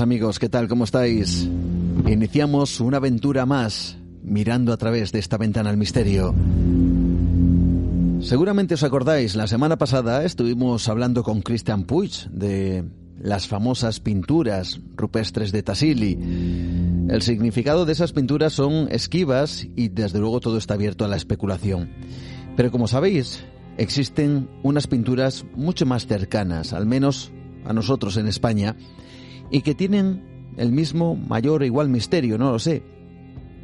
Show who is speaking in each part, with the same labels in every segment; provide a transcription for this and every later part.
Speaker 1: Amigos, ¿qué tal? ¿Cómo estáis? Iniciamos una aventura más mirando a través de esta ventana al misterio. Seguramente os acordáis, la semana pasada estuvimos hablando con Christian Puig de las famosas pinturas rupestres de Tassili. El significado de esas pinturas son esquivas y desde luego todo está abierto a la especulación. Pero como sabéis, existen unas pinturas mucho más cercanas, al menos a nosotros en España, y que tienen el mismo mayor o igual misterio, no lo sé.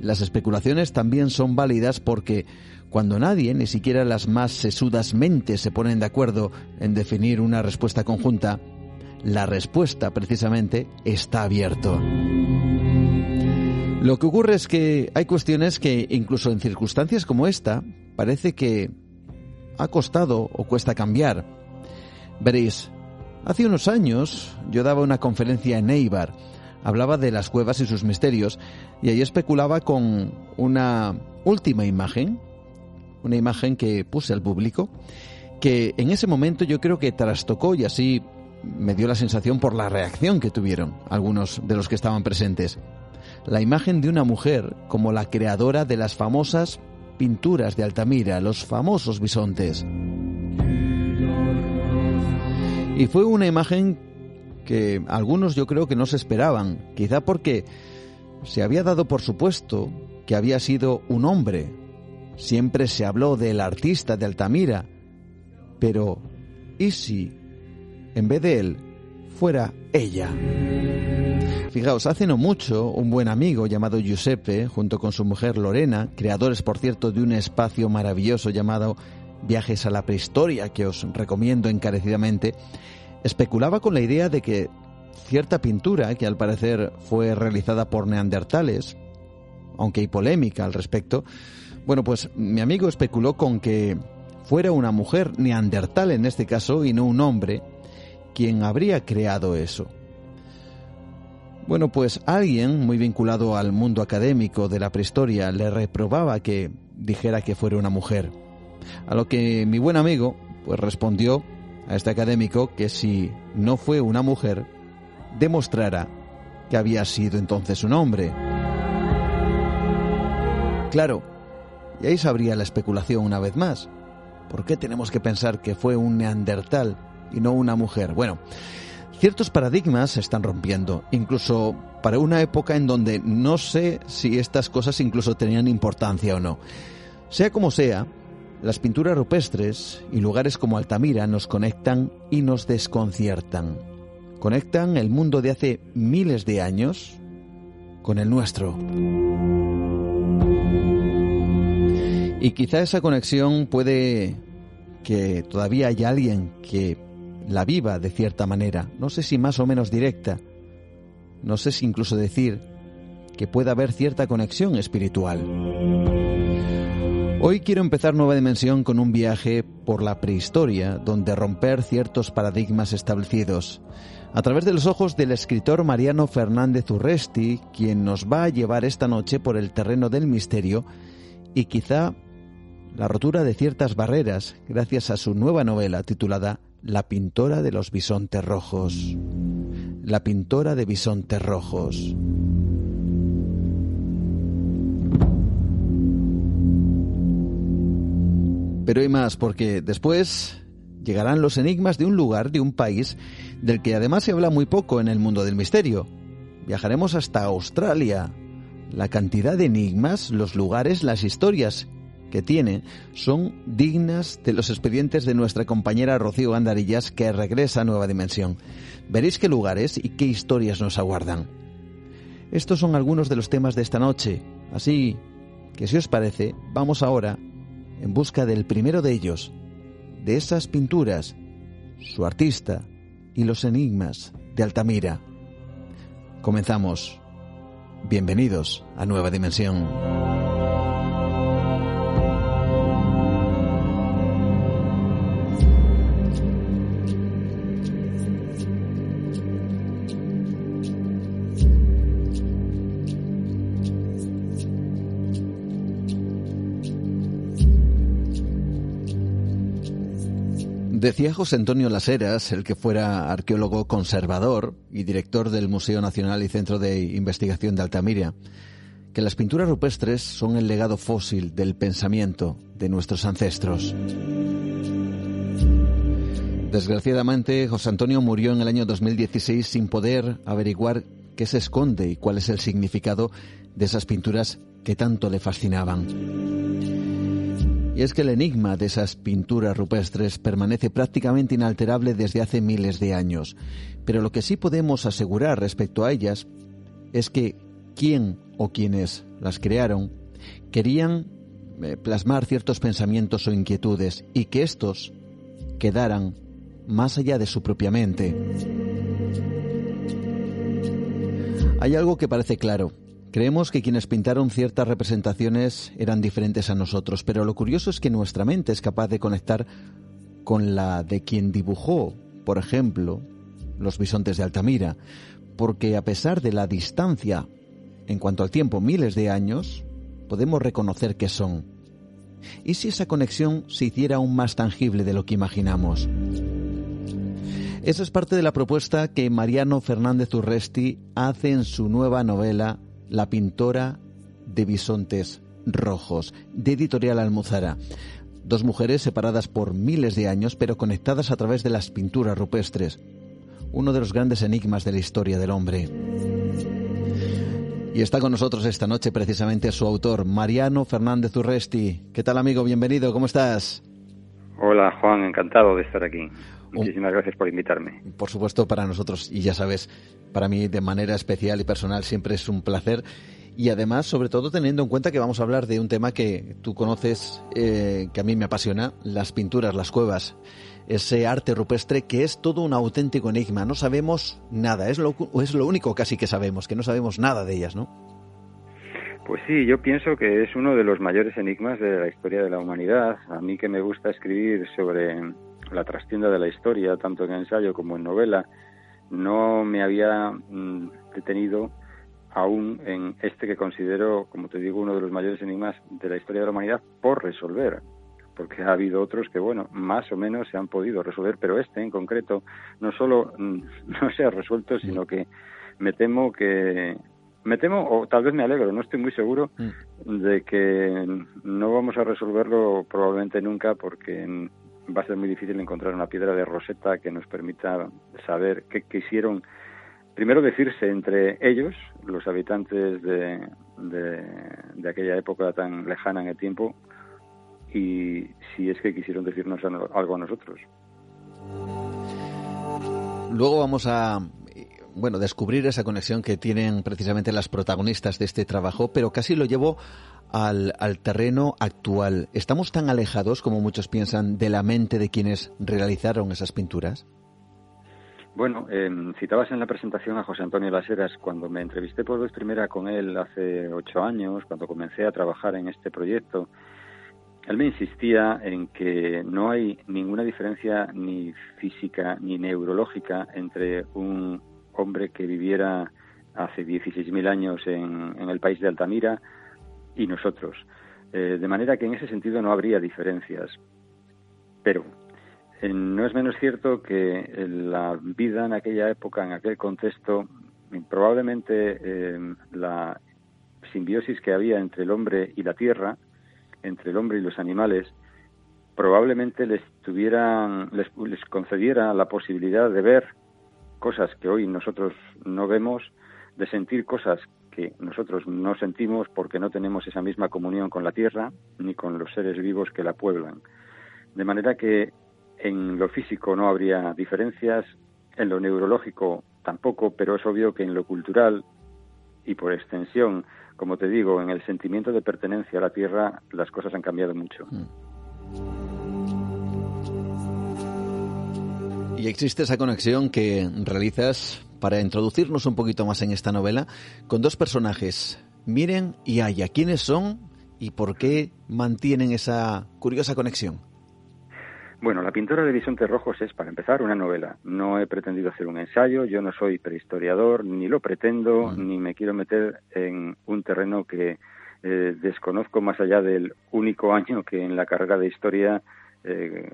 Speaker 1: Las especulaciones también son válidas porque cuando nadie, ni siquiera las más sesudas mentes, se ponen de acuerdo en definir una respuesta conjunta, la respuesta precisamente está abierto. Lo que ocurre es que hay cuestiones que incluso en circunstancias como esta parece que ha costado o cuesta cambiar. Veréis, Hace unos años yo daba una conferencia en Eibar, hablaba de las cuevas y sus misterios y ahí especulaba con una última imagen, una imagen que puse al público, que en ese momento yo creo que trastocó y así me dio la sensación por la reacción que tuvieron algunos de los que estaban presentes. La imagen de una mujer como la creadora de las famosas pinturas de Altamira, los famosos bisontes. Y fue una imagen que algunos yo creo que no se esperaban, quizá porque se había dado por supuesto que había sido un hombre. Siempre se habló del artista de Altamira, pero ¿y si en vez de él fuera ella? Fijaos, hace no mucho, un buen amigo llamado Giuseppe, junto con su mujer Lorena, creadores por cierto de un espacio maravilloso llamado Viajes a la Prehistoria, que os recomiendo encarecidamente, especulaba con la idea de que cierta pintura, que al parecer fue realizada por neandertales, aunque hay polémica al respecto, bueno, pues mi amigo especuló con que fuera una mujer neandertal en este caso y no un hombre quien habría creado eso. Bueno, pues alguien muy vinculado al mundo académico de la prehistoria le reprobaba que dijera que fuera una mujer. A lo que mi buen amigo pues respondió a este académico que si no fue una mujer, demostrara que había sido entonces un hombre. Claro, y ahí sabría la especulación una vez más. ¿Por qué tenemos que pensar que fue un neandertal y no una mujer? Bueno, ciertos paradigmas se están rompiendo, incluso para una época en donde no sé si estas cosas incluso tenían importancia o no. Sea como sea, las pinturas rupestres y lugares como Altamira nos conectan y nos desconciertan. Conectan el mundo de hace miles de años con el nuestro. Y quizá esa conexión puede que todavía haya alguien que la viva de cierta manera, no sé si más o menos directa, no sé si incluso decir que pueda haber cierta conexión espiritual. Hoy quiero empezar Nueva Dimensión con un viaje por la prehistoria, donde romper ciertos paradigmas establecidos, a través de los ojos del escritor Mariano Fernández Urresti, quien nos va a llevar esta noche por el terreno del misterio y quizá la rotura de ciertas barreras gracias a su nueva novela titulada La pintora de los bisontes rojos. La pintora de bisontes rojos. Pero hay más, porque después llegarán los enigmas de un lugar, de un país, del que además se habla muy poco en el mundo del misterio. Viajaremos hasta Australia. La cantidad de enigmas, los lugares, las historias que tiene son dignas de los expedientes de nuestra compañera Rocío Gandarillas que regresa a Nueva Dimensión. Veréis qué lugares y qué historias nos aguardan. Estos son algunos de los temas de esta noche, así que si os parece, vamos ahora en busca del primero de ellos, de esas pinturas, su artista y los enigmas de Altamira. Comenzamos. Bienvenidos a Nueva Dimensión. Decía José Antonio Laseras, el que fuera arqueólogo conservador y director del Museo Nacional y Centro de Investigación de Altamira, que las pinturas rupestres son el legado fósil del pensamiento de nuestros ancestros. Desgraciadamente, José Antonio murió en el año 2016 sin poder averiguar qué se esconde y cuál es el significado de esas pinturas que tanto le fascinaban. Y es que el enigma de esas pinturas rupestres permanece prácticamente inalterable desde hace miles de años. Pero lo que sí podemos asegurar respecto a ellas es que quién o quienes las crearon querían eh, plasmar ciertos pensamientos o inquietudes y que estos quedaran más allá de su propia mente. Hay algo que parece claro, Creemos que quienes pintaron ciertas representaciones eran diferentes a nosotros, pero lo curioso es que nuestra mente es capaz de conectar con la de quien dibujó, por ejemplo, los bisontes de Altamira, porque a pesar de la distancia en cuanto al tiempo, miles de años, podemos reconocer que son. ¿Y si esa conexión se hiciera aún más tangible de lo que imaginamos? Esa es parte de la propuesta que Mariano Fernández Urresti hace en su nueva novela la pintora de bisontes rojos, de Editorial Almuzara. Dos mujeres separadas por miles de años, pero conectadas a través de las pinturas rupestres. Uno de los grandes enigmas de la historia del hombre. Y está con nosotros esta noche precisamente su autor, Mariano Fernández Urresti. ¿Qué tal amigo? Bienvenido, ¿cómo estás?
Speaker 2: Hola Juan, encantado de estar aquí. Muchísimas gracias por invitarme.
Speaker 1: Por supuesto, para nosotros, y ya sabes, para mí de manera especial y personal siempre es un placer. Y además, sobre todo teniendo en cuenta que vamos a hablar de un tema que tú conoces, eh, que a mí me apasiona, las pinturas, las cuevas, ese arte rupestre que es todo un auténtico enigma. No sabemos nada, es lo, es lo único casi que sabemos, que no sabemos nada de ellas, ¿no?
Speaker 2: Pues sí, yo pienso que es uno de los mayores enigmas de la historia de la humanidad. A mí que me gusta escribir sobre la trastienda de la historia, tanto en ensayo como en novela, no me había mm, detenido aún en este que considero, como te digo, uno de los mayores enigmas de la historia de la humanidad por resolver, porque ha habido otros que, bueno, más o menos se han podido resolver, pero este en concreto no solo mm, no se ha resuelto, sino que me temo que me temo, o tal vez me alegro, no estoy muy seguro mm. de que no vamos a resolverlo probablemente nunca porque va a ser muy difícil encontrar una piedra de roseta que nos permita saber qué quisieron primero decirse entre ellos, los habitantes de, de, aquella época tan lejana en el tiempo, y si es que quisieron decirnos algo a nosotros.
Speaker 1: Luego vamos a bueno, descubrir esa conexión que tienen precisamente las protagonistas de este trabajo, pero casi lo llevo al, terreno actual. ¿Estamos tan alejados, como muchos piensan, de la mente de quienes realizaron esas pinturas?
Speaker 2: Bueno, em, citabas en la presentación a José Antonio Laseras cuando me entrevisté por vez primera con él hace ocho años, cuando comencé a trabajar en este proyecto. Él me insistía en que no hay ninguna diferencia ni física ni neurológica entre un hombre que viviera hace 16.000 años en, en el país de Altamira y nosotros. Eh, de manera que en ese sentido no habría diferencias. Pero eh, no es menos cierto que la vida en aquella época, en aquel contexto, probablemente eh, la simbiosis que había entre el hombre y la tierra, entre el hombre y los animales, probablemente les tuvieran, les, les concediera la posibilidad de ver cosas que hoy nosotros no vemos, de sentir cosas que nosotros no sentimos porque no tenemos esa misma comunión con la tierra ni con los seres vivos que la pueblan. De manera que en lo físico no habría diferencias, en lo neurológico tampoco, pero es obvio que en lo cultural y por extensión, como te digo, en el sentimiento de pertenencia a la tierra, las cosas han cambiado mucho. Mm.
Speaker 1: Y existe esa conexión que realizas para introducirnos un poquito más en esta novela con dos personajes, Miren y Aya. ¿Quiénes son y por qué mantienen esa curiosa conexión?
Speaker 2: Bueno, La pintora de bisontes rojos es, para empezar, una novela. No he pretendido hacer un ensayo, yo no soy prehistoriador, ni lo pretendo, mm. ni me quiero meter en un terreno que eh, desconozco más allá del único año que en la carrera de historia eh,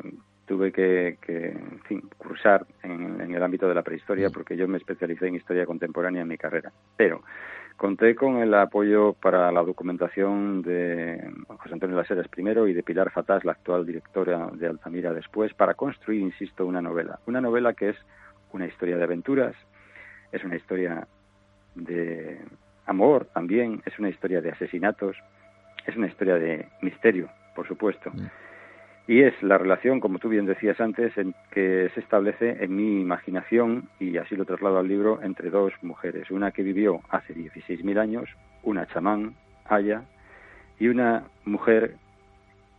Speaker 2: tuve que, en fin, cursar en, en, el ámbito de la prehistoria, mm. porque yo me especialicé en historia contemporánea en mi carrera. Pero Conté con el apoyo para la documentación de José Antonio Laseras primero y de Pilar Fatás, la actual directora de Altamira después, para construir, insisto, una novela. Una novela que es una historia de aventuras, es una historia de amor también, es una historia de asesinatos, es una historia de misterio, por supuesto. Mm y es la relación, como tú bien decías antes, en que se establece en mi imaginación, y así lo traslado al libro, entre dos mujeres. Una que vivió hace 16.000 años, una chamán, Aya, y una mujer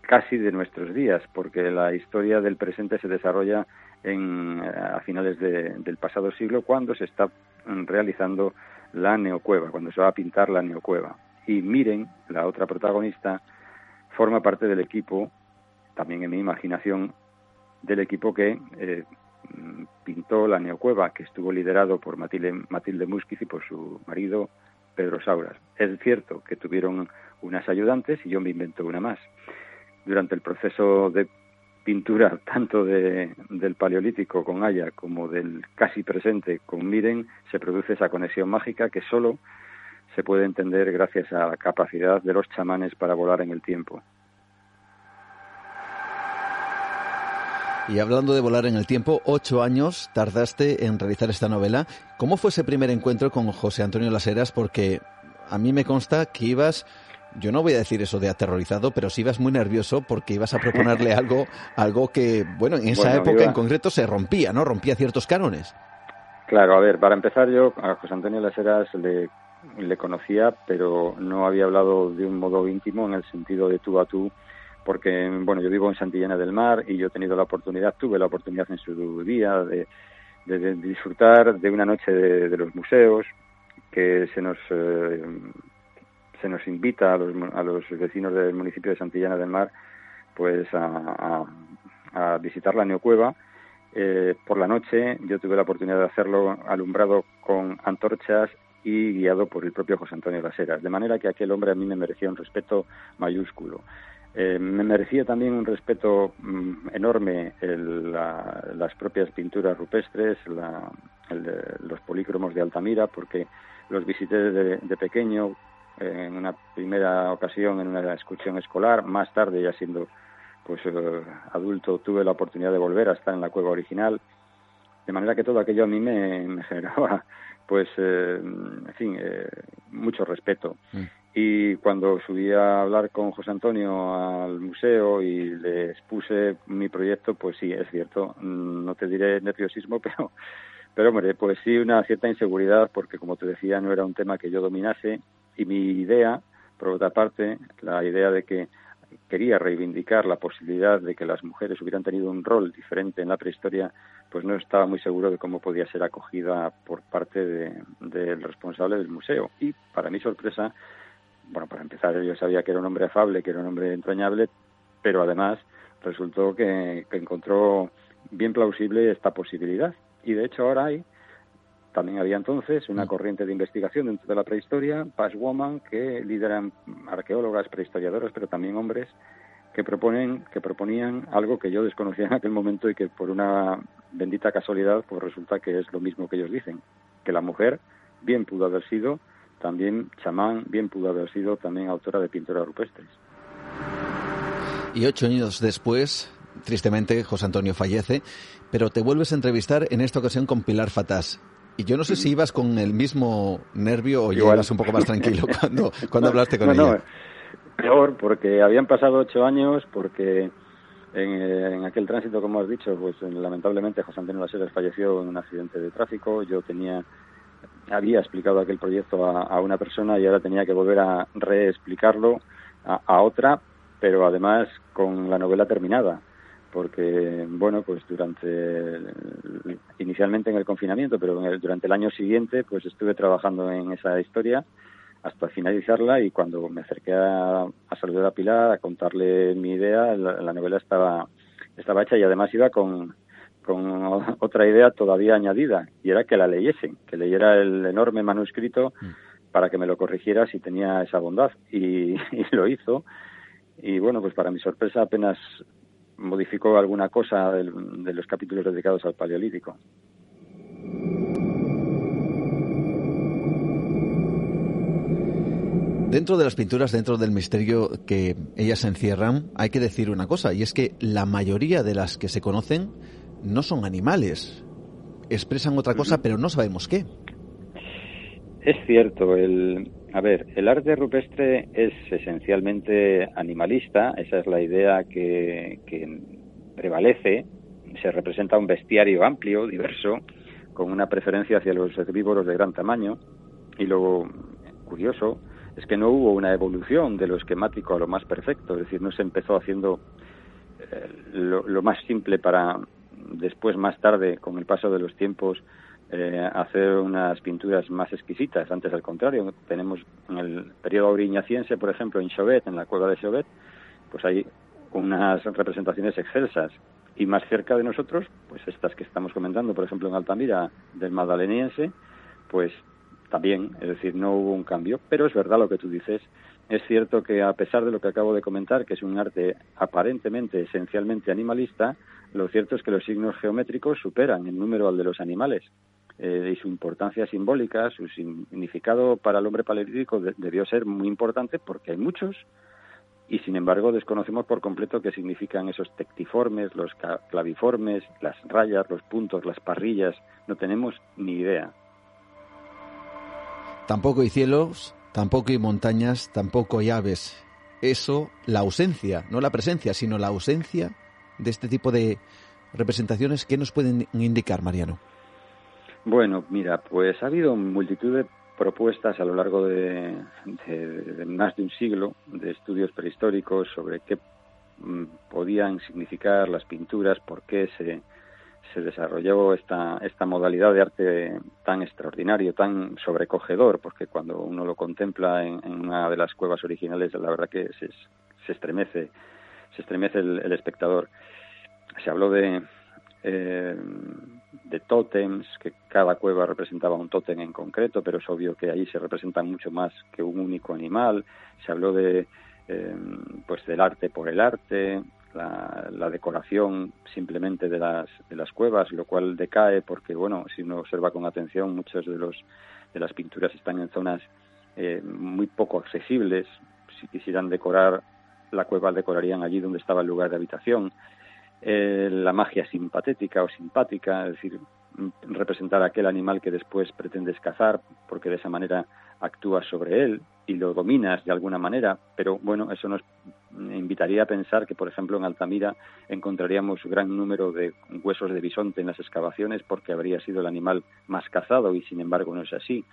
Speaker 2: casi de nuestros días, porque la historia del presente se desarrolla en, a finales del pasado siglo, cuando se está realizando la neocueva, cuando se va a pintar la neocueva. Y Miren, la otra protagonista, forma parte del equipo también en mi imaginación, del equipo que eh, pintó la neocueva, que estuvo liderado por Matilde, Matilde Musquiz y por su marido Pedro Sauras. Es cierto que tuvieron unas ayudantes y yo me invento una más. Durante el proceso de pintura, tanto de, del paleolítico con Aya como del casi presente con Miren, se produce esa conexión mágica que solo se puede entender gracias a la capacidad de los chamanes para volar en el tiempo.
Speaker 1: Y hablando de volar en el tiempo, ocho años tardaste en realizar esta novela. ¿Cómo fue ese primer encuentro con José Antonio Laseras? Porque a mí me consta que ibas, yo no voy a decir eso de aterrorizado, pero sí ibas muy nervioso porque ibas a proponerle algo, algo que, bueno, en esa época en concreto se rompía, ¿no? Rompía ciertos cánones.
Speaker 2: Claro, a ver, para empezar yo a José Antonio Laseras le, le conocía, pero no había hablado de un modo íntimo en el sentido de tú a tú porque bueno, yo vivo en Santillana del Mar y yo he tenido la oportunidad, tuve la oportunidad en su día de, disfrutar de una noche de, los museos que se nos eh, se nos invita a los, a los vecinos del municipio de Santillana del Mar pues a, visitar la neocueva eh, por la noche yo tuve la oportunidad de hacerlo alumbrado con antorchas y guiado por el propio José Antonio Laseras, de manera que aquel hombre a mí me merecía un respeto mayúsculo. Eh, me merecía también un respeto mm, enorme las propias pinturas rupestres, los polícromos de Altamira, porque los visité de, pequeño, en una primera ocasión en una excursión escolar, más tarde ya siendo pues eh, adulto tuve la oportunidad de volver a estar en la cueva original, de manera que todo aquello a mí me, generaba pues eh, en fin mucho respeto. Mm. Y cuando subí a hablar con José Antonio al museo y le expuse mi proyecto, pues sí, es cierto, no te diré nerviosismo, pero, pero hombre, pues sí una cierta inseguridad, porque como te decía, no era un tema que yo dominase. Y mi idea, por otra parte, la idea de que quería reivindicar la posibilidad de que las mujeres hubieran tenido un rol diferente en la prehistoria, pues no estaba muy seguro de cómo podía ser acogida por parte del responsable del museo. Y para mi sorpresa, bueno, para empezar, yo sabía que era un hombre afable, que era un hombre entrañable, pero además resultó que, encontró bien plausible esta posibilidad. Y de hecho ahora hay, también había entonces una mm. corriente de investigación dentro de la prehistoria, Past Woman, que lideran arqueólogas, prehistoriadoras, pero también hombres que proponen, que proponían algo que yo desconocía en aquel momento y que por una bendita casualidad, pues resulta que es lo mismo que ellos dicen, que la mujer bien pudo haber sido también chamán, bien pudo haber sido también autora de pinturas rupestres.
Speaker 1: Y ocho años después, tristemente, José Antonio fallece, pero te vuelves a entrevistar en esta ocasión con Pilar Fatás. Y yo no sé si ibas con el mismo nervio o ya eras un poco más tranquilo cuando, cuando hablaste con ella.
Speaker 2: peor, porque habían pasado ocho años, porque en, en, aquel tránsito, como has dicho, pues lamentablemente José Antonio Laseras falleció en un accidente de tráfico. Yo tenía había explicado aquel proyecto a, una persona y ahora tenía que volver a reexplicarlo a, a, otra, pero además con la novela terminada, porque, bueno, pues durante, inicialmente en el confinamiento, pero durante el año siguiente, pues estuve trabajando en esa historia hasta finalizarla y cuando me acerqué a, a saludar a Pilar, a contarle mi idea, la, novela estaba, estaba hecha y además iba con, con otra idea todavía añadida y era que la leyesen, que leyera el enorme manuscrito mm. para que me lo corrigiera si tenía esa bondad y, y lo hizo y bueno pues para mi sorpresa apenas modificó alguna cosa de, de los capítulos dedicados al paleolítico.
Speaker 1: Dentro de las pinturas, dentro del misterio que ellas encierran, hay que decir una cosa, y es que la mayoría de las que se conocen no son animales. Expresan otra cosa, pero no sabemos qué.
Speaker 2: Es cierto, el, a ver, el arte rupestre es esencialmente animalista, esa es la idea que, que prevalece. Se representa un bestiario amplio, diverso, con una preferencia hacia los herbívoros de gran tamaño. Y lo curioso es que no hubo una evolución de lo esquemático a lo más perfecto, es decir, no se empezó haciendo eh, lo, más simple para después, más tarde, con el paso de los tiempos, eh, hacer unas pinturas más exquisitas. Antes, al contrario, tenemos en el periodo auriñaciense, por ejemplo, en Chauvet, en la cueva de Chauvet, pues hay unas representaciones excelsas. Y más cerca de nosotros, pues estas que estamos comentando, por ejemplo, en Altamira, del Magdaleniense, pues también, es decir, no hubo un cambio, pero es verdad lo que tú dices. Es cierto que a pesar de lo que acabo de comentar, que es un arte aparentemente esencialmente animalista, lo cierto es que los signos geométricos superan en número al de los animales. Eh, y su importancia simbólica, su significado para el hombre paleolítico debió ser muy importante porque hay muchos y sin embargo desconocemos por completo qué significan esos tectiformes, los claviformes, las rayas, los puntos, las parrillas, no tenemos ni idea.
Speaker 1: Tampoco hay cielos, tampoco hay montañas, tampoco hay aves. Eso, la ausencia, no la presencia, sino la ausencia de este tipo de representaciones, ¿qué nos pueden indicar, Mariano?
Speaker 2: Bueno, mira, pues ha habido multitud de propuestas a lo largo de, más de un siglo de estudios prehistóricos sobre qué mm, podían significar las pinturas, por qué se, se desarrolló esta, esta modalidad de arte tan extraordinario, tan sobrecogedor, porque cuando uno lo contempla en, una de las cuevas originales, la verdad que se, se estremece, se estremece el, espectador. Se habló de, eh, de tótems, que cada cueva representaba un tótem en concreto, pero es obvio que ahí se representan mucho más que un único animal. Se habló de, eh, pues del arte por el arte, la, decoración simplemente de las, de las cuevas, lo cual decae porque, bueno, si uno observa con atención, muchas de, los, de las pinturas están en zonas eh, muy poco accesibles. Si quisieran decorar la cueva, decorarían allí donde estaba el lugar de habitación. Eh, la magia simpatética o simpática, es decir, representar aquel animal que después pretendes cazar, porque de esa manera actúas sobre él y lo dominas de alguna manera, pero bueno, eso nos invitaría a pensar que, por ejemplo, en Altamira encontraríamos gran número de huesos de bisonte en las excavaciones porque habría sido el animal más cazado y, sin embargo, no es así.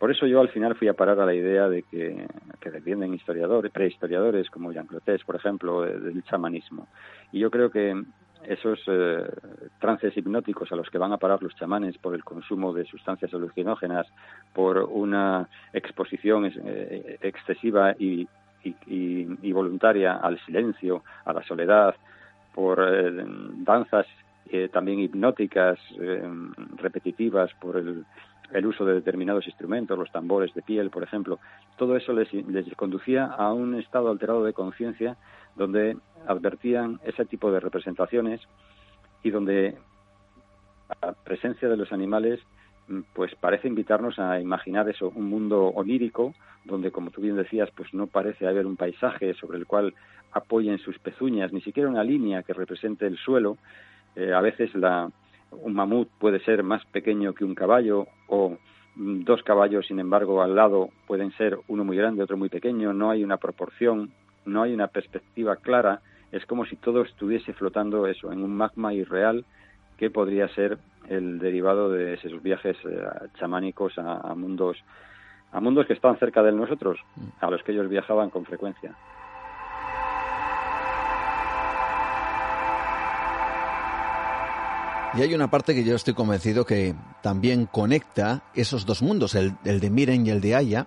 Speaker 2: Por eso yo al final fui a parar a la idea de que, defienden historiadores, prehistoriadores como Jean Clotés, por ejemplo, del chamanismo. Y yo creo que esos eh, trances hipnóticos a los que van a parar los chamanes por el consumo de sustancias alucinógenas, por una exposición eh, excesiva y, voluntaria al silencio, a la soledad, por eh, danzas también hipnóticas, repetitivas, por el, el, uso de determinados instrumentos, los tambores de piel, por ejemplo, todo eso les, les conducía a un estado alterado de conciencia donde advertían ese tipo de representaciones y donde la presencia de los animales mm, pues parece invitarnos a imaginar eso, un mundo onírico, donde como tú bien decías, pues no parece haber un paisaje sobre el cual apoyen sus pezuñas, ni siquiera una línea que represente el suelo. Eh, a veces la, un mamut puede ser más pequeño que un caballo o mm, dos caballos, sin embargo, al lado pueden ser uno muy grande, otro muy pequeño, no hay una proporción, no hay una perspectiva clara, es como si todo estuviese flotando eso, en un magma irreal que podría ser el derivado de esos viajes eh, chamánicos a, mundos a mundos que están cerca de nosotros, a los que ellos viajaban con frecuencia.
Speaker 1: Y hay una parte que yo estoy convencido que también conecta esos dos mundos, el, de Miren y el de Aya,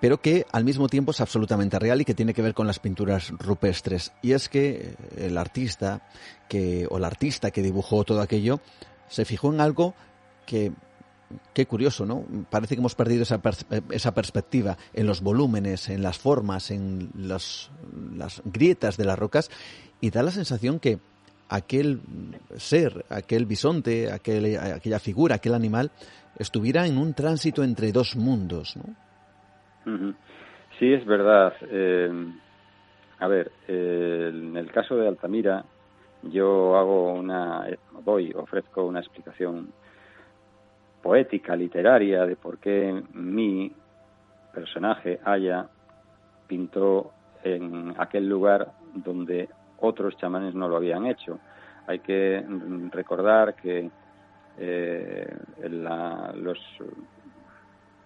Speaker 1: pero que al mismo tiempo es absolutamente real y que tiene que ver con las pinturas rupestres. Y es que el artista que, o la artista que dibujó todo aquello se fijó en algo que qué curioso, ¿no? Parece que hemos perdido esa, esa perspectiva en los volúmenes, en las formas, en las grietas de las rocas y da la sensación que aquel ser, aquel bisonte, aquel, aquella figura, aquel animal, estuviera en un tránsito entre dos mundos, ¿no?
Speaker 2: Sí, es verdad. Eh, a ver, eh, en el caso de Altamira, yo hago una, doy, ofrezco una explicación poética, literaria, de por qué mi personaje, Aya, pintó en aquel lugar donde otros chamanes no lo habían hecho. Hay que recordar que eh, los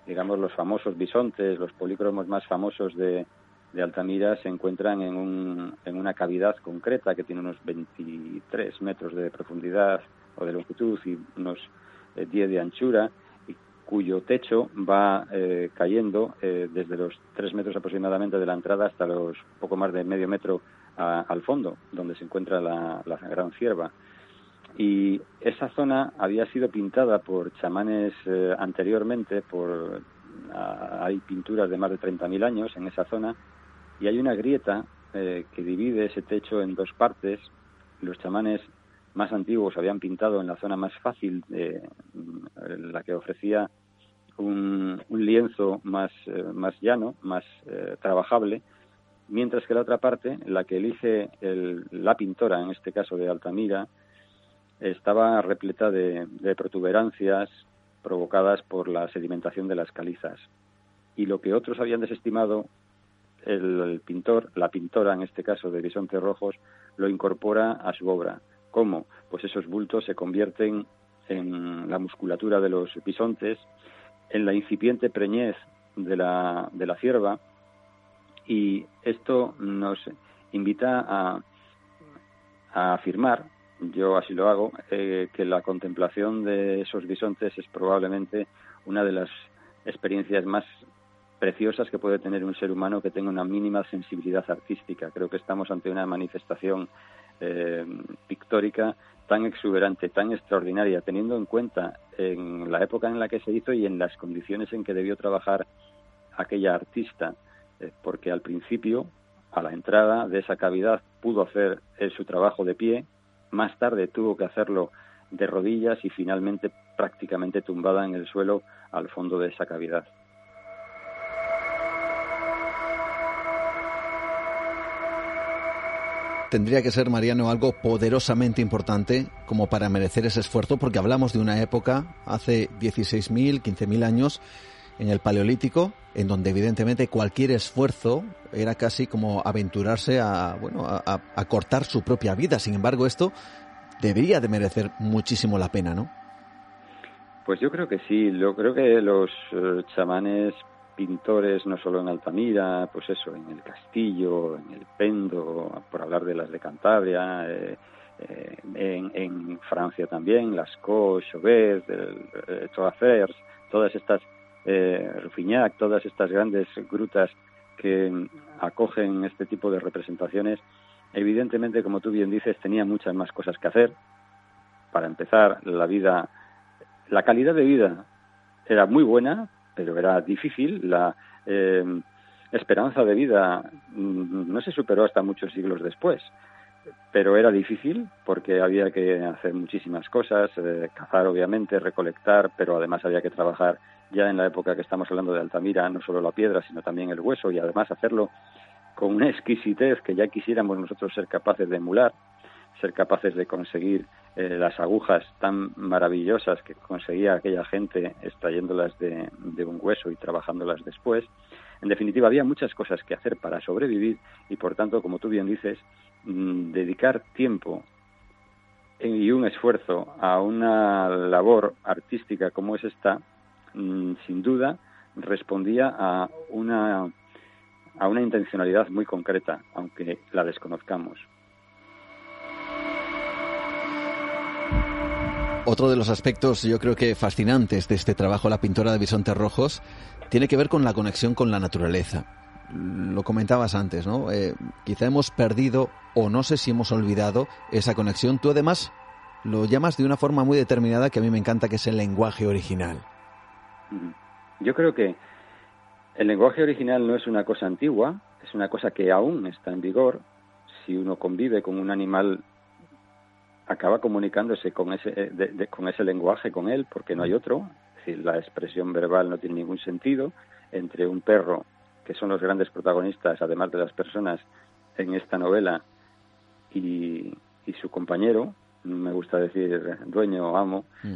Speaker 2: digamos los famosos bisontes, los polícromos más famosos de, Altamira se encuentran en, un, en una cavidad concreta que tiene unos 23 metros de profundidad o de longitud y unos 10 eh, de anchura y cuyo techo va eh, cayendo eh, desde los 3 metros aproximadamente de la entrada hasta los poco más de medio metro al fondo, donde se encuentra la, gran cierva. Y esa zona había sido pintada por chamanes anteriormente, por hay pinturas de más de 30.000 años en esa zona, y hay una grieta que divide ese techo en dos partes. Los chamanes más antiguos habían pintado en la zona más fácil, de, la que ofrecía un, lienzo más, eh, más llano, más eh, trabajable, mientras que la otra parte, la que elige la pintora, en este caso de Altamira, estaba repleta de, protuberancias provocadas por la sedimentación de las calizas. Y lo que otros habían desestimado, el pintor, la pintora en este caso de Bisontes Rojos, lo incorpora a su obra ¿Cómo? Pues esos bultos se convierten en la musculatura de los bisontes, en la incipiente preñez de la, de la cierva, y esto nos invita a, afirmar, yo así lo hago, eh, que la contemplación de esos bisontes es probablemente una de las experiencias más preciosas que puede tener un ser humano que tenga una mínima sensibilidad artística. Creo que estamos ante una manifestación eh, pictórica tan exuberante, tan extraordinaria, teniendo en cuenta en la época en la que se hizo y en las condiciones en que debió trabajar aquella artista, eh, porque al principio, a la entrada de esa cavidad, pudo hacer su trabajo de pie, más tarde tuvo que hacerlo de rodillas y finalmente prácticamente tumbada en el suelo al fondo de esa cavidad.
Speaker 1: tendría que ser, Mariano, algo poderosamente importante como para merecer ese esfuerzo, porque hablamos de una época, hace 16.000, 15.000 años, en el Paleolítico, en donde evidentemente cualquier esfuerzo era casi como aventurarse a, bueno, a, cortar su propia vida. Sin embargo, esto debería de merecer muchísimo la pena, ¿no?
Speaker 2: Pues yo creo que sí. Yo creo que los eh, chamanes pintores, no solo en Altamira, pues eso, en el Castillo, en el Pendo, por hablar de las de Cantabria, eh, eh, en, Francia también, Lascaux, Chauvet, eh, todas estas, eh, Rufignac, todas estas grandes grutas que acogen este tipo de representaciones, evidentemente, como tú bien dices, tenía muchas más cosas que hacer. Para empezar, la vida, la calidad de vida era muy buena, pero era difícil. La eh, esperanza de vida mm, no se superó hasta muchos siglos después, pero era difícil porque había que hacer muchísimas cosas, eh, cazar obviamente, recolectar, pero además había que trabajar ya en la época que estamos hablando de Altamira, no solo la piedra, sino también el hueso y además hacerlo con una exquisitez que ya quisiéramos nosotros ser capaces de emular, ser capaces de conseguir eh, las agujas tan maravillosas que conseguía aquella gente extrayéndolas de, un hueso y trabajándolas después. En definitiva, había muchas cosas que hacer para sobrevivir y, por tanto, como tú bien dices, dedicar tiempo y un esfuerzo a una labor artística como es esta, mm, sin duda, respondía a una, a una intencionalidad muy concreta, aunque la desconozcamos.
Speaker 1: Otro de los aspectos yo creo que fascinantes de este trabajo, la pintora de bisontes rojos, tiene que ver con la conexión con la naturaleza. Lo comentabas antes, ¿no? Eh, quizá hemos perdido o no sé si hemos olvidado esa conexión. Tú además lo llamas de una forma muy determinada que a mí me encanta, que es el lenguaje original.
Speaker 2: Yo creo que el lenguaje original no es una cosa antigua, es una cosa que aún está en vigor. Si uno convive con un animal, acaba comunicándose con ese, eh, con ese lenguaje con él, porque no hay otro. Es decir, la expresión verbal no tiene ningún sentido. Entre un perro, que son los grandes protagonistas, además de las personas, en esta novela, y, su compañero, me gusta decir dueño o amo, mm.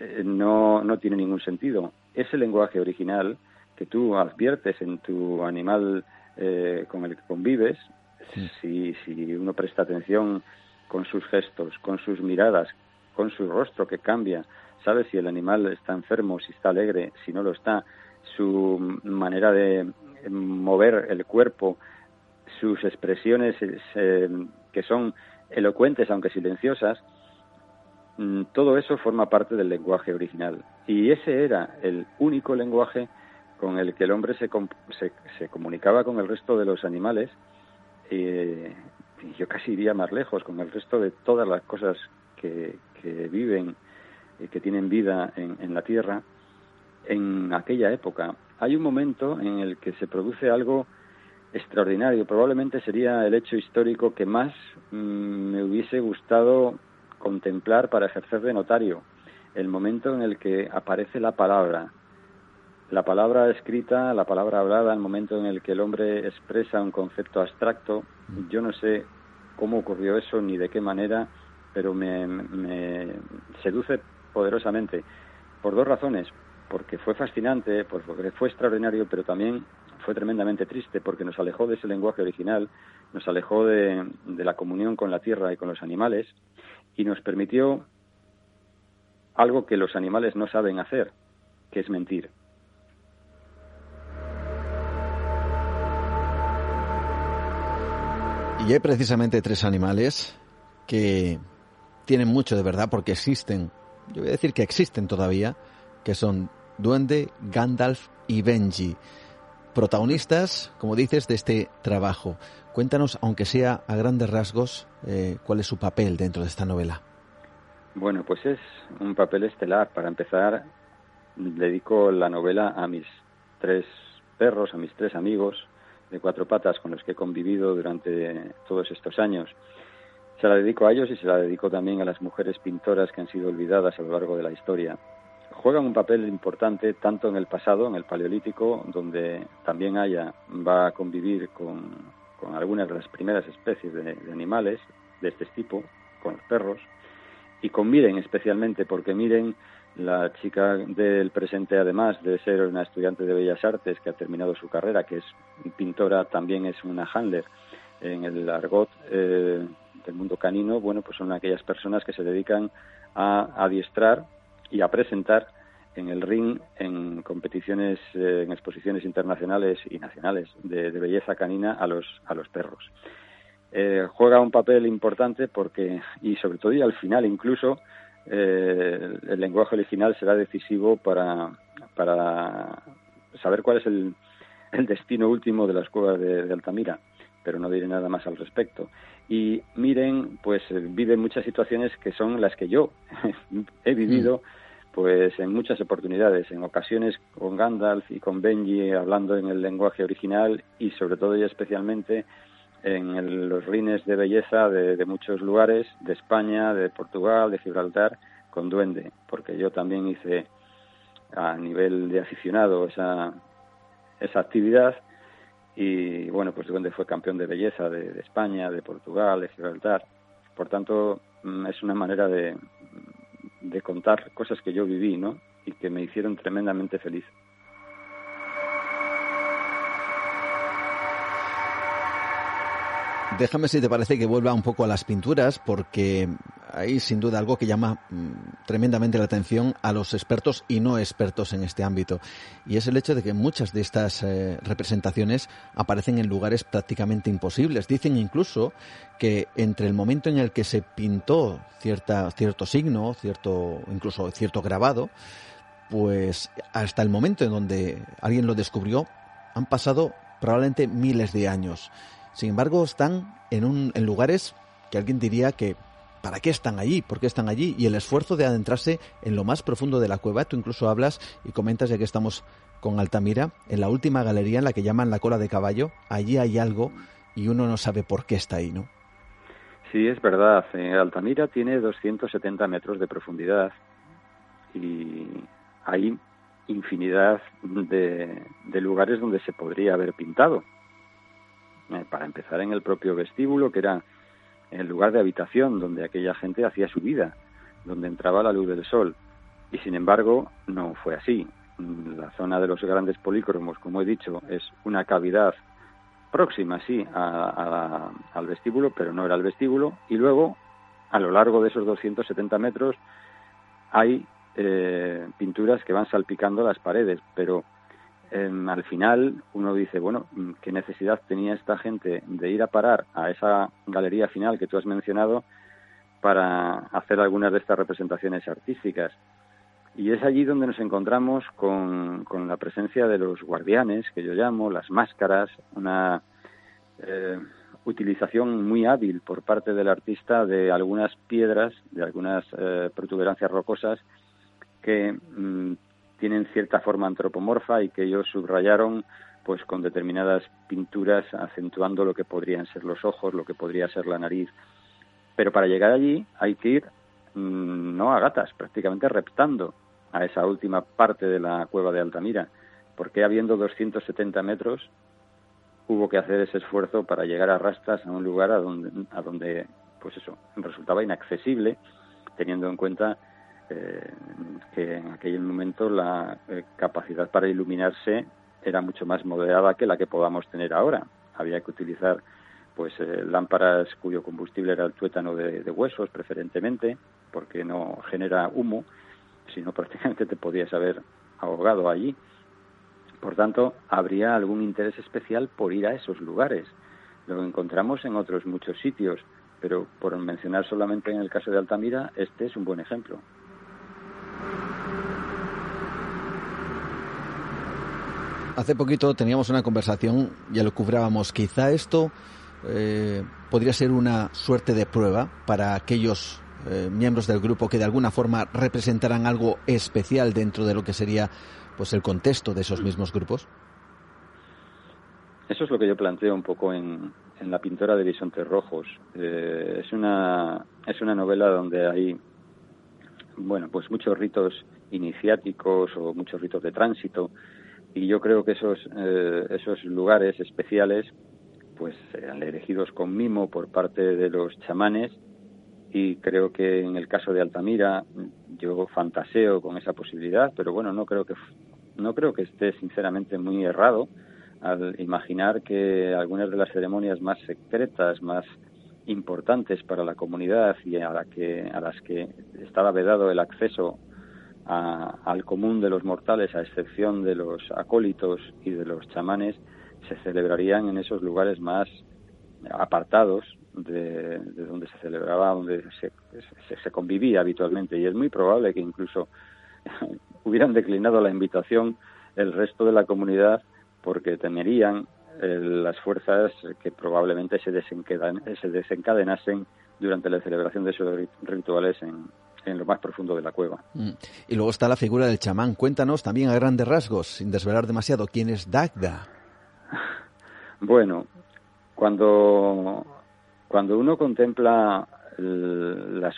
Speaker 2: eh, no, no tiene ningún sentido. Ese lenguaje original que tú adviertes en tu animal eh, con el que convives, si, si uno presta atención con sus gestos, con sus miradas, con su rostro que cambia, sabe si el animal está enfermo, si está alegre, si no lo está, su manera de mover el cuerpo, sus expresiones eh, que son elocuentes aunque silenciosas, mm, todo eso forma parte del lenguaje original. Y ese era el único lenguaje con el que el hombre se, se, comunicaba con el resto de los animales, y yo casi iría más lejos, con el resto de todas las cosas que, viven y que tienen vida en, en la Tierra, en aquella época. Hay un momento en el que se produce algo extraordinario. Probablemente sería el hecho histórico que más mm, me hubiese gustado contemplar para ejercer de notario. El momento en el que aparece la palabra, la palabra escrita, la palabra hablada, el momento en el que el hombre expresa un concepto abstracto, yo no sé cómo ocurrió eso ni de qué manera, pero me, seduce poderosamente por dos razones, porque fue fascinante, porque fue extraordinario, pero también fue tremendamente triste porque nos alejó de ese lenguaje original, nos alejó de, de la comunión con la tierra y con los animales y nos permitió algo que los animales no saben hacer, que es mentir.
Speaker 1: Y hay precisamente tres animales que tienen mucho de verdad porque existen, yo voy a decir que existen todavía, que son Duende, Gandalf y Benji, protagonistas, como dices, de este trabajo. Cuéntanos, aunque sea a grandes rasgos, eh, cuál es su papel dentro de esta novela.
Speaker 2: Bueno, pues es un papel estelar. Para empezar, dedico la novela a mis tres perros, a mis tres amigos, de cuatro patas con los que he convivido durante todos estos años. Se la dedico a ellos y se la dedico también a las mujeres pintoras que han sido olvidadas a lo largo de la historia. Juegan un papel importante tanto en el pasado, en el Paleolítico, donde también haya va a convivir con, con algunas de las primeras especies de, animales de este tipo, con los perros, y con Miren especialmente, porque Miren la chica del presente, además de ser una estudiante de Bellas Artes que ha terminado su carrera, que es pintora, también es una handler en el argot eh, del mundo canino. Bueno, pues son aquellas personas que se dedican a adiestrar y a presentar en el ring en competiciones, eh, en exposiciones internacionales y nacionales de, belleza canina a los, a los perros. Eh, juega un papel importante porque, y sobre todo y al final incluso, eh, el lenguaje original será decisivo para, para saber cuál es el, el destino último de las cuevas de, Altamira, pero no diré nada más al respecto. Y miren, pues eh, vive muchas situaciones que son las que yo he vivido, mm. Pues en muchas oportunidades, en ocasiones con Gandalf y con Benji hablando en el lenguaje original y sobre todo y especialmente en los rines de belleza de, muchos lugares, de España, de Portugal, de Gibraltar, con duende, porque yo también hice a nivel de aficionado esa, esa actividad y bueno, pues duende fue campeón de belleza de, España, de Portugal, de Gibraltar. Por tanto, mm, es una manera de, de contar cosas que yo viví, ¿no? Y que me hicieron tremendamente feliz.
Speaker 1: Déjame si te parece que vuelva un poco a las pinturas, porque hay sin duda algo que llama mm, tremendamente la atención a los expertos y no expertos en este ámbito. Y es el hecho de que muchas de estas eh, representaciones aparecen en lugares prácticamente imposibles. Dicen incluso que entre el momento en el que se pintó cierta, cierto signo, cierto, incluso cierto grabado, pues hasta el momento en donde alguien lo descubrió, han pasado probablemente miles de años. Sin embargo, están en, un, en lugares que alguien diría que ¿para qué están allí? ¿Por qué están allí? Y el esfuerzo de adentrarse en lo más profundo de la cueva. Tú incluso hablas y comentas, ya que estamos con Altamira, en la última galería en la que llaman la cola de caballo, allí hay algo y uno no sabe por qué está ahí, ¿no?
Speaker 2: Sí, es verdad. Eh, Altamira tiene 270 metros de profundidad y hay infinidad de, lugares donde se podría haber pintado. Eh, para empezar, en el propio vestíbulo, que era el lugar de habitación donde aquella gente hacía su vida, donde entraba la luz del sol. Y sin embargo, no fue así. La zona de los grandes polícromos, como he dicho, es una cavidad próxima, sí, al vestíbulo, pero no era el vestíbulo. Y luego, a lo largo de esos 270 metros, hay eh, pinturas que van salpicando las paredes, pero al final uno dice, bueno, ¿qué necesidad tenía esta gente de ir a parar a esa galería final que tú has mencionado para hacer algunas de estas representaciones artísticas? Y es allí donde nos encontramos con, con la presencia de los guardianes, que yo llamo, las máscaras, una eh, utilización muy hábil por parte del artista de algunas piedras, de algunas eh, protuberancias rocosas que mm, tienen cierta forma antropomorfa y que ellos subrayaron pues con determinadas pinturas acentuando lo que podrían ser los ojos, lo que podría ser la nariz. Pero para llegar allí hay que ir mm, no a gatas, prácticamente reptando a esa última parte de la cueva de Altamira, porque habiendo 270 metros hubo que hacer ese esfuerzo para llegar a rastas a un lugar a donde, a donde pues eso, resultaba inaccesible, teniendo en cuenta que en aquel momento la eh, capacidad para iluminarse era mucho más moderada que la que podamos tener ahora. Había que utilizar pues eh, lámparas cuyo combustible era el tuétano de, de, huesos preferentemente, porque no genera humo, sino prácticamente te podías haber ahogado allí. Por tanto, habría algún interés especial por ir a esos lugares. Lo encontramos en otros muchos sitios, pero por mencionar solamente en el caso de Altamira, este es un buen ejemplo.
Speaker 1: Hace poquito teníamos una conversación, ya lo cubrábamos, quizá esto eh, podría ser una suerte de prueba para aquellos eh, miembros del grupo que de alguna forma representaran algo especial dentro de lo que sería pues el contexto de esos mismos grupos.
Speaker 2: Eso es lo que yo planteo un poco en, en la pintora de Bisontes Rojos. Eh, es una es una novela donde hay bueno pues muchos ritos iniciáticos o muchos ritos de tránsito y yo creo que esos eh, esos lugares especiales pues eran elegidos con mimo por parte de los chamanes y creo que en el caso de Altamira yo fantaseo con esa posibilidad pero bueno no creo que no creo que esté sinceramente muy errado al imaginar que algunas de las ceremonias más secretas más importantes para la comunidad y a la que a las que estaba vedado el acceso al común de los mortales, a excepción de los acólitos y de los chamanes, se celebrarían en esos lugares más apartados de, donde se celebraba, donde se, se, convivía habitualmente. Y es muy probable que incluso hubieran declinado la invitación el resto de la comunidad porque temerían eh, las fuerzas que probablemente se, se desencadenasen durante la celebración de esos rituales en, en lo más profundo de la cueva. Mm.
Speaker 1: Y luego está la figura del chamán. Cuéntanos también a grandes rasgos, sin desvelar demasiado, quién es Dagda.
Speaker 2: Bueno, cuando, cuando uno contempla las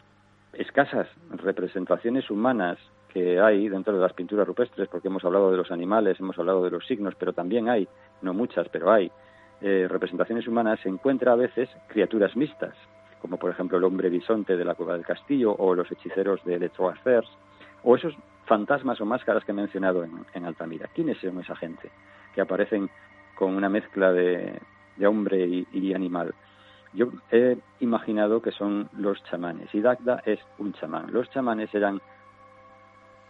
Speaker 2: escasas representaciones humanas que hay dentro de las pinturas rupestres, porque hemos hablado de los animales, hemos hablado de los signos, pero también hay, no muchas, pero hay eh, representaciones humanas, se encuentra a veces criaturas mixtas, como por ejemplo el hombre bisonte de la cueva del castillo o los hechiceros de Letroacers, o esos fantasmas o máscaras que he mencionado en, Altamira. ¿Quiénes son esa gente que aparecen con una mezcla de, hombre y, animal? yo he imaginado que son los chamanes y Dagda es un chamán. Los chamanes eran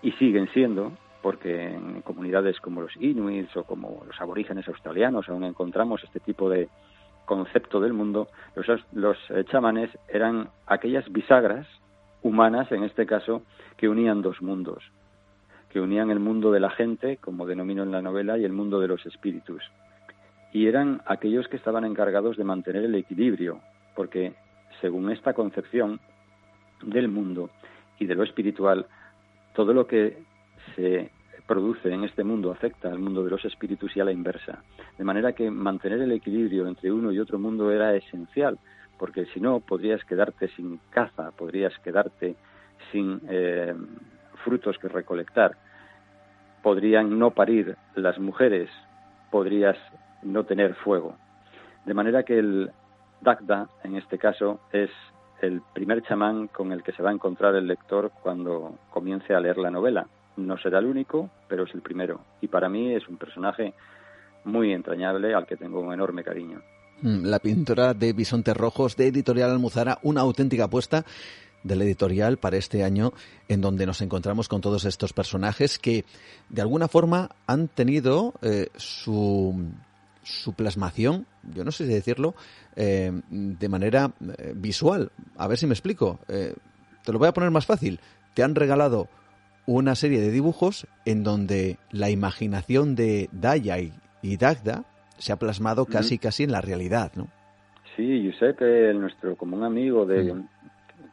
Speaker 2: y siguen siendo, porque en comunidades como los inuits o como los aborígenes australianos aún encontramos este tipo de concepto del mundo, los, los eh, chamanes eran aquellas bisagras humanas, en este caso, que unían dos mundos, que unían el mundo de la gente, como denomino en la novela, y el mundo de los espíritus. Y eran aquellos que estaban encargados de mantener el equilibrio, porque según esta concepción del mundo y de lo espiritual, todo lo que se produce en este mundo afecta al mundo de los espíritus y a la inversa. De manera que mantener el equilibrio entre uno y otro mundo era esencial, porque si no podrías quedarte sin caza, podrías quedarte sin eh, frutos que recolectar, podrían no parir las mujeres, podrías no tener fuego. De manera que el Dagda, en este caso, es el primer chamán con el que se va a encontrar el lector cuando comience a leer la novela. No será el único, pero es el primero. Y para mí es un personaje muy entrañable al que tengo un enorme cariño.
Speaker 1: Mm, la pintora de Bisontes Rojos de Editorial Almuzara, una auténtica apuesta del editorial para este año en donde nos encontramos con todos estos personajes que de alguna forma han tenido eh, su, su plasmación, yo no sé si decirlo, eh, de manera eh, visual. A ver si me explico. te lo voy a poner más fácil. Te han regalado una serie de dibujos en donde la imaginación de Daya y, Dagda se ha plasmado casi casi en la realidad, ¿no?
Speaker 2: Sí, Giuseppe, nuestro común amigo de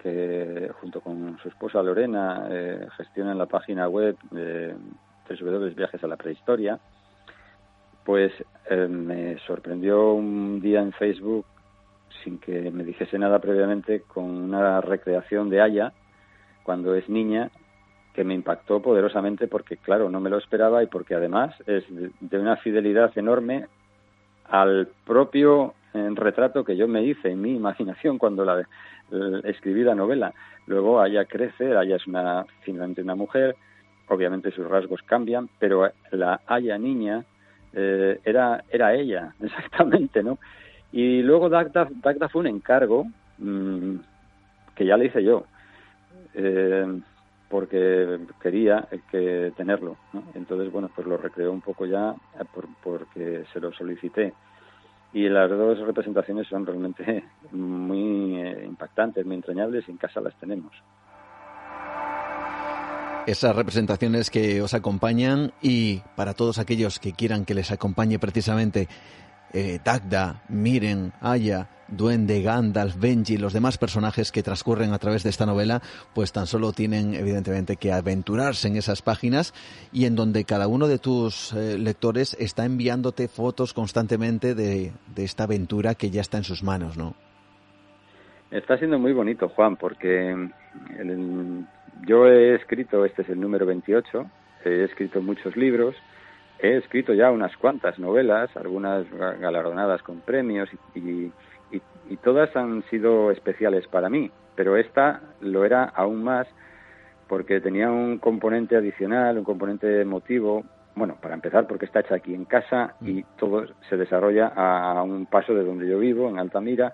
Speaker 2: que junto con su esposa Lorena eh, gestionan la página web de tres Viajes a la Prehistoria, pues eh, me sorprendió un día en Facebook sin que me dijese nada previamente con una recreación de Aya cuando es niña que me impactó poderosamente porque, claro, no me lo esperaba y porque además es de una fidelidad enorme al propio eh, retrato que yo me hice en mi imaginación cuando la, escribí la novela. Luego ella crece, ella es una, finalmente una mujer, obviamente sus rasgos cambian, pero la Aya niña eh, era, era ella, exactamente, ¿no? Y luego Dagda, Dagda fue un encargo mm, que ya le hice yo. Eh, porque quería que tenerlo. Entonces, bueno, pues lo recreó un poco ya eh, porque se lo solicité. Y las dos representaciones son realmente muy eh, impactantes, muy entrañables y en casa las tenemos.
Speaker 1: Esas representaciones que os acompañan y para todos aquellos que quieran que les acompañe precisamente eh, Miren, Aya, Duende, Gandalf, Benji, los demás personajes que transcurren a través de esta novela, pues tan solo tienen evidentemente que aventurarse en esas páginas y en donde cada uno de tus eh, lectores está enviándote fotos constantemente de, esta aventura que ya está en sus manos, ¿no?
Speaker 2: Está siendo muy bonito, Juan, porque yo he escrito, este es el número 28, he escrito muchos libros, he escrito ya unas cuantas novelas, algunas galardonadas con premios y y todas han sido especiales para mí, pero esta lo era aún más porque tenía un componente adicional, un componente emotivo, bueno, para empezar porque está hecha aquí en casa y mm. todo se desarrolla a un paso de donde yo vivo, en Altamira,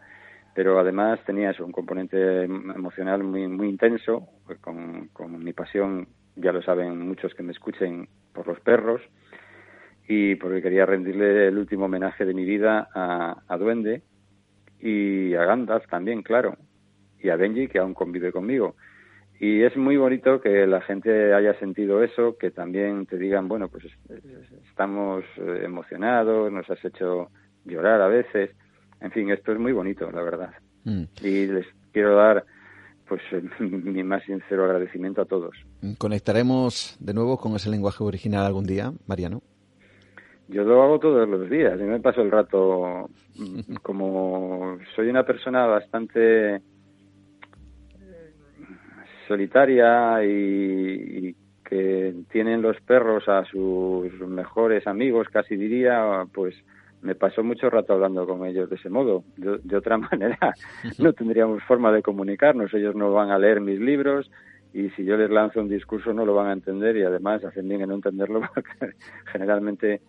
Speaker 2: pero además tenía eso, un componente emocional muy, muy intenso, pues con, mi pasión, ya lo saben muchos que me escuchen, por los perros, y porque quería rendirle el último homenaje de mi vida a, a Duende, y a Gandalf también, claro, y a Benji, que aún convive conmigo. Y es muy bonito que la gente haya sentido eso, que también te digan, bueno, pues estamos eh, emocionados, nos has hecho llorar a veces. En fin, esto es muy bonito, la verdad. Mm. Y les quiero dar pues mi más sincero agradecimiento a todos.
Speaker 1: ¿Conectaremos de nuevo con ese lenguaje original algún día, Mariano?
Speaker 2: Yo lo hago todos los días, y me paso el rato como soy una persona bastante solitaria y, que tienen los perros a sus mejores amigos, casi diría, pues me paso mucho rato hablando con ellos de ese modo. De, otra manera, no tendríamos forma de comunicarnos. Ellos no van a leer mis libros y si yo les lanzo un discurso no lo van a entender y además hacen bien en no entenderlo porque generalmente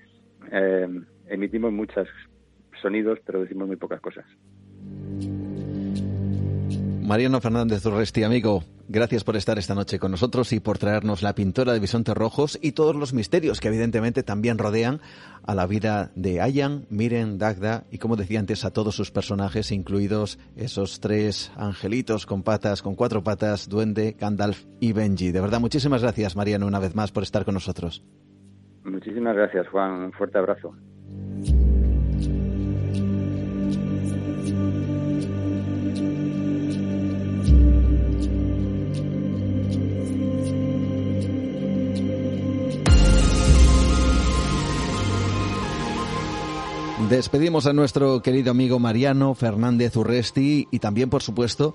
Speaker 2: eh, emitimos muchos sonidos, pero decimos muy pocas cosas.
Speaker 1: Mariano Fernández Urresti, amigo, gracias por estar esta noche con nosotros y por traernos la pintora de bisontes rojos y todos los misterios que evidentemente también rodean a la vida de Ayan, Miren, Dagda y como decía antes a todos sus personajes, incluidos esos tres angelitos con patas, con cuatro patas, Duende, Gandalf y Benji. De verdad, muchísimas gracias Mariano una vez más por estar con nosotros.
Speaker 2: Muchísimas gracias Juan, un fuerte abrazo.
Speaker 1: Despedimos a nuestro querido amigo Mariano Fernández Urresti y también, por supuesto,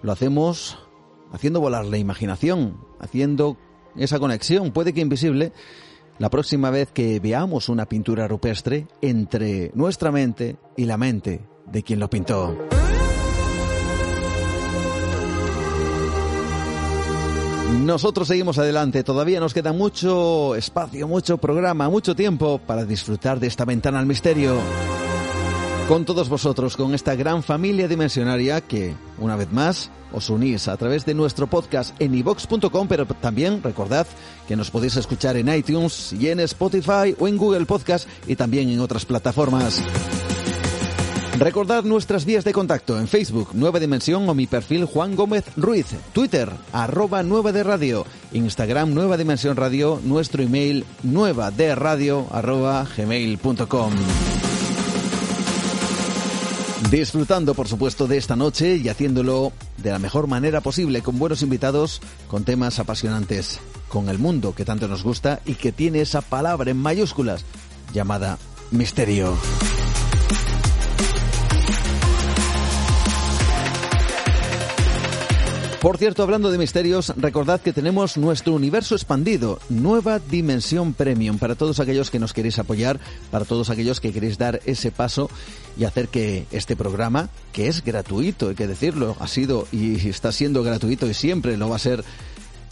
Speaker 1: lo hacemos haciendo volar la imaginación, haciendo esa conexión, puede que invisible, la próxima vez que veamos una pintura rupestre entre nuestra mente y la mente de quien lo pintó. Nosotros seguimos adelante, todavía nos queda mucho espacio, mucho programa, mucho tiempo para disfrutar de esta ventana al misterio. Con todos vosotros, con esta gran familia dimensionaria que, una vez más, os unís a través de nuestro podcast en ivox.com, pero también recordad que nos podéis escuchar en iTunes y en Spotify o en Google Podcast y también en otras plataformas. Recordad nuestras vías de contacto en Facebook, Nueva Dimensión o mi perfil Juan Gómez Ruiz, Twitter, arroba Nueva de Radio, Instagram Nueva Dimensión Radio, nuestro email nueva de radio arroba gmail.com. Disfrutando, por supuesto, de esta noche y haciéndolo de la mejor manera posible, con buenos invitados, con temas apasionantes, con el mundo que tanto nos gusta y que tiene esa palabra en mayúsculas llamada misterio. Por cierto, hablando de misterios, recordad que tenemos nuestro universo expandido, nueva dimensión premium, para todos aquellos que nos queréis apoyar, para todos aquellos que queréis dar ese paso y hacer que este programa, que es gratuito, hay que decirlo, ha sido y está siendo gratuito y siempre lo va a ser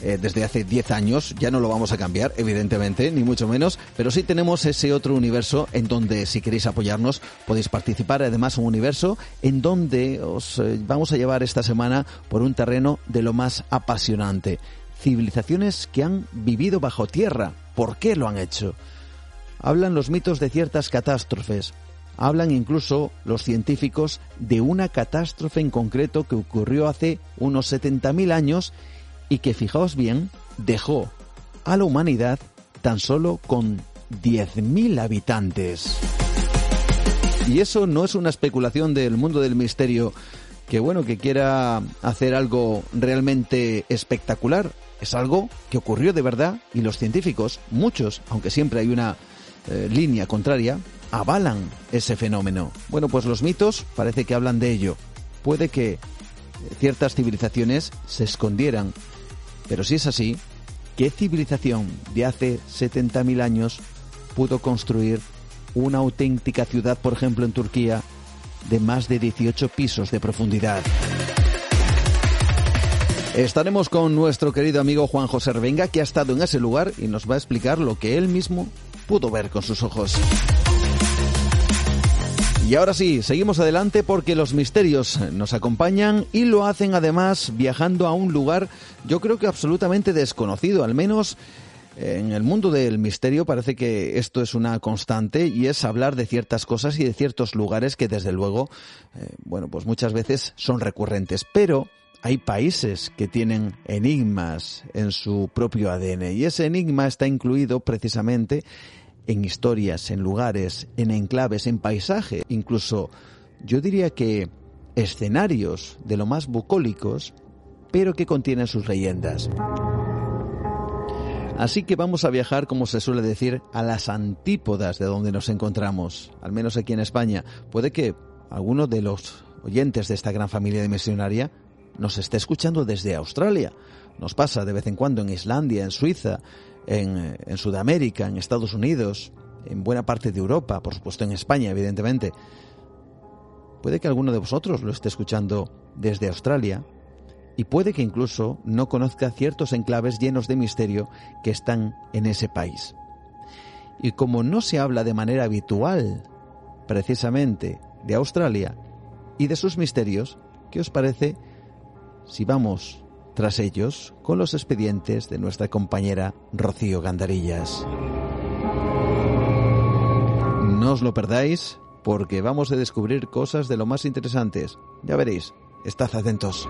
Speaker 1: eh, desde hace 10 años. Ya no lo vamos a cambiar, evidentemente, ni mucho menos, pero sí tenemos ese otro universo en donde si queréis apoyarnos podéis participar. Además, un universo en donde os eh, vamos a llevar esta semana por un terreno de lo más apasionante. Civilizaciones que han vivido bajo tierra. ¿Por qué lo han hecho? Hablan los mitos de ciertas catástrofes, hablan incluso los científicos de una catástrofe en concreto que ocurrió hace unos 70.000 años y que, fijaos bien, dejó a la humanidad tan solo con 10.000 habitantes. Y eso no es una especulación del mundo del misterio que, bueno, que quiera hacer algo realmente espectacular. Es algo que ocurrió de verdad y los científicos, muchos, aunque siempre hay una eh, línea contraria, avalan ese fenómeno. Bueno, pues los mitos parece que hablan de ello. Puede que ciertas civilizaciones se escondieran pero si es así, ¿qué civilización de hace 70.000 años pudo construir una auténtica ciudad, por ejemplo, en Turquía, de más de 18 pisos de profundidad? Estaremos con nuestro querido amigo Juan José Revenga, que ha estado en ese lugar y nos va a explicar lo que él mismo pudo ver con sus ojos. Y ahora sí, seguimos adelante porque los misterios nos acompañan y lo hacen además viajando a un lugar yo creo que absolutamente desconocido, al menos en el mundo del misterio parece que esto es una constante y es hablar de ciertas cosas y de ciertos lugares que desde luego, eh, bueno, pues muchas veces son recurrentes, pero hay países que tienen enigmas en su propio ADN y ese enigma está incluido precisamente en historias, en lugares, en enclaves, en paisaje, incluso yo diría que escenarios de lo más bucólicos, pero que contienen sus leyendas. Así que vamos a viajar, como se suele decir, a las antípodas de donde nos encontramos, al menos aquí en España. Puede que alguno de los oyentes de esta gran familia de misionaria nos esté escuchando desde Australia. Nos pasa de vez en cuando en Islandia, en Suiza, en, Sudamérica, en Estados Unidos, en buena parte de Europa, por supuesto en España, evidentemente. Puede que alguno de vosotros lo esté escuchando desde Australia y puede que incluso no conozca ciertos enclaves llenos de misterio que están en ese país. Y como no se habla de manera habitual, precisamente, de Australia y de sus misterios, ¿qué os parece si vamos tras ellos con los expedientes de nuestra compañera Rocío Gandarillas. No os lo perdáis porque vamos a descubrir cosas de lo más interesantes. Ya veréis, estad atentos.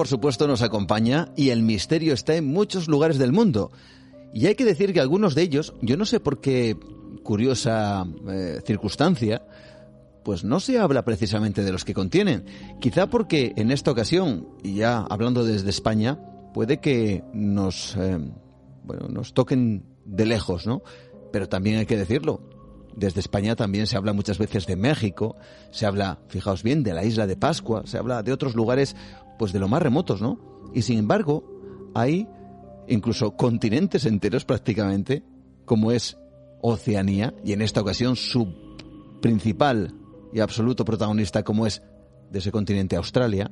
Speaker 1: Por supuesto, nos acompaña y el misterio está en muchos lugares del mundo. Y hay que decir que algunos de ellos, yo no sé por qué curiosa eh, circunstancia, pues no se habla precisamente de los que contienen. Quizá porque en esta ocasión, y ya hablando desde España, puede que nos, eh, bueno, nos toquen de lejos, ¿no? Pero también hay que decirlo. Desde España también se habla muchas veces de México, se habla, fijaos bien, de la isla de Pascua, se habla de otros lugares pues de lo más remotos, ¿no? Y sin embargo, hay incluso continentes enteros prácticamente, como es Oceanía, y en esta ocasión su principal y absoluto protagonista como es de ese continente Australia,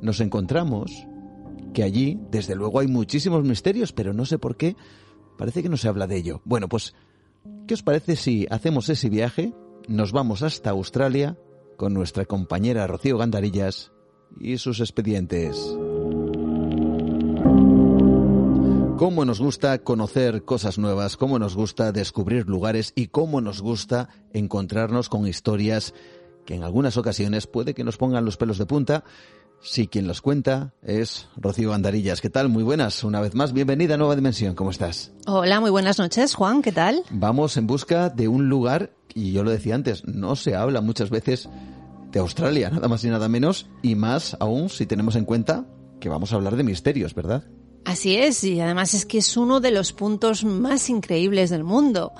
Speaker 1: nos encontramos que allí, desde luego, hay muchísimos misterios, pero no sé por qué, parece que no se habla de ello. Bueno, pues, ¿qué os parece si hacemos ese viaje? Nos vamos hasta Australia con nuestra compañera Rocío Gandarillas y sus expedientes. Cómo nos gusta conocer cosas nuevas, cómo nos gusta descubrir lugares y cómo nos gusta encontrarnos con historias que en algunas ocasiones puede que nos pongan los pelos de punta. Si quien los cuenta es Rocío Andarillas. ¿Qué tal? Muy buenas. Una vez más, bienvenida a Nueva Dimensión. ¿Cómo estás?
Speaker 3: Hola, muy buenas noches, Juan. ¿Qué tal?
Speaker 1: Vamos en busca de un lugar, y yo lo decía antes, no se habla muchas veces de Australia, nada más y nada menos, y más aún si tenemos en cuenta que vamos a hablar de misterios, ¿verdad?
Speaker 3: Así es, y además es que es uno de los puntos más increíbles del mundo.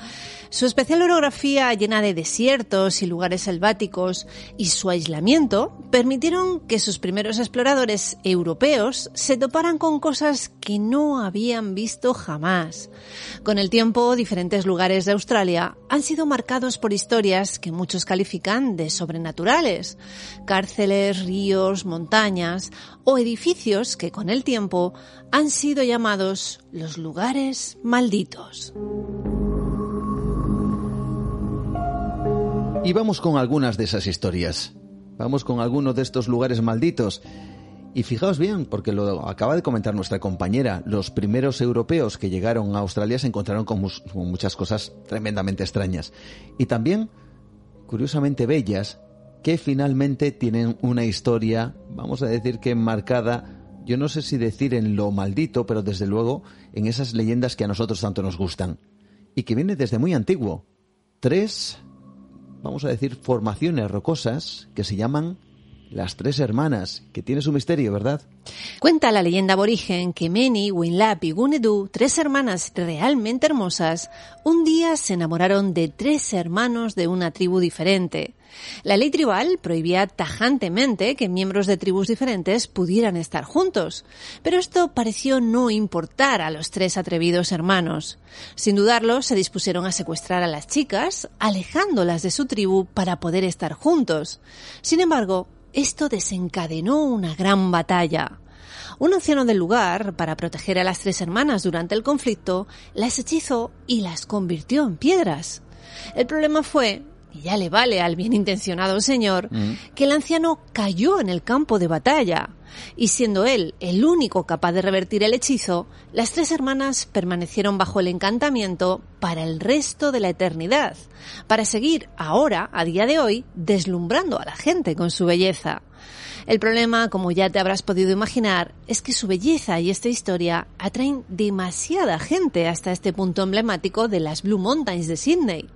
Speaker 3: Su especial orografía llena de desiertos y lugares selváticos y su aislamiento permitieron que sus primeros exploradores europeos se toparan con cosas que no habían visto jamás. Con el tiempo, diferentes lugares de Australia han sido marcados por historias que muchos califican de sobrenaturales. Cárceles, ríos, montañas o edificios que con el tiempo han sido llamados los lugares malditos.
Speaker 1: Y vamos con algunas de esas historias. Vamos con algunos de estos lugares malditos. Y fijaos bien, porque lo acaba de comentar nuestra compañera, los primeros europeos que llegaron a Australia se encontraron con, muchas cosas tremendamente extrañas. Y también, curiosamente bellas, que finalmente tienen una historia, vamos a decir que marcada, yo no sé si decir en lo maldito, pero desde luego en esas leyendas que a nosotros tanto nos gustan. Y que viene desde muy antiguo. Tres vamos a decir, formaciones rocosas que se llaman las tres hermanas, que tiene su misterio, ¿verdad?
Speaker 3: Cuenta la leyenda aborigen que Meni, Winlap y Gunedu, tres hermanas realmente hermosas, un día se enamoraron de tres hermanos de una tribu diferente. La ley tribal prohibía tajantemente que miembros de tribus diferentes pudieran estar juntos, pero esto pareció no importar a los tres atrevidos hermanos. Sin dudarlo, se dispusieron a secuestrar a las chicas, alejándolas de su tribu para poder estar juntos. Sin embargo, esto desencadenó una gran batalla. Un anciano del lugar, para proteger a las tres hermanas durante el conflicto, las hechizó y las convirtió en piedras. El problema fue, y ya le vale al bien intencionado señor, mm. que el anciano cayó en el campo de batalla y siendo él el único capaz de revertir el hechizo, las tres hermanas permanecieron bajo el encantamiento para el resto de la eternidad, para seguir ahora, a día de hoy, deslumbrando a la gente con su belleza. El problema, como ya te habrás podido imaginar, es que su belleza y esta historia atraen demasiada gente hasta este punto emblemático de las Blue Mountains de Sydney.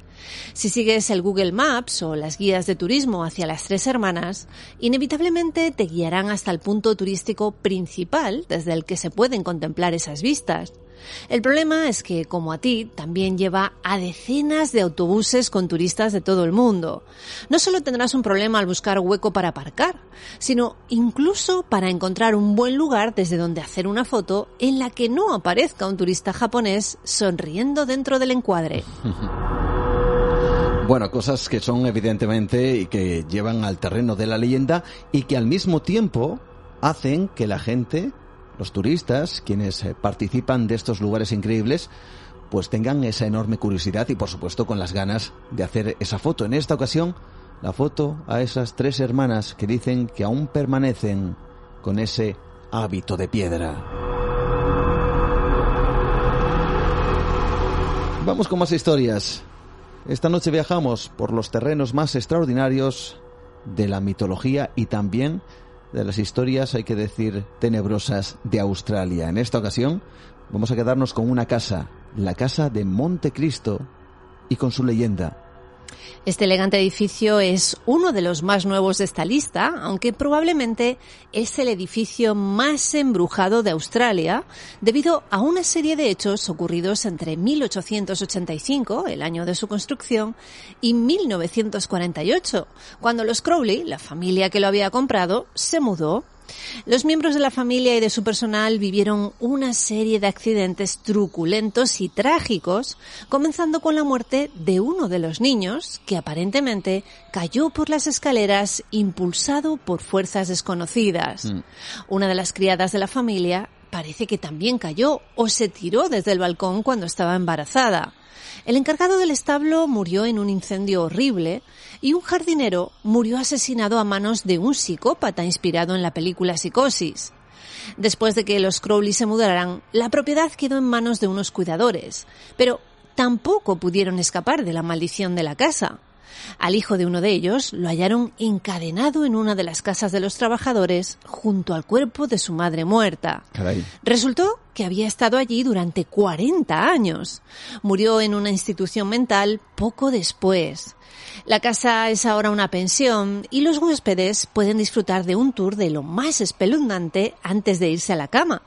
Speaker 3: Si sigues el Google Maps o las guías de turismo hacia las Tres Hermanas, inevitablemente te guiarán hasta el punto turístico principal desde el que se pueden contemplar esas vistas. El problema es que, como a ti, también lleva a decenas de autobuses con turistas de todo el mundo. No solo tendrás un problema al buscar hueco para aparcar, sino incluso para encontrar un buen lugar desde donde hacer una foto en la que no aparezca un turista japonés sonriendo dentro del encuadre.
Speaker 1: Bueno, cosas que son evidentemente y que llevan al terreno de la leyenda y que al mismo tiempo hacen que la gente los turistas, quienes eh, participan de estos lugares increíbles, pues tengan esa enorme curiosidad y por supuesto con las ganas de hacer esa foto. En esta ocasión, la foto a esas tres hermanas que dicen que aún permanecen con ese hábito de piedra. Vamos con más historias. Esta noche viajamos por los terrenos más extraordinarios de la mitología y también de las historias, hay que decir, tenebrosas de Australia. En esta ocasión vamos a quedarnos con una casa, la casa de Montecristo, y con su leyenda.
Speaker 3: Este elegante edificio es uno de los más nuevos de esta lista, aunque probablemente es el edificio más embrujado de Australia debido a una serie de hechos ocurridos entre 1885, el año de su construcción, y 1948, cuando los Crowley, la familia que lo había comprado, se mudó los miembros de la familia y de su personal vivieron una serie de accidentes truculentos y trágicos, comenzando con la muerte de uno de los niños, que aparentemente cayó por las escaleras impulsado por fuerzas desconocidas. Mm. Una de las criadas de la familia parece que también cayó o se tiró desde el balcón cuando estaba embarazada. El encargado del establo murió en un incendio horrible y un jardinero murió asesinado a manos de un psicópata inspirado en la película Psicosis. Después de que los Crowley se mudaran, la propiedad quedó en manos de unos cuidadores, pero tampoco pudieron escapar de la maldición de la casa. Al hijo de uno de ellos lo hallaron encadenado en una de las casas de los trabajadores junto al cuerpo de su madre muerta. Resultó que había estado allí durante 40 años. Murió en una institución mental poco después. La casa es ahora una pensión y los huéspedes pueden disfrutar de un tour de lo más espeluznante antes de irse a la cama.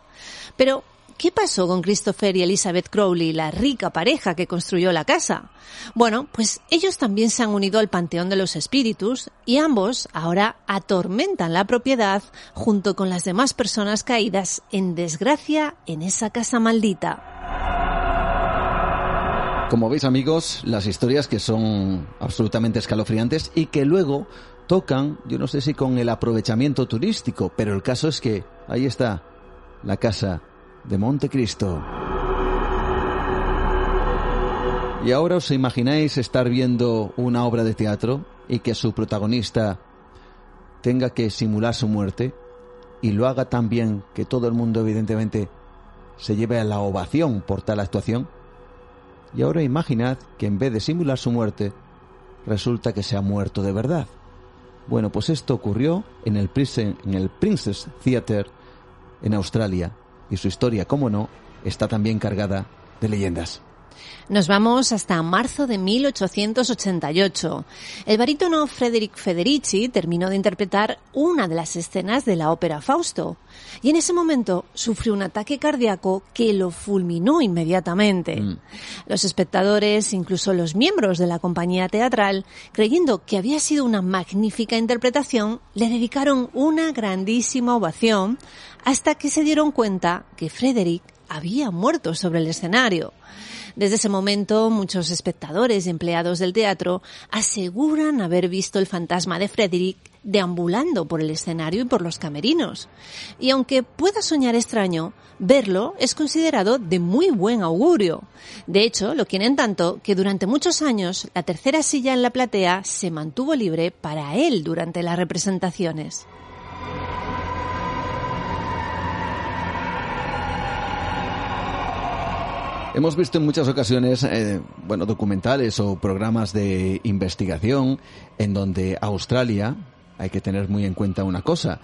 Speaker 3: Pero ¿Qué pasó con Christopher y Elizabeth Crowley, la rica pareja que construyó la casa? Bueno, pues ellos también se han unido al Panteón de los Espíritus y ambos ahora atormentan la propiedad junto con las demás personas caídas en desgracia en esa casa maldita.
Speaker 1: Como veis amigos, las historias que son absolutamente escalofriantes y que luego tocan, yo no sé si con el aprovechamiento turístico, pero el caso es que ahí está la casa de Montecristo. ¿Y ahora os imagináis estar viendo una obra de teatro y que su protagonista tenga que simular su muerte y lo haga tan bien que todo el mundo evidentemente se lleve a la ovación por tal actuación? Y ahora imaginad que en vez de simular su muerte, resulta que se ha muerto de verdad. Bueno, pues esto ocurrió en el, en el Princess Theatre en Australia y su historia, como no, está también cargada de leyendas.
Speaker 3: Nos vamos hasta marzo de 1888. El barítono Frederick Federici terminó de interpretar una de las escenas de la ópera Fausto y en ese momento sufrió un ataque cardíaco que lo fulminó inmediatamente. Mm. Los espectadores, incluso los miembros de la compañía teatral, creyendo que había sido una magnífica interpretación, le dedicaron una grandísima ovación hasta que se dieron cuenta que Frederick había muerto sobre el escenario. Desde ese momento, muchos espectadores y empleados del teatro aseguran haber visto el fantasma de Frederick deambulando por el escenario y por los camerinos. Y aunque pueda soñar extraño, verlo es considerado de muy buen augurio. De hecho, lo quieren tanto que durante muchos años la tercera silla en la platea se mantuvo libre para él durante las representaciones.
Speaker 1: Hemos visto en muchas ocasiones, eh, bueno, documentales o programas de investigación en donde Australia, hay que tener muy en cuenta una cosa,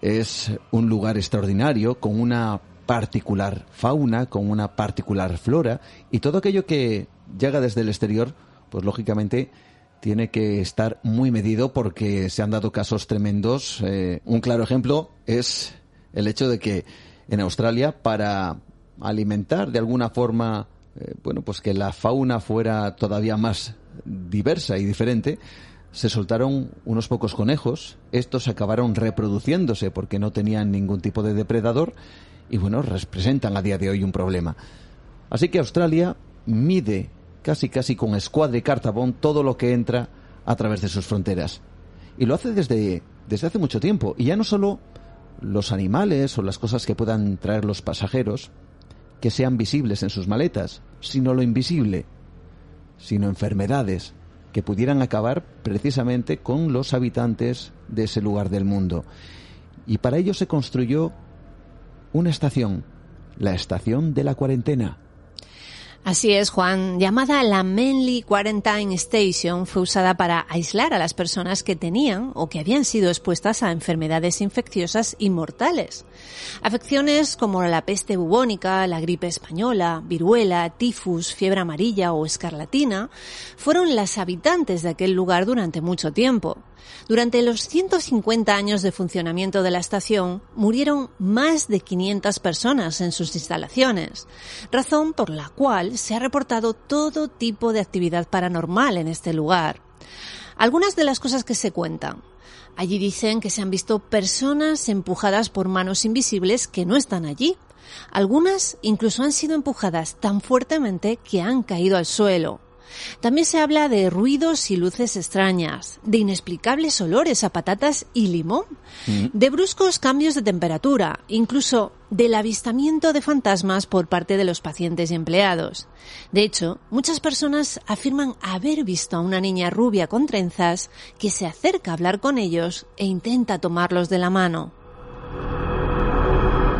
Speaker 1: es un lugar extraordinario con una particular fauna, con una particular flora y todo aquello que llega desde el exterior pues lógicamente tiene que estar muy medido porque se han dado casos tremendos. Eh, un claro ejemplo es el hecho de que en Australia para alimentar de alguna forma, eh, bueno, pues que la fauna fuera todavía más diversa y diferente, se soltaron unos pocos conejos, estos acabaron reproduciéndose porque no tenían ningún tipo de depredador y bueno, representan a día de hoy un problema. Así que Australia mide casi casi con escuadra y cartabón todo lo que entra a través de sus fronteras. Y lo hace desde, desde hace mucho tiempo. Y ya no solo los animales o las cosas que puedan traer los pasajeros, que sean visibles en sus maletas, sino lo invisible, sino enfermedades, que pudieran acabar precisamente con los habitantes de ese lugar del mundo. Y para ello se construyó una estación, la estación de la cuarentena.
Speaker 3: Así es, Juan. Llamada la Manly Quarantine Station, fue usada para aislar a las personas que tenían o que habían sido expuestas a enfermedades infecciosas y mortales. Afecciones como la peste bubónica, la gripe española, viruela, tifus, fiebre amarilla o escarlatina fueron las habitantes de aquel lugar durante mucho tiempo. Durante los 150 años de funcionamiento de la estación, murieron más de 500 personas en sus instalaciones, razón por la cual se ha reportado todo tipo de actividad paranormal en este lugar. Algunas de las cosas que se cuentan. Allí dicen que se han visto personas empujadas por manos invisibles que no están allí. Algunas incluso han sido empujadas tan fuertemente que han caído al suelo. También se habla de ruidos y luces extrañas, de inexplicables olores a patatas y limón, mm. de bruscos cambios de temperatura, incluso del avistamiento de fantasmas por parte de los pacientes y empleados. De hecho, muchas personas afirman haber visto a una niña rubia con trenzas que se acerca a hablar con ellos e intenta tomarlos de la mano.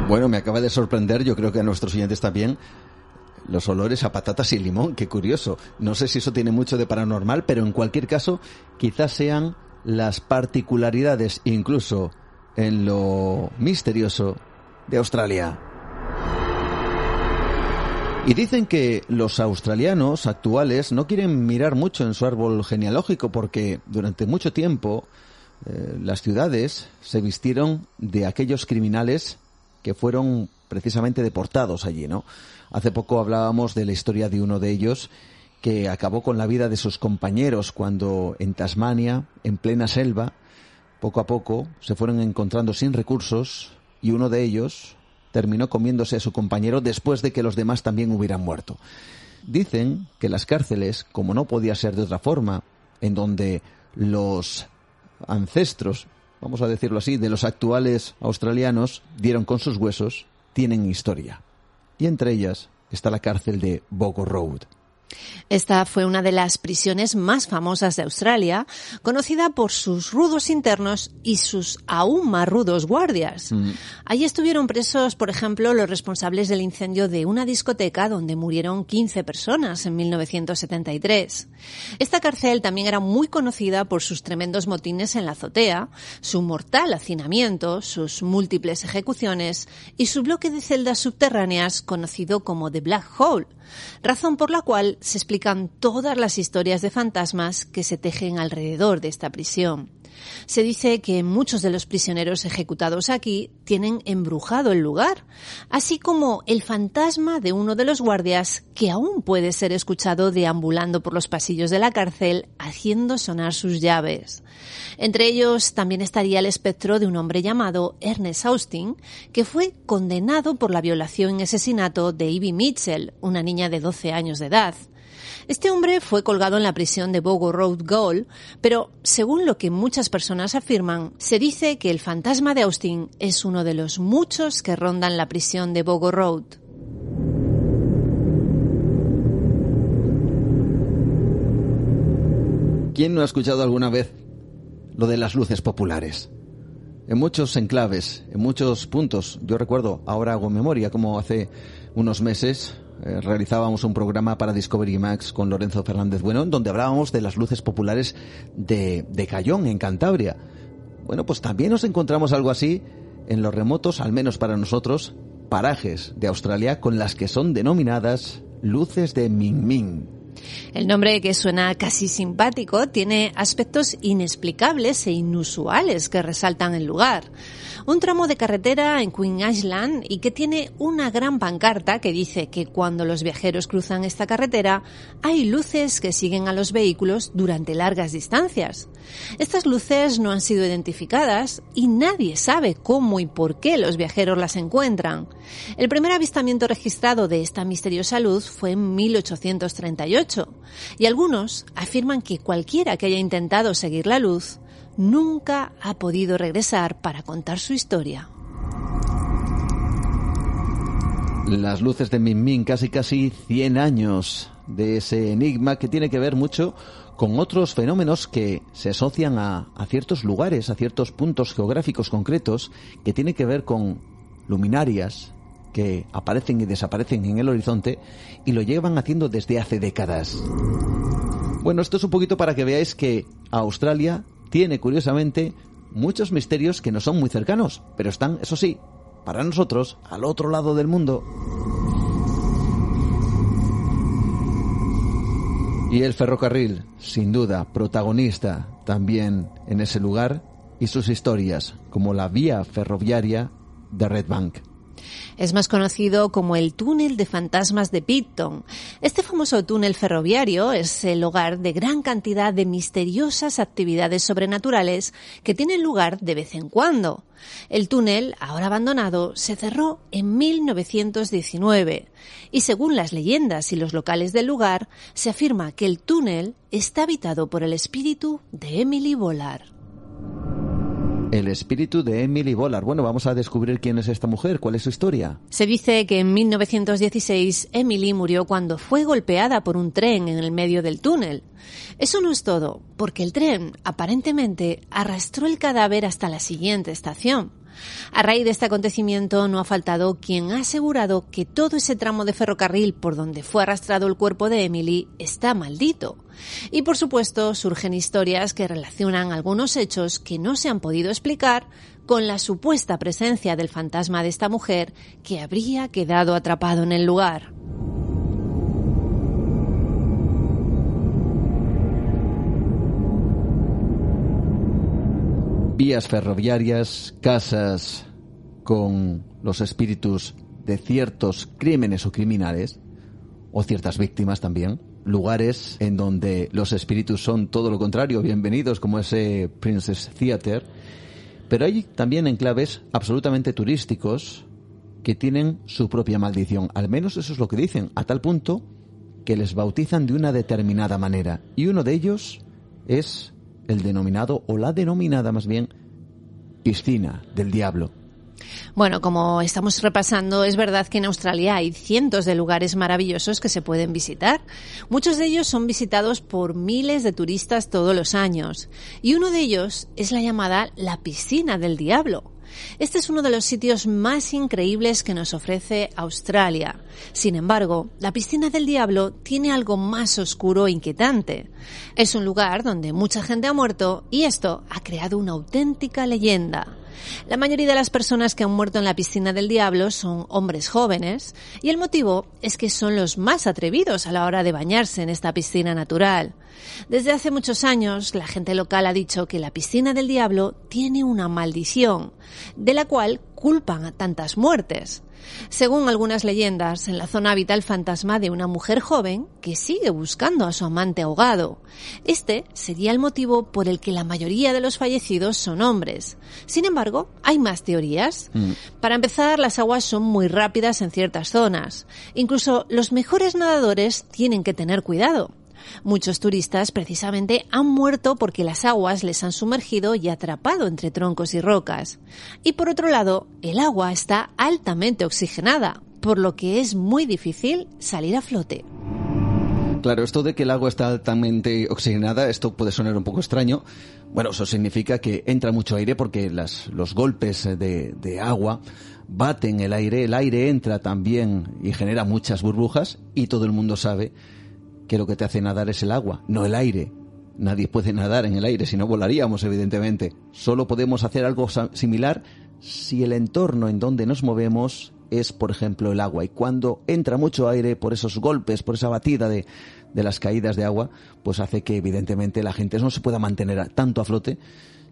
Speaker 1: Bueno, me acaba de sorprender, yo creo que a nuestros oyentes también, los olores a patatas y limón, qué curioso. No sé si eso tiene mucho de paranormal, pero en cualquier caso, quizás sean las particularidades, incluso en lo misterioso, de Australia. Y dicen que los australianos actuales no quieren mirar mucho en su árbol genealógico porque durante mucho tiempo eh, las ciudades se vistieron de aquellos criminales que fueron precisamente deportados allí, ¿no? Hace poco hablábamos de la historia de uno de ellos que acabó con la vida de sus compañeros cuando en Tasmania, en plena selva, poco a poco se fueron encontrando sin recursos y uno de ellos terminó comiéndose a su compañero después de que los demás también hubieran muerto. Dicen que las cárceles, como no podía ser de otra forma, en donde los ancestros, vamos a decirlo así, de los actuales australianos dieron con sus huesos, tienen historia y entre ellas está la cárcel de Bogo Road.
Speaker 3: Esta fue una de las prisiones más famosas de Australia, conocida por sus rudos internos y sus aún más rudos guardias. Mm. Allí estuvieron presos, por ejemplo, los responsables del incendio de una discoteca donde murieron 15 personas en 1973. Esta cárcel también era muy conocida por sus tremendos motines en la azotea, su mortal hacinamiento, sus múltiples ejecuciones y su bloque de celdas subterráneas conocido como The Black Hole, razón por la cual se explican todas las historias de fantasmas que se tejen alrededor de esta prisión. Se dice que muchos de los prisioneros ejecutados aquí tienen embrujado el lugar, así como el fantasma de uno de los guardias que aún puede ser escuchado deambulando por los pasillos de la cárcel haciendo sonar sus llaves. Entre ellos también estaría el espectro de un hombre llamado Ernest Austin, que fue condenado por la violación y asesinato de Ivy Mitchell, una niña de 12 años de edad. Este hombre fue colgado en la prisión de Bogo Road Goal, pero según lo que muchas personas afirman, se dice que el fantasma de Austin es uno de los muchos que rondan la prisión de Bogo Road.
Speaker 1: ¿Quién no ha escuchado alguna vez lo de las luces populares? En muchos enclaves, en muchos puntos. Yo recuerdo, ahora hago memoria, como hace unos meses eh, realizábamos un programa para Discovery Max con Lorenzo Fernández Bueno, donde hablábamos de las luces populares de, de Cayón, en Cantabria. Bueno, pues también nos encontramos algo así en los remotos, al menos para nosotros, parajes de Australia con las que son denominadas luces de Ming Ming.
Speaker 3: El nombre, que suena casi simpático, tiene aspectos inexplicables e inusuales que resaltan el lugar un tramo de carretera en Queen Island y que tiene una gran pancarta que dice que cuando los viajeros cruzan esta carretera hay luces que siguen a los vehículos durante largas distancias. Estas luces no han sido identificadas y nadie sabe cómo y por qué los viajeros las encuentran. El primer avistamiento registrado de esta misteriosa luz fue en 1838 y algunos afirman que cualquiera que haya intentado seguir la luz nunca ha podido regresar para contar su historia.
Speaker 1: Las luces de Min Min, casi casi 100 años de ese enigma que tiene que ver mucho con otros fenómenos que se asocian a, a, ciertos lugares, a ciertos puntos geográficos concretos, que tiene que ver con luminarias que aparecen y desaparecen en el horizonte y lo llevan haciendo desde hace décadas. Bueno, esto es un poquito para que veáis que Australia tiene curiosamente muchos misterios que no son muy cercanos, pero están, eso sí, para nosotros, al otro lado del mundo. Y el ferrocarril, sin duda, protagonista también en ese lugar y sus historias, como la vía ferroviaria de Red Bank.
Speaker 3: Es más conocido como el túnel de fantasmas de Pitton. Este famoso túnel ferroviario es el hogar de gran cantidad de misteriosas actividades sobrenaturales que tienen lugar de vez en cuando. El túnel, ahora abandonado, se cerró en 1919 y según las leyendas y los locales del lugar, se afirma que el túnel está habitado por el espíritu de Emily Bollard.
Speaker 1: El espíritu de Emily Bollard. Bueno, vamos a descubrir quién es esta mujer, cuál es su historia.
Speaker 3: Se dice que en 1916 Emily murió cuando fue golpeada por un tren en el medio del túnel. Eso no es todo, porque el tren aparentemente arrastró el cadáver hasta la siguiente estación. A raíz de este acontecimiento no ha faltado quien ha asegurado que todo ese tramo de ferrocarril por donde fue arrastrado el cuerpo de Emily está maldito. Y por supuesto surgen historias que relacionan algunos hechos que no se han podido explicar con la supuesta presencia del fantasma de esta mujer que habría quedado atrapado en el lugar.
Speaker 1: vías ferroviarias, casas con los espíritus de ciertos crímenes o criminales, o ciertas víctimas también, lugares en donde los espíritus son todo lo contrario, bienvenidos, como ese Princess Theater, pero hay también enclaves absolutamente turísticos que tienen su propia maldición, al menos eso es lo que dicen, a tal punto que les bautizan de una determinada manera, y uno de ellos es el denominado, o la denominada más bien, piscina del diablo.
Speaker 3: Bueno, como estamos repasando, es verdad que en Australia hay cientos de lugares maravillosos que se pueden visitar. Muchos de ellos son visitados por miles de turistas todos los años. Y uno de ellos es la llamada la piscina del diablo. Este es uno de los sitios más increíbles que nos ofrece Australia. Sin embargo, la piscina del diablo tiene algo más oscuro e inquietante. Es un lugar donde mucha gente ha muerto y esto ha creado una auténtica leyenda. La mayoría de las personas que han muerto en la piscina del diablo son hombres jóvenes y el motivo es que son los más atrevidos a la hora de bañarse en esta piscina natural. Desde hace muchos años la gente local ha dicho que la piscina del diablo tiene una maldición, de la cual culpan a tantas muertes. Según algunas leyendas, en la zona habita el fantasma de una mujer joven que sigue buscando a su amante ahogado. Este sería el motivo por el que la mayoría de los fallecidos son hombres. Sin embargo, hay más teorías. Mm. Para empezar, las aguas son muy rápidas en ciertas zonas. Incluso los mejores nadadores tienen que tener cuidado. Muchos turistas precisamente han muerto porque las aguas les han sumergido y atrapado entre troncos y rocas. Y por otro lado, el agua está altamente oxigenada, por lo que es muy difícil salir a flote.
Speaker 1: Claro, esto de que el agua está altamente oxigenada, esto puede sonar un poco extraño. Bueno, eso significa que entra mucho aire porque los golpes de, de agua baten el aire, el aire entra también y genera muchas burbujas y todo el mundo sabe que lo que te hace nadar es el agua, no el aire. Nadie puede nadar en el aire, si no volaríamos, evidentemente. Solo podemos hacer algo similar si el entorno en donde nos movemos es, por ejemplo, el agua. Y cuando entra mucho aire por esos golpes, por esa batida de, de las caídas de agua, pues hace que evidentemente la gente no se pueda mantener tanto a flote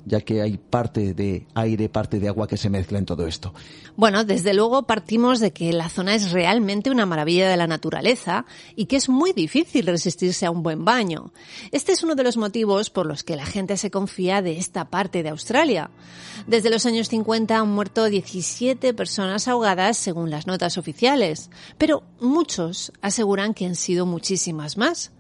Speaker 1: ya que hay parte de aire, parte de agua que se mezcla en todo esto.
Speaker 3: Bueno, desde luego partimos de que la zona es realmente una maravilla de la naturaleza y que es muy difícil resistirse a un buen baño. Este es uno de los motivos por los que la gente se confía de esta parte de Australia. Desde los años 50 han muerto 17 personas ahogadas según las notas oficiales, pero muchos aseguran que han sido muchísimas más.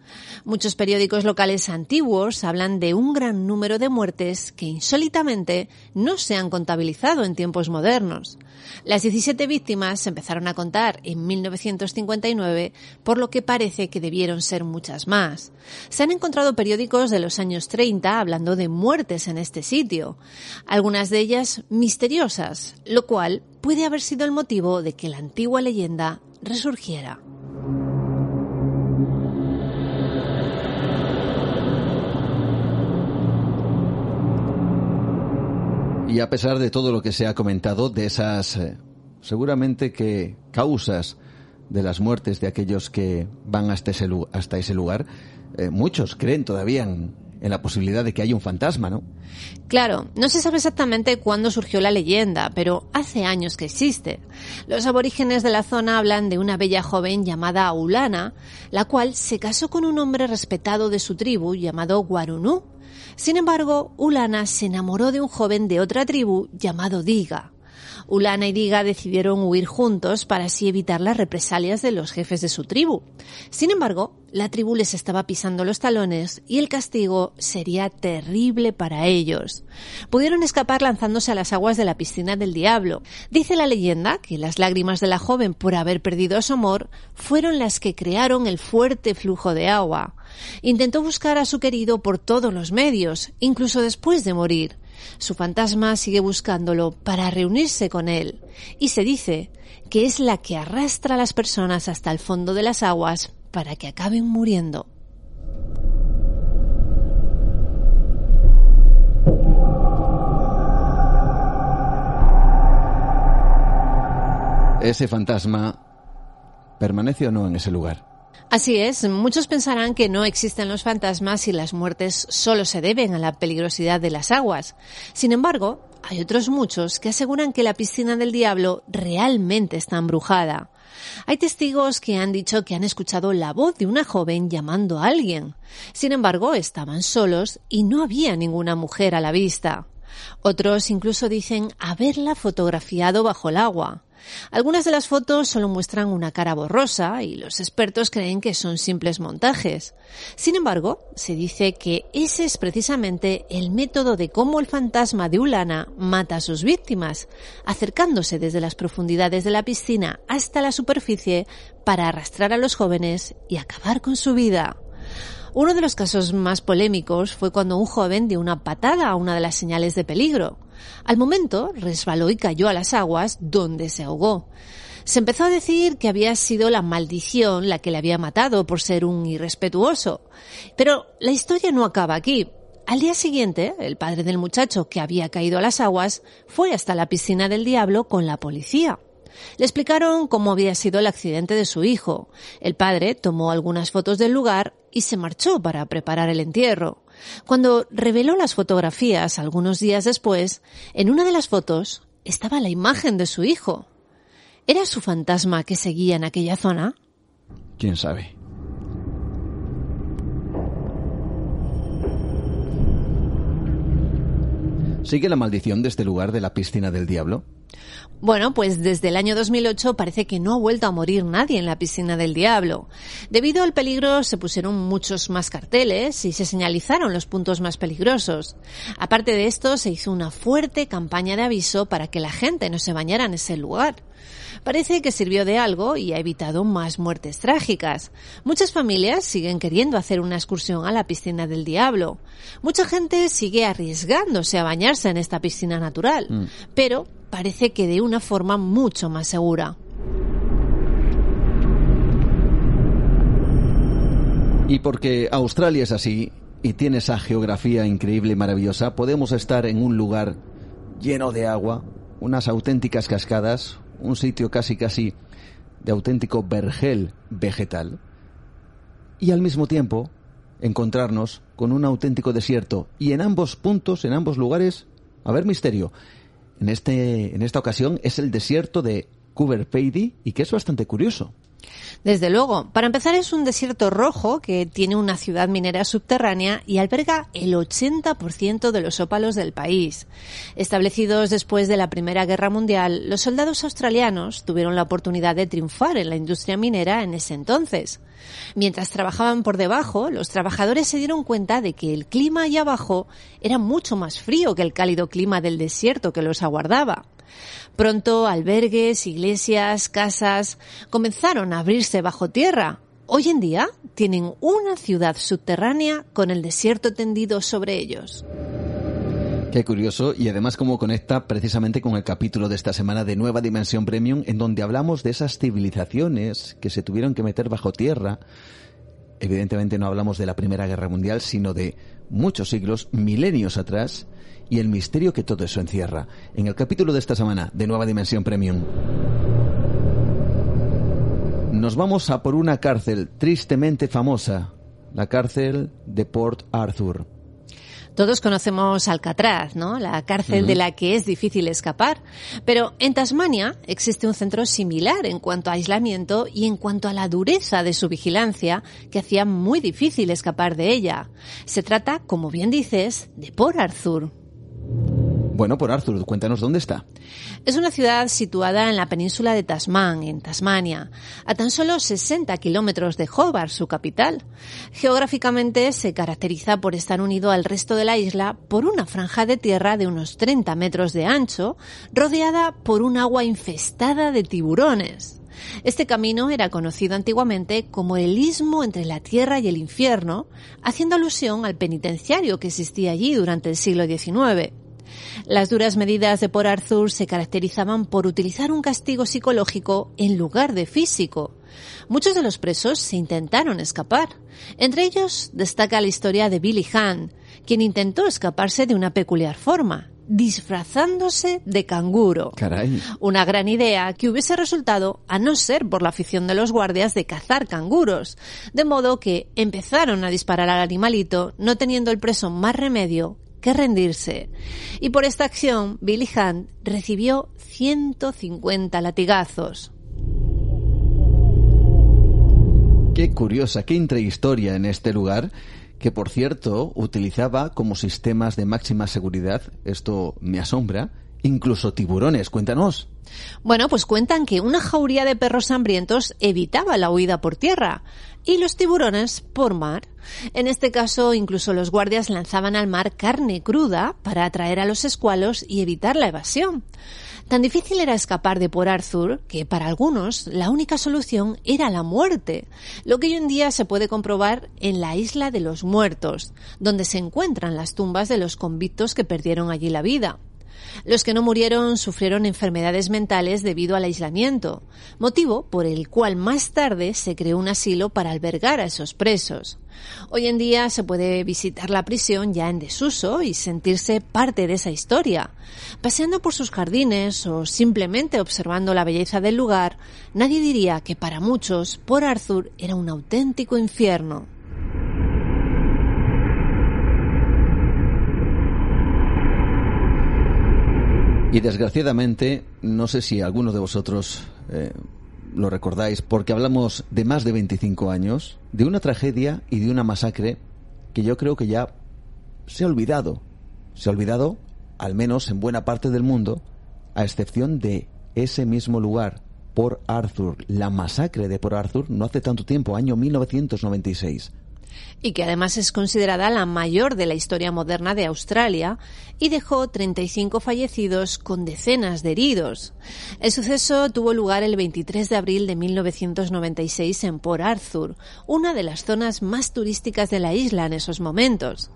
Speaker 3: Muchos periódicos locales antiguos hablan de un gran número de muertes que insólitamente no se han contabilizado en tiempos modernos. Las 17 víctimas se empezaron a contar en 1959, por lo que parece que debieron ser muchas más. Se han encontrado periódicos de los años 30 hablando de muertes en este sitio, algunas de ellas misteriosas, lo cual puede haber sido el motivo de que la antigua leyenda resurgiera.
Speaker 1: Y a pesar de todo lo que se ha comentado, de esas eh, seguramente que causas de las muertes de aquellos que van hasta ese, hasta ese lugar, eh, muchos creen todavía en, en, la posibilidad de que haya un fantasma, ¿no?
Speaker 3: Claro, no se sabe exactamente cuándo surgió la leyenda, pero hace años que existe. Los aborígenes de la zona hablan de una bella joven llamada Aulana, la cual se casó con un hombre respetado de su tribu llamado Guarunú, sin embargo, Ulana se enamoró de un joven de otra tribu llamado Diga. Ulana y Diga decidieron huir juntos para así evitar las represalias de los jefes de su tribu. Sin embargo, la tribu les estaba pisando los talones y el castigo sería terrible para ellos. Pudieron escapar lanzándose a las aguas de la piscina del diablo. Dice la leyenda que las lágrimas de la joven por haber perdido a su amor fueron las que crearon el fuerte flujo de agua. Intentó buscar a su querido por todos los medios, incluso después de morir. Su fantasma sigue buscándolo para reunirse con él, y se dice que es la que arrastra a las personas hasta el fondo de las aguas para que acaben muriendo.
Speaker 1: ¿Ese fantasma permanece o no en ese lugar?
Speaker 3: Así es, muchos pensarán que no existen los fantasmas y las muertes solo se deben a la peligrosidad de las aguas. Sin embargo, hay otros muchos que aseguran que la piscina del diablo realmente está embrujada. Hay testigos que han dicho que han escuchado la voz de una joven llamando a alguien. Sin embargo, estaban solos y no había ninguna mujer a la vista. Otros incluso dicen haberla fotografiado bajo el agua. Algunas de las fotos solo muestran una cara borrosa y los expertos creen que son simples montajes. Sin embargo, se dice que ese es precisamente el método de cómo el fantasma de Ulana mata a sus víctimas, acercándose desde las profundidades de la piscina hasta la superficie para arrastrar a los jóvenes y acabar con su vida. Uno de los casos más polémicos fue cuando un joven dio una patada a una de las señales de peligro. Al momento resbaló y cayó a las aguas donde se ahogó. Se empezó a decir que había sido la maldición la que le había matado por ser un irrespetuoso. Pero la historia no acaba aquí. Al día siguiente, el padre del muchacho que había caído a las aguas fue hasta la piscina del diablo con la policía. Le explicaron cómo había sido el accidente de su hijo. El padre tomó algunas fotos del lugar y se marchó para preparar el entierro. Cuando reveló las fotografías algunos días después, en una de las fotos estaba la imagen de su hijo. ¿Era su fantasma que seguía en aquella zona?
Speaker 1: ¿Quién sabe? ¿Sigue la maldición de este lugar de la piscina del diablo?
Speaker 3: Bueno, pues desde el año 2008 parece que no ha vuelto a morir nadie en la piscina del diablo. Debido al peligro se pusieron muchos más carteles y se señalizaron los puntos más peligrosos. Aparte de esto, se hizo una fuerte campaña de aviso para que la gente no se bañara en ese lugar. Parece que sirvió de algo y ha evitado más muertes trágicas. Muchas familias siguen queriendo hacer una excursión a la piscina del diablo. Mucha gente sigue arriesgándose a bañarse en esta piscina natural, mm. pero parece que de una forma mucho más segura.
Speaker 1: Y porque Australia es así y tiene esa geografía increíble y maravillosa, podemos estar en un lugar lleno de agua, unas auténticas cascadas, un sitio casi casi de auténtico vergel vegetal, y al mismo tiempo encontrarnos con un auténtico desierto. Y en ambos puntos, en ambos lugares, a ver misterio. En, este, en esta ocasión es el desierto de Cooper y que es bastante curioso.
Speaker 3: Desde luego. Para empezar, es un desierto rojo que tiene una ciudad minera subterránea y alberga el 80% de los ópalos del país. Establecidos después de la Primera Guerra Mundial, los soldados australianos tuvieron la oportunidad de triunfar en la industria minera en ese entonces. Mientras trabajaban por debajo, los trabajadores se dieron cuenta de que el clima allá abajo era mucho más frío que el cálido clima del desierto que los aguardaba. Pronto albergues, iglesias, casas comenzaron a abrirse bajo tierra. Hoy en día tienen una ciudad subterránea con el desierto tendido sobre ellos.
Speaker 1: Qué curioso y además cómo conecta precisamente con el capítulo de esta semana de Nueva Dimensión Premium en donde hablamos de esas civilizaciones que se tuvieron que meter bajo tierra. Evidentemente no hablamos de la Primera Guerra Mundial, sino de muchos siglos, milenios atrás, y el misterio que todo eso encierra. En el capítulo de esta semana de Nueva Dimensión Premium. Nos vamos a por una cárcel tristemente famosa, la cárcel de Port Arthur.
Speaker 3: Todos conocemos Alcatraz, ¿no? La cárcel de la que es difícil escapar. Pero en Tasmania existe un centro similar en cuanto a aislamiento y en cuanto a la dureza de su vigilancia que hacía muy difícil escapar de ella. Se trata, como bien dices, de Port Arthur.
Speaker 1: Bueno, por Arthur, cuéntanos dónde está.
Speaker 3: Es una ciudad situada en la península de Tasman, en Tasmania, a tan solo 60 kilómetros de Hobart, su capital. Geográficamente se caracteriza por estar unido al resto de la isla por una franja de tierra de unos 30 metros de ancho, rodeada por un agua infestada de tiburones. Este camino era conocido antiguamente como el istmo entre la tierra y el infierno, haciendo alusión al penitenciario que existía allí durante el siglo XIX. Las duras medidas de Port Arthur se caracterizaban por utilizar un castigo psicológico en lugar de físico. Muchos de los presos se intentaron escapar. Entre ellos destaca la historia de Billy Hahn, quien intentó escaparse de una peculiar forma, disfrazándose de canguro.
Speaker 1: Caray.
Speaker 3: Una gran idea que hubiese resultado a no ser por la afición de los guardias de cazar canguros, de modo que empezaron a disparar al animalito, no teniendo el preso más remedio que rendirse. Y por esta acción, Billy Hunt recibió 150 latigazos.
Speaker 1: Qué curiosa, qué intrahistoria en este lugar que por cierto utilizaba como sistemas de máxima seguridad, esto me asombra, incluso tiburones. Cuéntanos.
Speaker 3: Bueno, pues cuentan que una jauría de perros hambrientos evitaba la huida por tierra y los tiburones por mar. En este caso, incluso los guardias lanzaban al mar carne cruda para atraer a los escualos y evitar la evasión. Tan difícil era escapar de Port Arthur que para algunos la única solución era la muerte, lo que hoy en día se puede comprobar en la isla de los muertos, donde se encuentran las tumbas de los convictos que perdieron allí la vida. Los que no murieron sufrieron enfermedades mentales debido al aislamiento, motivo por el cual más tarde se creó un asilo para albergar a esos presos. Hoy en día se puede visitar la prisión ya en desuso y sentirse parte de esa historia. Paseando por sus jardines o simplemente observando la belleza del lugar, nadie diría que para muchos por Arthur era un auténtico infierno.
Speaker 1: Y desgraciadamente, no sé si alguno de vosotros eh, lo recordáis, porque hablamos de más de 25 años, de una tragedia y de una masacre que yo creo que ya se ha olvidado. Se ha olvidado, al menos en buena parte del mundo, a excepción de ese mismo lugar, por Arthur. La masacre de Por Arthur no hace tanto tiempo, año 1996
Speaker 3: y que además es considerada la mayor de la historia moderna de Australia y dejó 35 fallecidos con decenas de heridos. El suceso tuvo lugar el 23 de abril de 1996 en Port Arthur, una de las zonas más turísticas de la isla en esos momentos.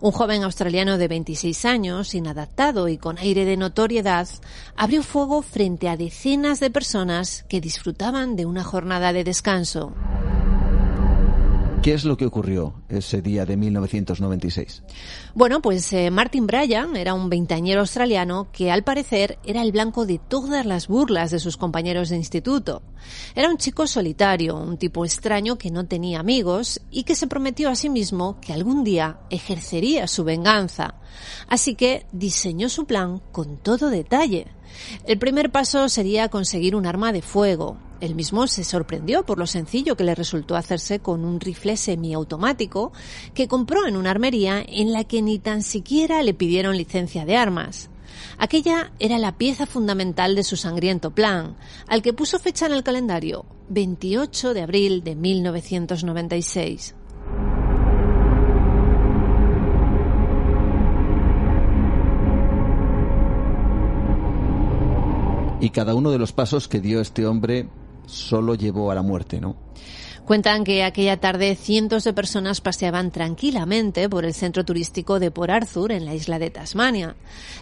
Speaker 3: Un joven australiano de 26 años, inadaptado y con aire de notoriedad, abrió fuego frente a decenas de personas que disfrutaban de una jornada de descanso.
Speaker 1: ¿Qué es lo que ocurrió ese día de 1996?
Speaker 3: Bueno, pues eh, Martin Bryan era un veinteañero australiano que al parecer era el blanco de todas las burlas de sus compañeros de instituto. Era un chico solitario, un tipo extraño que no tenía amigos y que se prometió a sí mismo que algún día ejercería su venganza. Así que diseñó su plan con todo detalle. El primer paso sería conseguir un arma de fuego, él mismo se sorprendió por lo sencillo que le resultó hacerse con un rifle semiautomático que compró en una armería en la que ni tan siquiera le pidieron licencia de armas. Aquella era la pieza fundamental de su sangriento plan, al que puso fecha en el calendario, 28 de abril de 1996.
Speaker 1: Y cada uno de los pasos que dio este hombre solo llevó a la muerte, ¿no?
Speaker 3: Cuentan que aquella tarde cientos de personas paseaban tranquilamente por el centro turístico de Port Arthur en la isla de Tasmania.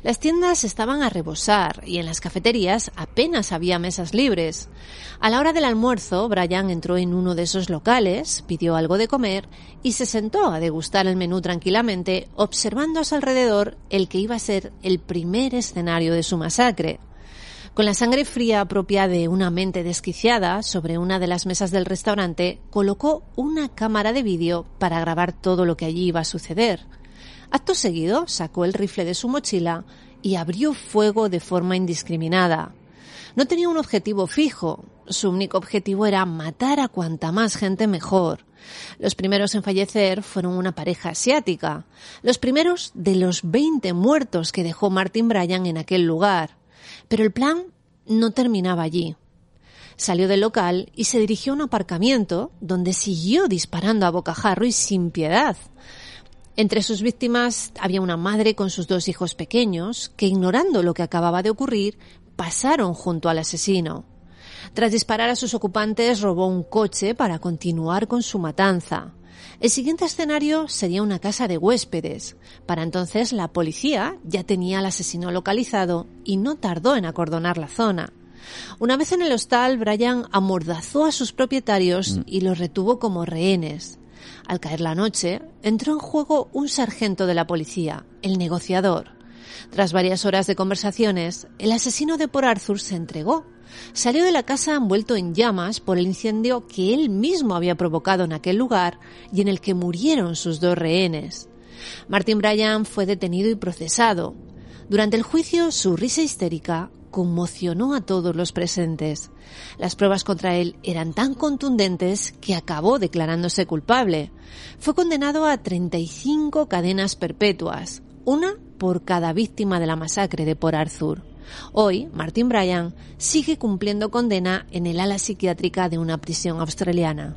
Speaker 3: Las tiendas estaban a rebosar y en las cafeterías apenas había mesas libres. A la hora del almuerzo, Brian entró en uno de esos locales, pidió algo de comer y se sentó a degustar el menú tranquilamente, observando a su alrededor el que iba a ser el primer escenario de su masacre. Con la sangre fría propia de una mente desquiciada, sobre una de las mesas del restaurante colocó una cámara de vídeo para grabar todo lo que allí iba a suceder. Acto seguido sacó el rifle de su mochila y abrió fuego de forma indiscriminada. No tenía un objetivo fijo, su único objetivo era matar a cuanta más gente mejor. Los primeros en fallecer fueron una pareja asiática, los primeros de los 20 muertos que dejó Martin Bryan en aquel lugar. Pero el plan no terminaba allí. Salió del local y se dirigió a un aparcamiento donde siguió disparando a bocajarro y sin piedad. Entre sus víctimas había una madre con sus dos hijos pequeños que, ignorando lo que acababa de ocurrir, pasaron junto al asesino. Tras disparar a sus ocupantes, robó un coche para continuar con su matanza. El siguiente escenario sería una casa de huéspedes. Para entonces la policía ya tenía al asesino localizado y no tardó en acordonar la zona. Una vez en el hostal, Brian amordazó a sus propietarios mm. y los retuvo como rehenes. Al caer la noche, entró en juego un sargento de la policía, el negociador. Tras varias horas de conversaciones, el asesino de Por Arthur se entregó Salió de la casa envuelto en llamas por el incendio que él mismo había provocado en aquel lugar y en el que murieron sus dos rehenes. Martin Bryan fue detenido y procesado. Durante el juicio, su risa histérica conmocionó a todos los presentes. Las pruebas contra él eran tan contundentes que acabó declarándose culpable. Fue condenado a 35 cadenas perpetuas, una por cada víctima de la masacre de Port Arthur. Hoy, Martin Bryan sigue cumpliendo condena en el ala psiquiátrica de una prisión australiana.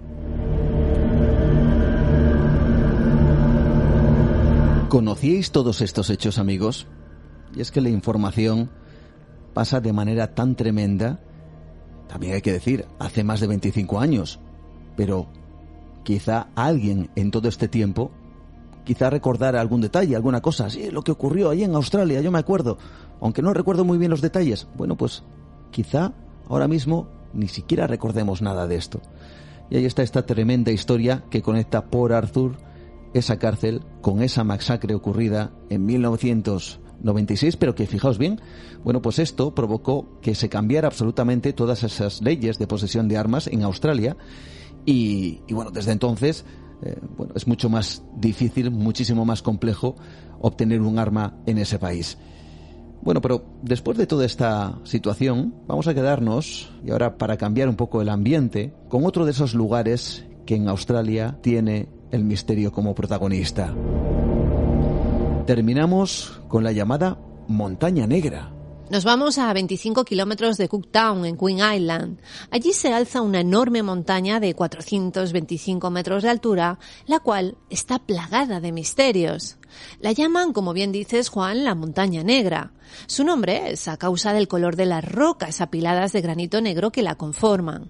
Speaker 1: ¿Conocíais todos estos hechos, amigos? Y es que la información pasa de manera tan tremenda, también hay que decir, hace más de 25 años, pero quizá alguien en todo este tiempo, quizá recordara algún detalle, alguna cosa, sí, lo que ocurrió ahí en Australia, yo me acuerdo, aunque no recuerdo muy bien los detalles, bueno, pues quizá ahora mismo ni siquiera recordemos nada de esto. Y ahí está esta tremenda historia que conecta por Arthur esa cárcel con esa masacre ocurrida en 1996, pero que fijaos bien, bueno, pues esto provocó que se cambiara absolutamente todas esas leyes de posesión de armas en Australia. Y, bueno, desde entonces eh, bueno, es mucho más difícil, muchísimo más complejo obtener un arma en ese país. Bueno, pero después de toda esta situación, vamos a quedarnos, y ahora para cambiar un poco el ambiente, con otro de esos lugares que en Australia tiene el misterio como protagonista. Terminamos con la llamada Montaña Negra.
Speaker 3: Nos vamos a 25 kilómetros de Cooktown, en Queen Island. Allí se alza una enorme montaña de 425 metros de altura, la cual está plagada de misterios. La llaman, como bien dices, Juan, la montaña negra. Su nombre es a causa del color de las rocas apiladas de granito negro que la conforman.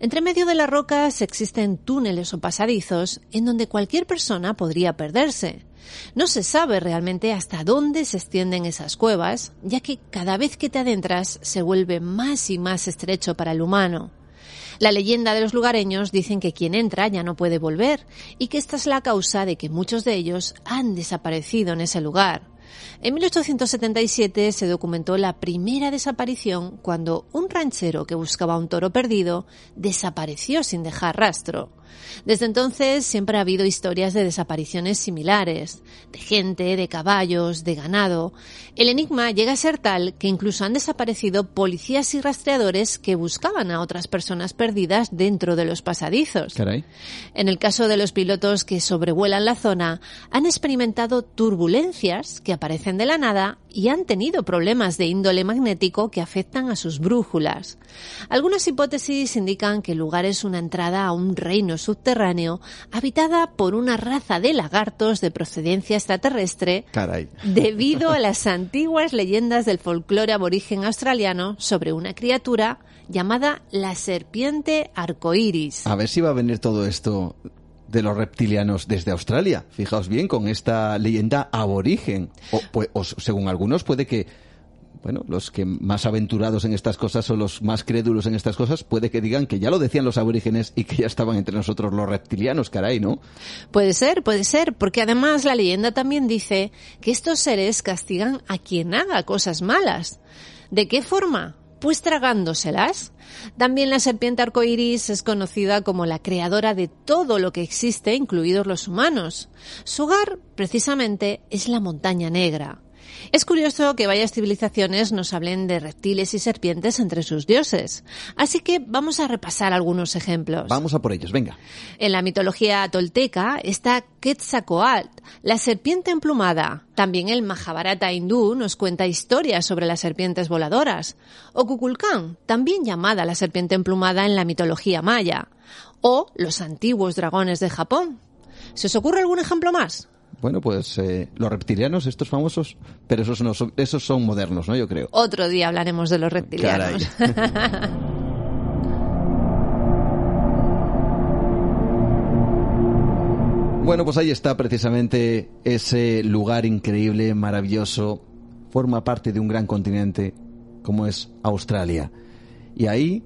Speaker 3: Entre medio de las rocas existen túneles o pasadizos en donde cualquier persona podría perderse. No se sabe realmente hasta dónde se extienden esas cuevas, ya que cada vez que te adentras se vuelve más y más estrecho para el humano. La leyenda de los lugareños dicen que quien entra ya no puede volver y que esta es la causa de que muchos de ellos han desaparecido en ese lugar. En 1877 se documentó la primera desaparición cuando un ranchero que buscaba un toro perdido desapareció sin dejar rastro. Desde entonces siempre ha habido historias de desapariciones similares, de gente, de caballos, de ganado. El enigma llega a ser tal que incluso han desaparecido policías y rastreadores que buscaban a otras personas perdidas dentro de los pasadizos. En el caso de los pilotos que sobrevuelan la zona, han experimentado turbulencias que aparecen de la nada y han tenido problemas de índole magnético que afectan a sus brújulas. Algunas hipótesis indican que el lugar es una entrada a un reino subterráneo habitada por una raza de lagartos de procedencia extraterrestre debido a las antiguas leyendas del folclore aborigen australiano sobre una criatura llamada la serpiente arcoíris.
Speaker 1: A ver si va a venir todo esto de los reptilianos desde Australia. Fijaos bien con esta leyenda aborigen. O, pues, según algunos puede que bueno, los que más aventurados en estas cosas o los más crédulos en estas cosas, puede que digan que ya lo decían los aborígenes y que ya estaban entre nosotros los reptilianos, caray, ¿no?
Speaker 3: Puede ser, puede ser, porque además la leyenda también dice que estos seres castigan a quien haga cosas malas. ¿De qué forma? Pues tragándoselas. También la serpiente arcoiris es conocida como la creadora de todo lo que existe, incluidos los humanos. Su hogar, precisamente, es la montaña negra. Es curioso que varias civilizaciones nos hablen de reptiles y serpientes entre sus dioses. Así que vamos a repasar algunos ejemplos.
Speaker 1: Vamos a por ellos, venga.
Speaker 3: En la mitología tolteca está Quetzalcoatl, la serpiente emplumada. También el Mahabharata hindú nos cuenta historias sobre las serpientes voladoras. O Kukulkan, también llamada la serpiente emplumada en la mitología maya. O los antiguos dragones de Japón. ¿Se os ocurre algún ejemplo más?
Speaker 1: Bueno, pues eh, los reptilianos, estos famosos, pero esos, no son, esos son modernos, ¿no? Yo creo.
Speaker 3: Otro día hablaremos de los reptilianos.
Speaker 1: bueno, pues ahí está precisamente ese lugar increíble, maravilloso. Forma parte de un gran continente como es Australia. Y ahí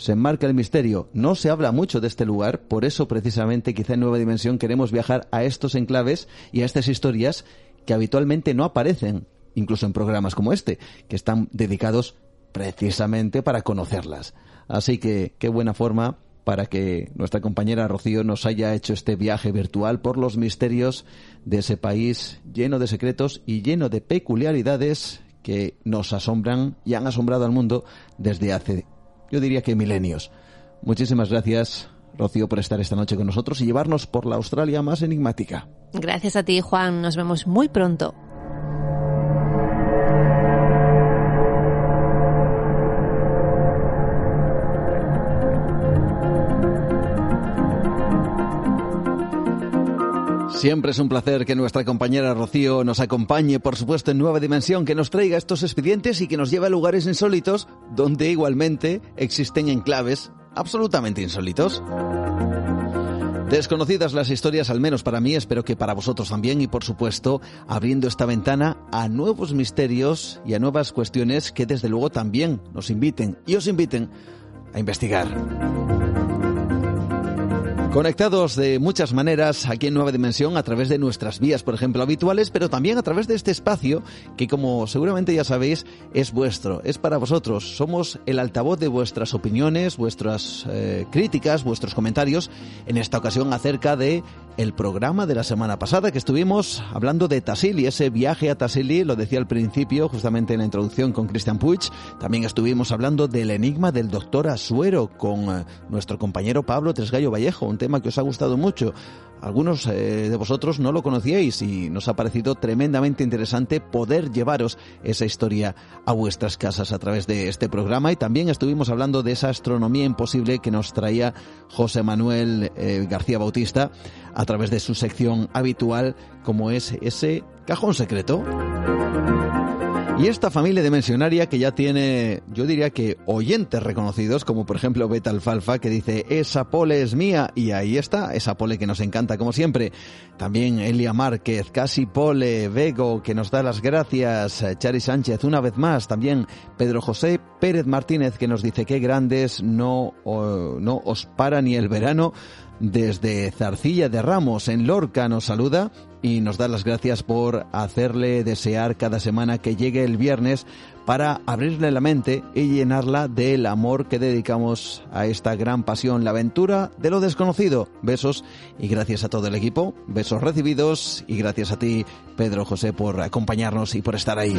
Speaker 1: se enmarca el misterio. No se habla mucho de este lugar, por eso precisamente quizá en Nueva Dimensión queremos viajar a estos enclaves y a estas historias que habitualmente no aparecen, incluso en programas como este, que están dedicados precisamente para conocerlas. Así que qué buena forma para que nuestra compañera Rocío nos haya hecho este viaje virtual por los misterios de ese país lleno de secretos y lleno de peculiaridades que nos asombran y han asombrado al mundo desde hace yo diría que milenios. Muchísimas gracias, Rocío, por estar esta noche con nosotros y llevarnos por la Australia más enigmática.
Speaker 3: Gracias a ti, Juan. Nos vemos muy pronto.
Speaker 1: Siempre es un placer que nuestra compañera Rocío nos acompañe, por supuesto, en Nueva Dimensión, que nos traiga estos expedientes y que nos lleve a lugares insólitos donde igualmente existen enclaves absolutamente insólitos. Desconocidas las historias, al menos para mí, espero que para vosotros también, y por supuesto, abriendo esta ventana a nuevos misterios y a nuevas cuestiones que desde luego también nos inviten y os inviten a investigar. Conectados de muchas maneras aquí en Nueva Dimensión a través de nuestras vías, por ejemplo, habituales, pero también a través de este espacio que, como seguramente ya sabéis, es vuestro, es para vosotros. Somos el altavoz de vuestras opiniones, vuestras eh, críticas, vuestros comentarios, en esta ocasión acerca de el programa de la semana pasada que estuvimos hablando de Tassili, ese viaje a Tassili, lo decía al principio, justamente en la introducción con Christian Puig. También estuvimos hablando del enigma del doctor Asuero con eh, nuestro compañero Pablo Tresgallo Vallejo, tema que os ha gustado mucho. Algunos eh, de vosotros no lo conocíais y nos ha parecido tremendamente interesante poder llevaros esa historia a vuestras casas a través de este programa y también estuvimos hablando de esa astronomía imposible que nos traía José Manuel eh, García Bautista a través de su sección habitual como es ese cajón secreto. Y esta familia dimensionaria que ya tiene, yo diría que oyentes reconocidos, como por ejemplo Beta Alfalfa, que dice, esa pole es mía, y ahí está, esa pole que nos encanta como siempre. También Elia Márquez, Casi Pole, Vego, que nos da las gracias, Chari Sánchez una vez más, también Pedro José Pérez Martínez que nos dice que grandes, no, no os para ni el verano. Desde Zarcilla de Ramos, en Lorca, nos saluda y nos da las gracias por hacerle desear cada semana que llegue el viernes para abrirle la mente y llenarla del amor que dedicamos a esta gran pasión, la aventura de lo desconocido. Besos y gracias a todo el equipo, besos recibidos y gracias a ti, Pedro José, por acompañarnos y por estar ahí.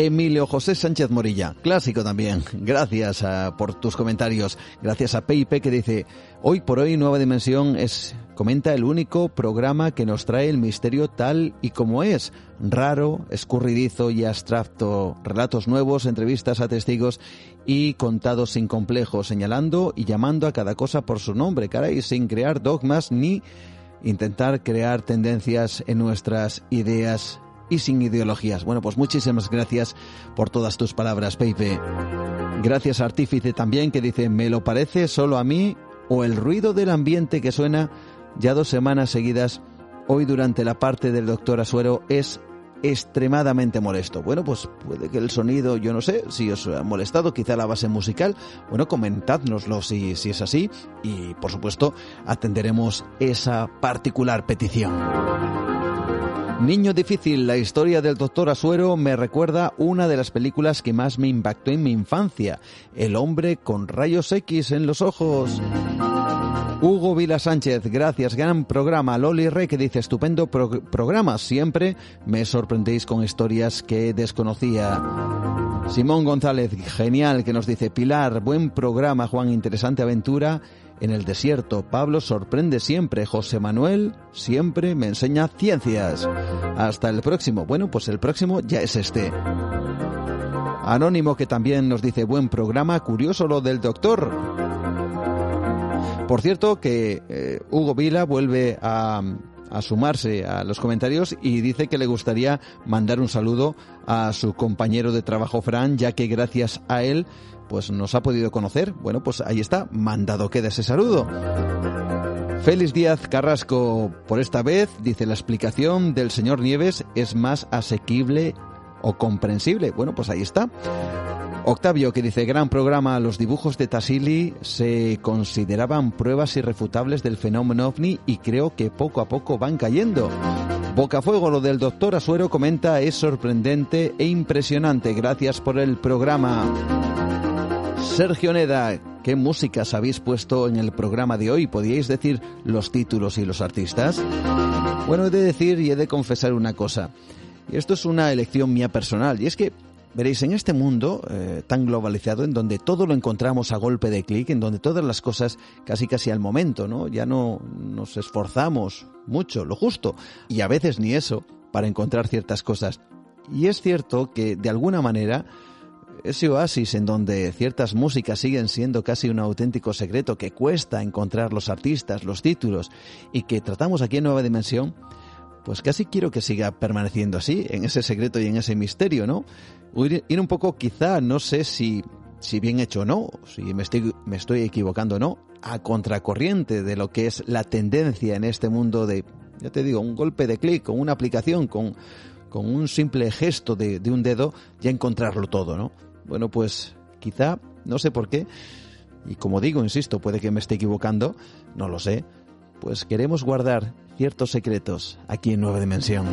Speaker 1: Emilio José Sánchez Morilla, clásico también. Gracias ah, por tus comentarios. Gracias a Peipe que dice, hoy por hoy Nueva Dimensión es, comenta, el único programa que nos trae el misterio tal y como es. Raro, escurridizo y abstracto. Relatos nuevos, entrevistas a testigos y contados sin complejos, señalando y llamando a cada cosa por su nombre, caray, sin crear dogmas ni intentar crear tendencias en nuestras ideas y sin ideologías. Bueno, pues muchísimas gracias por todas tus palabras, Pepe. Gracias Artífice también que dice, me lo parece solo a mí o el ruido del ambiente que suena ya dos semanas seguidas hoy durante la parte del doctor Asuero es extremadamente molesto. Bueno, pues puede que el sonido, yo no sé si os ha molestado, quizá la base musical. Bueno, comentádnoslo si, si es así y por supuesto atenderemos esa particular petición. Niño difícil, la historia del doctor Asuero me recuerda una de las películas que más me impactó en mi infancia, El hombre con rayos X en los ojos. Hugo Vila Sánchez, gracias, gran programa. Loli Rey que dice, estupendo programa, siempre me sorprendéis con historias que desconocía. Simón González, genial, que nos dice, Pilar, buen programa, Juan, interesante aventura en el desierto. Pablo sorprende siempre. José Manuel siempre me enseña ciencias. Hasta el próximo. Bueno, pues el próximo ya es este. Anónimo que también nos dice buen programa, curioso lo del doctor. Por cierto que eh, Hugo Vila vuelve a, a sumarse a los comentarios y dice que le gustaría mandar un saludo a su compañero de trabajo Fran, ya que gracias a él pues nos ha podido conocer. Bueno, pues ahí está, mandado queda ese saludo. Félix Díaz Carrasco, por esta vez, dice la explicación del señor Nieves es más asequible o comprensible. Bueno, pues ahí está. Octavio, que dice, gran programa, los dibujos de Tassili se consideraban pruebas irrefutables del fenómeno ovni y creo que poco a poco van cayendo. Bocafuego, lo del doctor Asuero comenta, es sorprendente e impresionante. Gracias por el programa. Sergio Neda, ¿qué músicas habéis puesto en el programa de hoy? ¿Podíais decir los títulos y los artistas? Bueno, he de decir y he de confesar una cosa. Y esto es una elección mía personal. Y es que, veréis, en este mundo eh, tan globalizado, en donde todo lo encontramos a golpe de clic, en donde todas las cosas casi casi al momento, ¿no? Ya no nos esforzamos mucho, lo justo. Y a veces ni eso, para encontrar ciertas cosas. Y es cierto que, de alguna manera, ese oasis en donde ciertas músicas siguen siendo casi un auténtico secreto que cuesta encontrar los artistas, los títulos y que tratamos aquí en Nueva Dimensión, pues casi quiero que siga permaneciendo así, en ese secreto y en ese misterio, ¿no? Ir un poco, quizá, no sé si, si bien hecho o no, si me estoy, me estoy equivocando o no, a contracorriente de lo que es la tendencia en este mundo de, ya te digo, un golpe de clic, con una aplicación, con, con un simple gesto de, de un dedo, ya encontrarlo todo, ¿no? Bueno, pues quizá, no sé por qué, y como digo, insisto, puede que me esté equivocando, no lo sé, pues queremos guardar ciertos secretos aquí en Nueva Dimensión.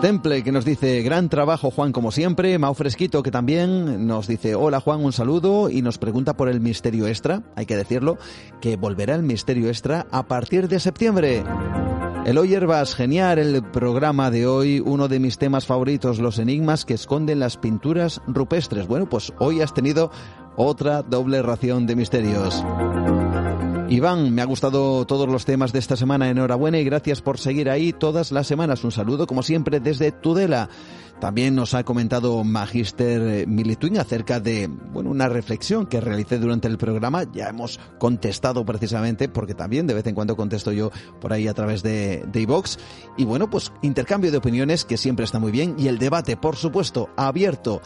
Speaker 1: Temple que nos dice gran trabajo Juan como siempre, Mau Fresquito que también nos dice hola Juan un saludo y nos pregunta por el misterio extra, hay que decirlo, que volverá el misterio extra a partir de septiembre. Eloy Herbas, genial el programa de hoy, uno de mis temas favoritos, los enigmas que esconden las pinturas rupestres. Bueno, pues hoy has tenido otra doble ración de misterios. Iván, me ha gustado todos los temas de esta semana, enhorabuena y gracias por seguir ahí todas las semanas. Un saludo como siempre desde Tudela. También nos ha comentado Magister eh, Milituin acerca de bueno, una reflexión que realicé durante el programa. Ya hemos contestado precisamente, porque también de vez en cuando contesto yo por ahí a través de, de. Y bueno, pues intercambio de opiniones que siempre está muy bien. Y el debate, por supuesto, abierto.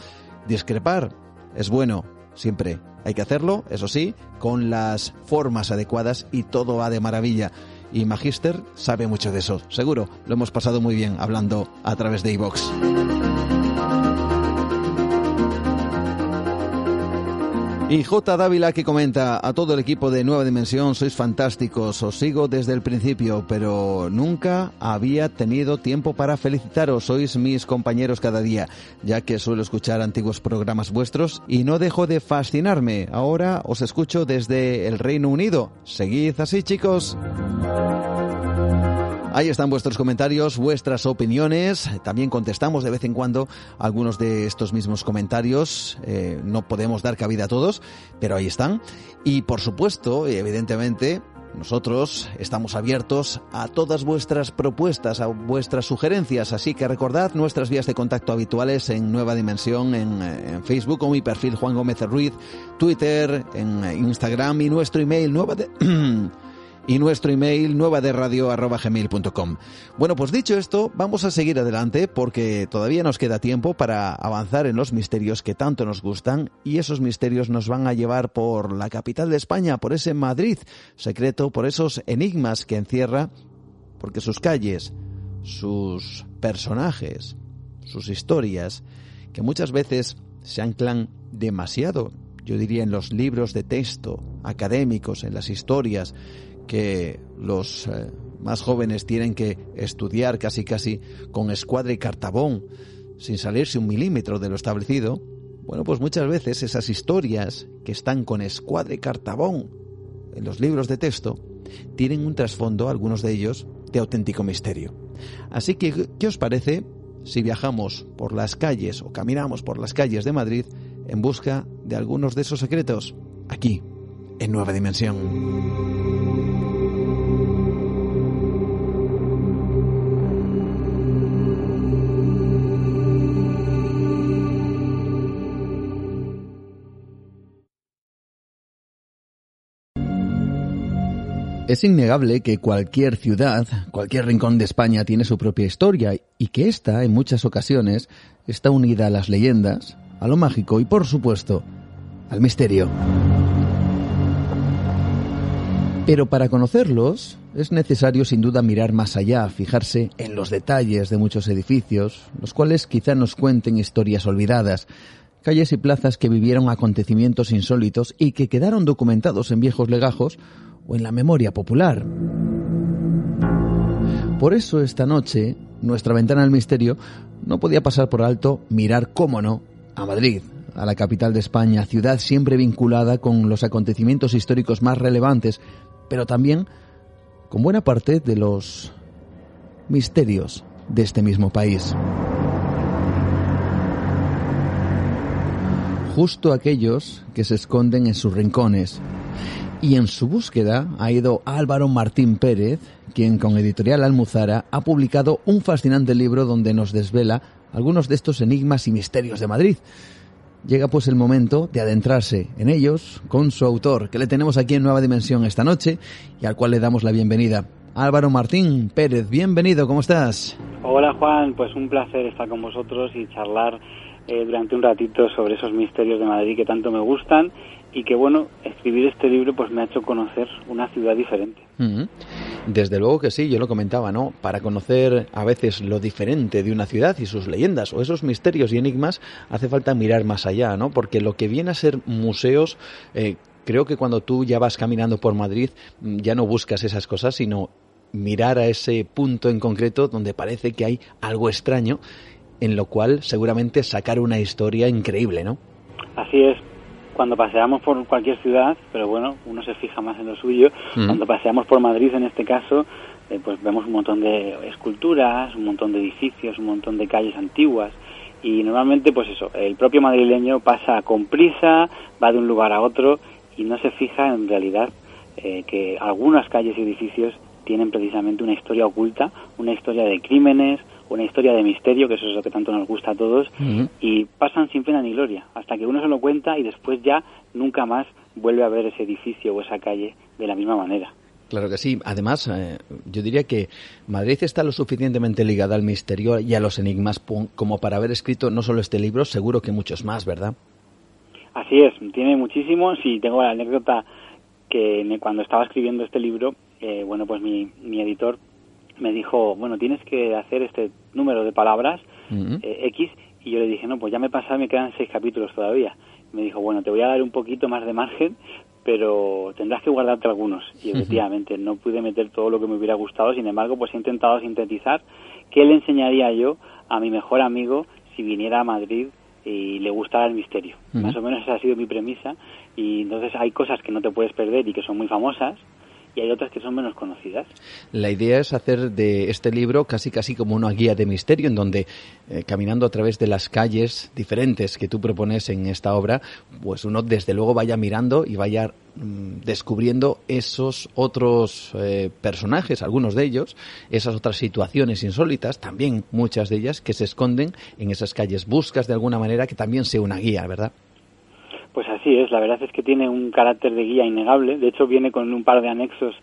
Speaker 1: Discrepar es bueno, siempre. Hay que hacerlo, eso sí, con las formas adecuadas y todo va de maravilla y Magister sabe mucho de eso. Seguro, lo hemos pasado muy bien hablando a través de iVox. Y J. Dávila que comenta a todo el equipo de Nueva Dimensión, sois fantásticos, os sigo desde el principio, pero nunca había tenido tiempo para felicitaros, sois mis compañeros cada día, ya que suelo escuchar antiguos programas vuestros y no dejo de fascinarme. Ahora os escucho desde el Reino Unido. Seguid así, chicos. Ahí están vuestros comentarios, vuestras opiniones. También contestamos de vez en cuando algunos de estos mismos comentarios. Eh, no podemos dar cabida a todos, pero ahí están. Y por supuesto, evidentemente, nosotros estamos abiertos a todas vuestras propuestas, a vuestras sugerencias, así que recordad nuestras vías de contacto habituales en Nueva Dimensión, en, en Facebook o mi perfil Juan Gómez Ruiz, Twitter, en Instagram y nuestro email nueva de... y nuestro email nueva de radio gmail.com. Bueno, pues dicho esto, vamos a seguir adelante porque todavía nos queda tiempo para avanzar en los misterios que tanto nos gustan y esos misterios nos van a llevar por la capital de España, por ese Madrid secreto, por esos enigmas que encierra, porque sus calles, sus personajes, sus historias, que muchas veces se anclan demasiado, yo diría, en los libros de texto académicos, en las historias, que los eh, más jóvenes tienen que estudiar casi casi con escuadra y cartabón, sin salirse un milímetro de lo establecido, bueno, pues muchas veces esas historias que están con escuadra y cartabón en los libros de texto tienen un trasfondo, algunos de ellos, de auténtico misterio. Así que, ¿qué os parece si viajamos por las calles o caminamos por las calles de Madrid en busca de algunos de esos secretos? Aquí, en Nueva Dimensión. Es innegable que cualquier ciudad, cualquier rincón de España tiene su propia historia y que ésta, en muchas ocasiones, está unida a las leyendas, a lo mágico y, por supuesto, al misterio. Pero para conocerlos es necesario sin duda mirar más allá, fijarse en los detalles de muchos edificios, los cuales quizá nos cuenten historias olvidadas, calles y plazas que vivieron acontecimientos insólitos y que quedaron documentados en viejos legajos o en la memoria popular. Por eso esta noche, nuestra ventana al misterio no podía pasar por alto mirar, cómo no, a Madrid, a la capital de España, ciudad siempre vinculada con los acontecimientos históricos más relevantes, pero también con buena parte de los misterios de este mismo país. Justo aquellos que se esconden en sus rincones, y en su búsqueda ha ido Álvaro Martín Pérez, quien con Editorial Almuzara ha publicado un fascinante libro donde nos desvela algunos de estos enigmas y misterios de Madrid. Llega pues el momento de adentrarse en ellos con su autor, que le tenemos aquí en Nueva Dimensión esta noche y al cual le damos la bienvenida. Álvaro Martín Pérez, bienvenido, ¿cómo estás?
Speaker 4: Hola Juan, pues un placer estar con vosotros y charlar eh, durante un ratito sobre esos misterios de Madrid que tanto me gustan y que bueno, escribir este libro pues me ha hecho conocer una ciudad diferente.
Speaker 1: Desde luego que sí, yo lo comentaba, ¿no? Para conocer a veces lo diferente de una ciudad y sus leyendas o esos misterios y enigmas hace falta mirar más allá, ¿no? Porque lo que viene a ser museos, eh, creo que cuando tú ya vas caminando por Madrid mm, ya no buscas esas cosas, sino mirar a ese punto en concreto donde parece que hay algo extraño en lo cual seguramente sacar una historia increíble, ¿no?
Speaker 4: Así es, cuando paseamos por cualquier ciudad, pero bueno, uno se fija más en lo suyo, cuando paseamos por Madrid en este caso, eh, pues vemos un montón de esculturas, un montón de edificios, un montón de calles antiguas. Y normalmente pues eso, el propio madrileño pasa con prisa, va de un lugar a otro y no se fija en realidad eh, que algunas calles y edificios tienen precisamente una historia oculta, una historia de crímenes, una historia de misterio, que eso es lo que tanto nos gusta a todos, y pasan sin pena ni gloria, hasta que uno se lo cuenta y después ya nunca más vuelve a ver ese edificio o esa calle de la misma manera.
Speaker 1: Claro que sí. Además, eh, yo diría que Madrid está lo suficientemente ligada al misterio y a los enigmas como para haber escrito no solo este libro, seguro que muchos más, ¿verdad?
Speaker 4: Así es, tiene muchísimos y tengo la anécdota que cuando estaba escribiendo este libro, eh, bueno, pues mi, mi editor me dijo, bueno, tienes que hacer este número de palabras eh, X Y yo le dije, no, pues ya me he pasado, me quedan seis capítulos todavía. Me dijo, bueno, te voy a dar un poquito más de margen, pero tendrás que guardarte algunos. Y efectivamente, no pude meter todo lo que me hubiera gustado, sin embargo, pues he intentado sintetizar qué le enseñaría yo a mi mejor amigo si viniera a Madrid y le gustara el misterio. Más o menos esa ha sido mi premisa. Y entonces hay cosas que no te puedes perder y que son muy famosas, y hay otras que son menos conocidas.
Speaker 1: La idea es hacer de este libro casi casi como una guía de misterio en donde eh, caminando a través de las calles diferentes que tú propones en esta obra, pues uno desde luego vaya mirando y vaya mm, descubriendo esos otros eh, personajes, algunos de ellos, esas otras situaciones insólitas, también muchas de ellas que se esconden en esas calles. Buscas de alguna manera que también sea una guía, ¿verdad?
Speaker 4: Pues así es, la verdad es que tiene un carácter de guía innegable, de hecho viene con un par de anexos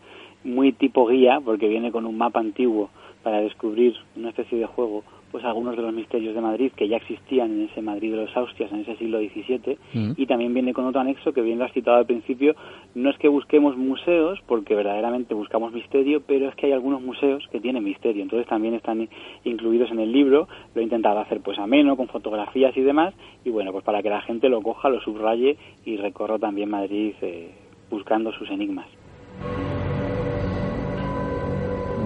Speaker 4: muy tipo guía, porque viene con un mapa antiguo para descubrir una especie de juego pues algunos de los misterios de Madrid que ya existían en ese Madrid de los Austrias en ese siglo XVII mm. y también viene con otro anexo que bien lo has citado al principio. No es que busquemos museos porque verdaderamente buscamos misterio pero es que hay algunos museos que tienen misterio. Entonces también están incluidos en el libro. Lo he intentado hacer pues ameno con fotografías y demás. Y bueno pues para que la gente lo coja lo subraye y recorra también Madrid eh, buscando sus enigmas.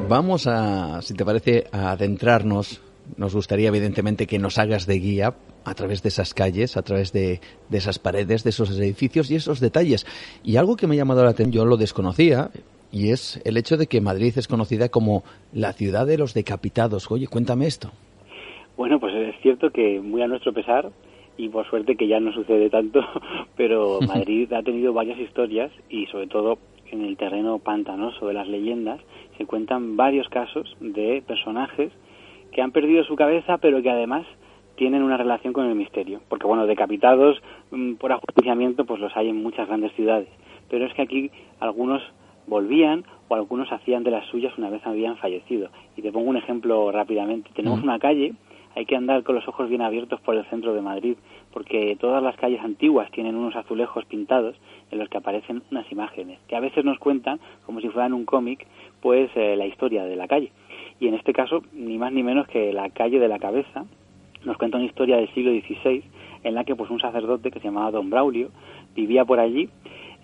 Speaker 1: Vamos a, si te parece, a adentrarnos nos gustaría evidentemente que nos hagas de guía a través de esas calles, a través de, esas paredes, de esos edificios y esos detalles. Y algo que me ha llamado la atención, yo lo desconocía, y es el hecho de que Madrid es conocida como la ciudad de los decapitados. Oye, cuéntame esto.
Speaker 4: Bueno, pues es cierto que muy a nuestro pesar, y por suerte que ya no sucede tanto, pero Madrid ha tenido varias historias y sobre todo en el terreno pantanoso de las leyendas se cuentan varios casos de personajes que han perdido su cabeza, pero que además tienen una relación con el misterio. Porque, bueno, decapitados mm, por ajusticiamiento, pues los hay en muchas grandes ciudades. Pero es que aquí algunos volvían o algunos hacían de las suyas una vez habían fallecido. Y te pongo un ejemplo rápidamente. Tenemos una calle, hay que andar con los ojos bien abiertos por el centro de Madrid, porque todas las calles antiguas tienen unos azulejos pintados en los que aparecen unas imágenes, que a veces nos cuentan, como si fueran un cómic, pues eh, la historia de la calle y en este caso ni más ni menos que la calle de la cabeza nos cuenta una historia del siglo XVI en la que pues un sacerdote que se llamaba Don Braulio vivía por allí.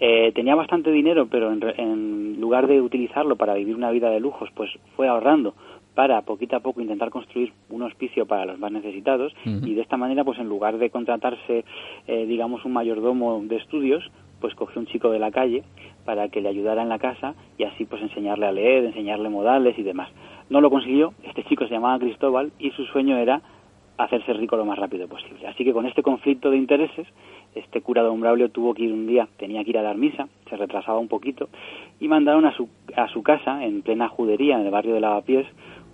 Speaker 4: Eh, tenía bastante dinero pero en, lugar de utilizarlo para vivir una vida de lujos pues fue ahorrando para poquito a poco intentar construir un hospicio para los más necesitados. Y de esta manera pues en lugar de contratarse eh, digamos un mayordomo de estudios pues cogió un chico de la calle para que le ayudara en la casa y así pues enseñarle a leer, enseñarle modales y demás. No lo consiguió, este chico se llamaba Cristóbal y su sueño era hacerse rico lo más rápido posible. Así que con este conflicto de intereses, este cura don Braulio tuvo que ir un día, tenía que ir a dar misa, se retrasaba un poquito, y mandaron a su, a su casa, en plena judería, en el barrio de Lavapiés,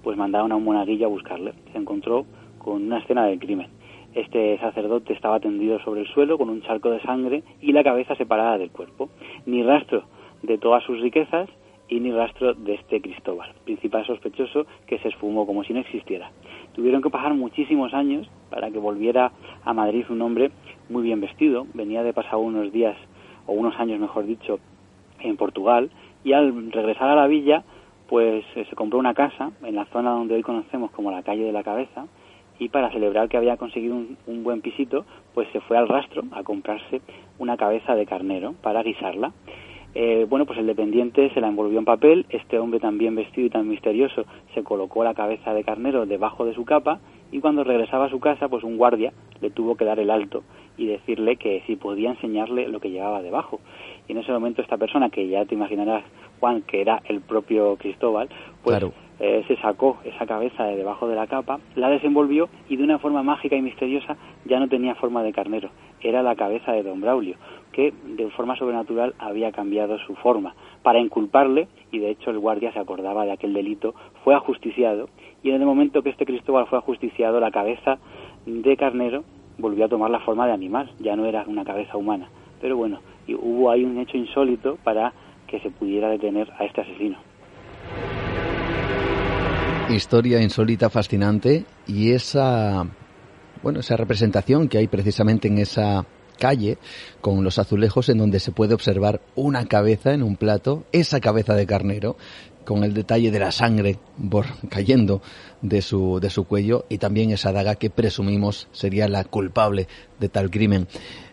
Speaker 4: pues mandaron a un monaguillo a buscarle. Se encontró con una escena del crimen. Este sacerdote estaba tendido sobre el suelo con un charco de sangre y la cabeza separada del cuerpo. Ni rastro de todas sus riquezas y ni rastro de este Cristóbal, principal sospechoso que se esfumó como si no existiera. Tuvieron que pasar muchísimos años para que volviera a Madrid un hombre muy bien vestido, venía de pasar unos días, o unos años mejor dicho, en Portugal, y al regresar a la villa, pues eh, se compró una casa en la zona donde hoy conocemos como la calle de la cabeza, y para celebrar que había conseguido un, un, buen pisito, pues se fue al rastro a comprarse una cabeza de carnero para guisarla. Eh, bueno, pues el dependiente se la envolvió en papel, este hombre también vestido y tan misterioso se colocó la cabeza de carnero debajo de su capa y cuando regresaba a su casa, pues un guardia le tuvo que dar el alto y decirle que si podía enseñarle lo que llevaba debajo. Y en ese momento esta persona, que ya te imaginarás, Juan, que era el propio Cristóbal, pues eh, se sacó esa cabeza de debajo de la capa, la desenvolvió y de una forma mágica y misteriosa ya no tenía forma de carnero, era la cabeza de don Braulio que de forma sobrenatural había cambiado su forma para inculparle y de hecho el guardia se acordaba de aquel delito, fue ajusticiado y en el momento que este Cristóbal fue ajusticiado la cabeza de carnero volvió a tomar la forma de animal, ya no era una cabeza humana. Pero bueno, y hubo ahí un hecho insólito para que se pudiera detener a este asesino.
Speaker 1: Historia insólita, fascinante y esa bueno, esa representación que hay precisamente en esa calle con los azulejos en donde se puede observar una cabeza en un plato, esa cabeza de carnero con el detalle de la sangre cayendo de su, de su cuello y también esa daga que presumimos sería la culpable de tal crimen.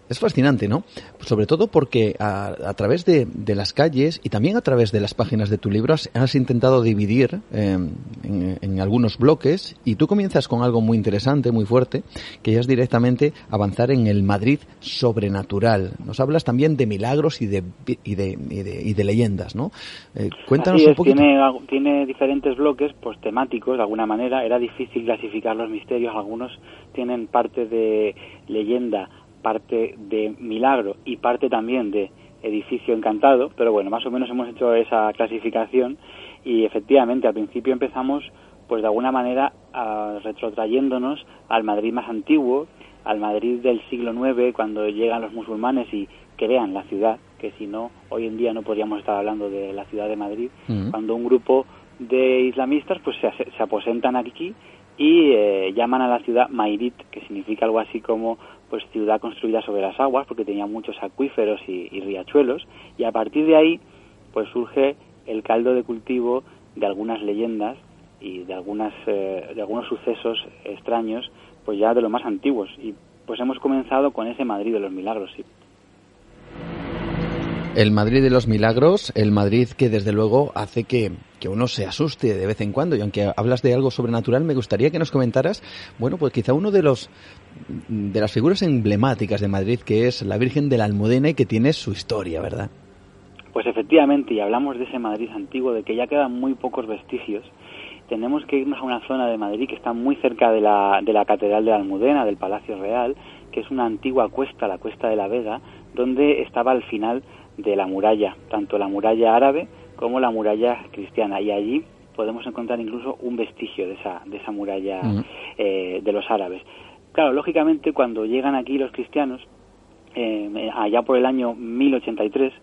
Speaker 1: Es fascinante, ¿no? Sobre todo porque a, través de, las calles y también a través de las páginas de tu libro has, intentado dividir em, en, algunos bloques y tú comienzas con algo muy interesante, muy fuerte, que ya es directamente avanzar en el Madrid sobrenatural. Nos hablas también de milagros y de, y de, y de, leyendas, ¿no?
Speaker 4: Eh, cuéntanos un poquito. Tiene, tiene diferentes bloques pues temáticos, de alguna manera. Era difícil clasificar los misterios. Algunos tienen parte de leyenda parte de milagro y parte también de edificio encantado, pero bueno, más o menos hemos hecho esa clasificación y efectivamente al principio empezamos pues de alguna manera retrotrayéndonos al Madrid más antiguo, al Madrid del siglo IX, cuando llegan los musulmanes y crean la ciudad, que si no, hoy en día no podríamos estar hablando de la ciudad de Madrid, cuando un grupo de islamistas pues se, se aposentan aquí y eh, llaman a la ciudad Mairit, que significa algo así como pues ciudad construida sobre las aguas, porque tenía muchos acuíferos y, riachuelos, y a partir de ahí pues surge el caldo de cultivo de algunas leyendas y de algunas eh, de algunos sucesos extraños, pues ya de los más antiguos. Y pues hemos comenzado con ese Madrid de los milagros, sí.
Speaker 1: El Madrid de los milagros, el Madrid que desde luego hace que, uno se asuste de vez en cuando. Y aunque hablas de algo sobrenatural, me gustaría que nos comentaras, bueno, pues quizá uno de los de las figuras emblemáticas de Madrid, que es la Virgen de la Almudena y que tiene su historia, ¿verdad?
Speaker 4: Pues efectivamente, y hablamos de ese Madrid antiguo, de que ya quedan muy pocos vestigios. Tenemos que irnos a una zona de Madrid que está muy cerca de la, de la Catedral de la Almudena, del Palacio Real, que es una antigua cuesta, la Cuesta de la Vega, donde estaba al final de la muralla, tanto la muralla árabe como la muralla cristiana. Y allí podemos encontrar incluso un vestigio de esa, de esa muralla eh, de los árabes. Claro, lógicamente cuando llegan aquí los cristianos, eh, allá por el año 1083,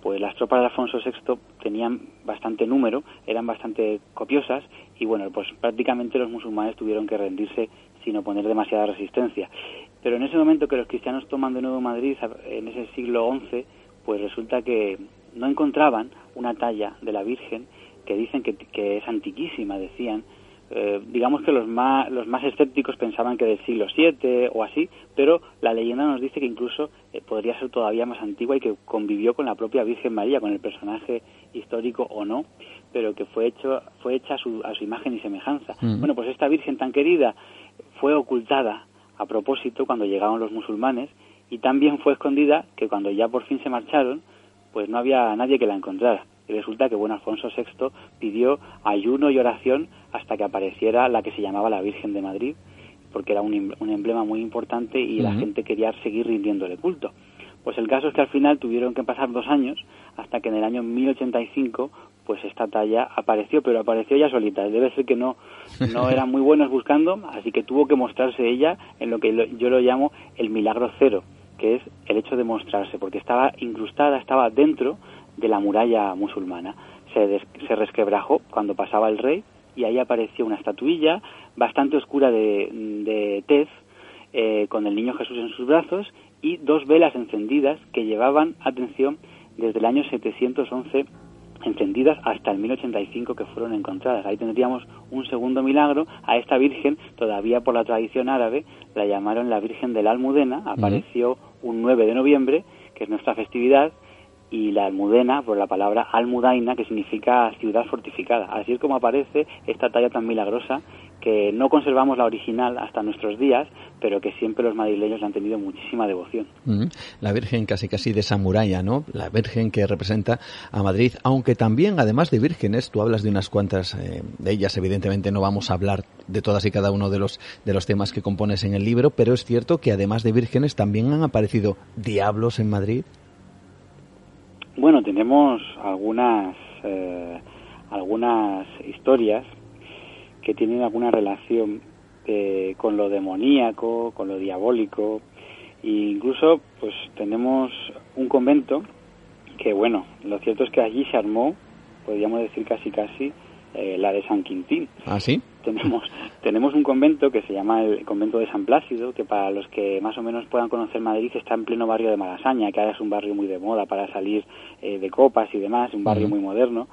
Speaker 4: pues las tropas de Alfonso VI tenían bastante número, eran bastante copiosas y bueno, pues prácticamente los musulmanes tuvieron que rendirse sin oponer demasiada resistencia. Pero en ese momento que los cristianos toman de nuevo Madrid, en ese siglo XI, pues resulta que no encontraban una talla de la Virgen que dicen que, es antiquísima, decían. Eh, digamos que los más, los más escépticos pensaban que del siglo VII o así, pero la leyenda nos dice que incluso eh, podría ser todavía más antigua y que convivió con la propia Virgen María, con el personaje histórico o no, pero que fue, hecho, fue hecha a su, a su imagen y semejanza. Mm. Bueno, pues esta Virgen tan querida fue ocultada a propósito cuando llegaron los musulmanes y también fue escondida que cuando ya por fin se marcharon, pues no había nadie que la encontrara. Y resulta que buen Alfonso VI pidió ayuno y oración hasta que apareciera la que se llamaba la Virgen de Madrid, porque era un, emblema muy importante y la gente quería seguir rindiéndole culto. Pues el caso es que al final tuvieron que pasar dos años hasta que en el año 1085 pues esta talla apareció, pero apareció ya solita. Debe ser que no, no eran muy buenos buscando, así que tuvo que mostrarse ella en lo que yo lo llamo el milagro cero, que es el hecho de mostrarse, porque estaba incrustada, estaba dentro de la muralla musulmana. Se, se resquebrajó cuando pasaba el rey y ahí apareció una estatuilla bastante oscura de, de tez eh, con el niño Jesús en sus brazos y dos velas encendidas que llevaban, atención, desde el año 711 encendidas hasta el 1085 que fueron encontradas. Ahí tendríamos un segundo milagro. A esta Virgen, todavía por la tradición árabe, la llamaron la Virgen de la Almudena. Apareció un 9 de noviembre, que es nuestra festividad, y la Almudena por la palabra Almudaina, que significa ciudad fortificada. Así es como aparece esta talla tan milagrosa que no conservamos la original hasta nuestros días, pero que siempre los madrileños han tenido muchísima devoción.
Speaker 1: La Virgen casi casi de esa muralla, ¿no? La Virgen que representa a Madrid, aunque también, además de vírgenes, tú hablas de unas cuantas eh, de ellas, evidentemente no vamos a hablar de todas y cada uno de los, de los temas que compones en el libro, pero es cierto que además de vírgenes también han aparecido diablos en Madrid.
Speaker 4: Bueno, tenemos algunas, eh, algunas historias que tienen alguna relación eh, con lo demoníaco, con lo diabólico, e incluso pues tenemos un convento que bueno, lo cierto es que allí se armó, podríamos decir casi casi, eh, la de San Quintín.
Speaker 1: ¿Ah, sí?
Speaker 4: Tenemos, tenemos un convento que se llama el convento de San Plácido, que para los que más o menos puedan conocer Madrid está en pleno barrio de Malasaña, que ahora es un barrio muy de moda para salir eh, de copas y demás, un barrio muy moderno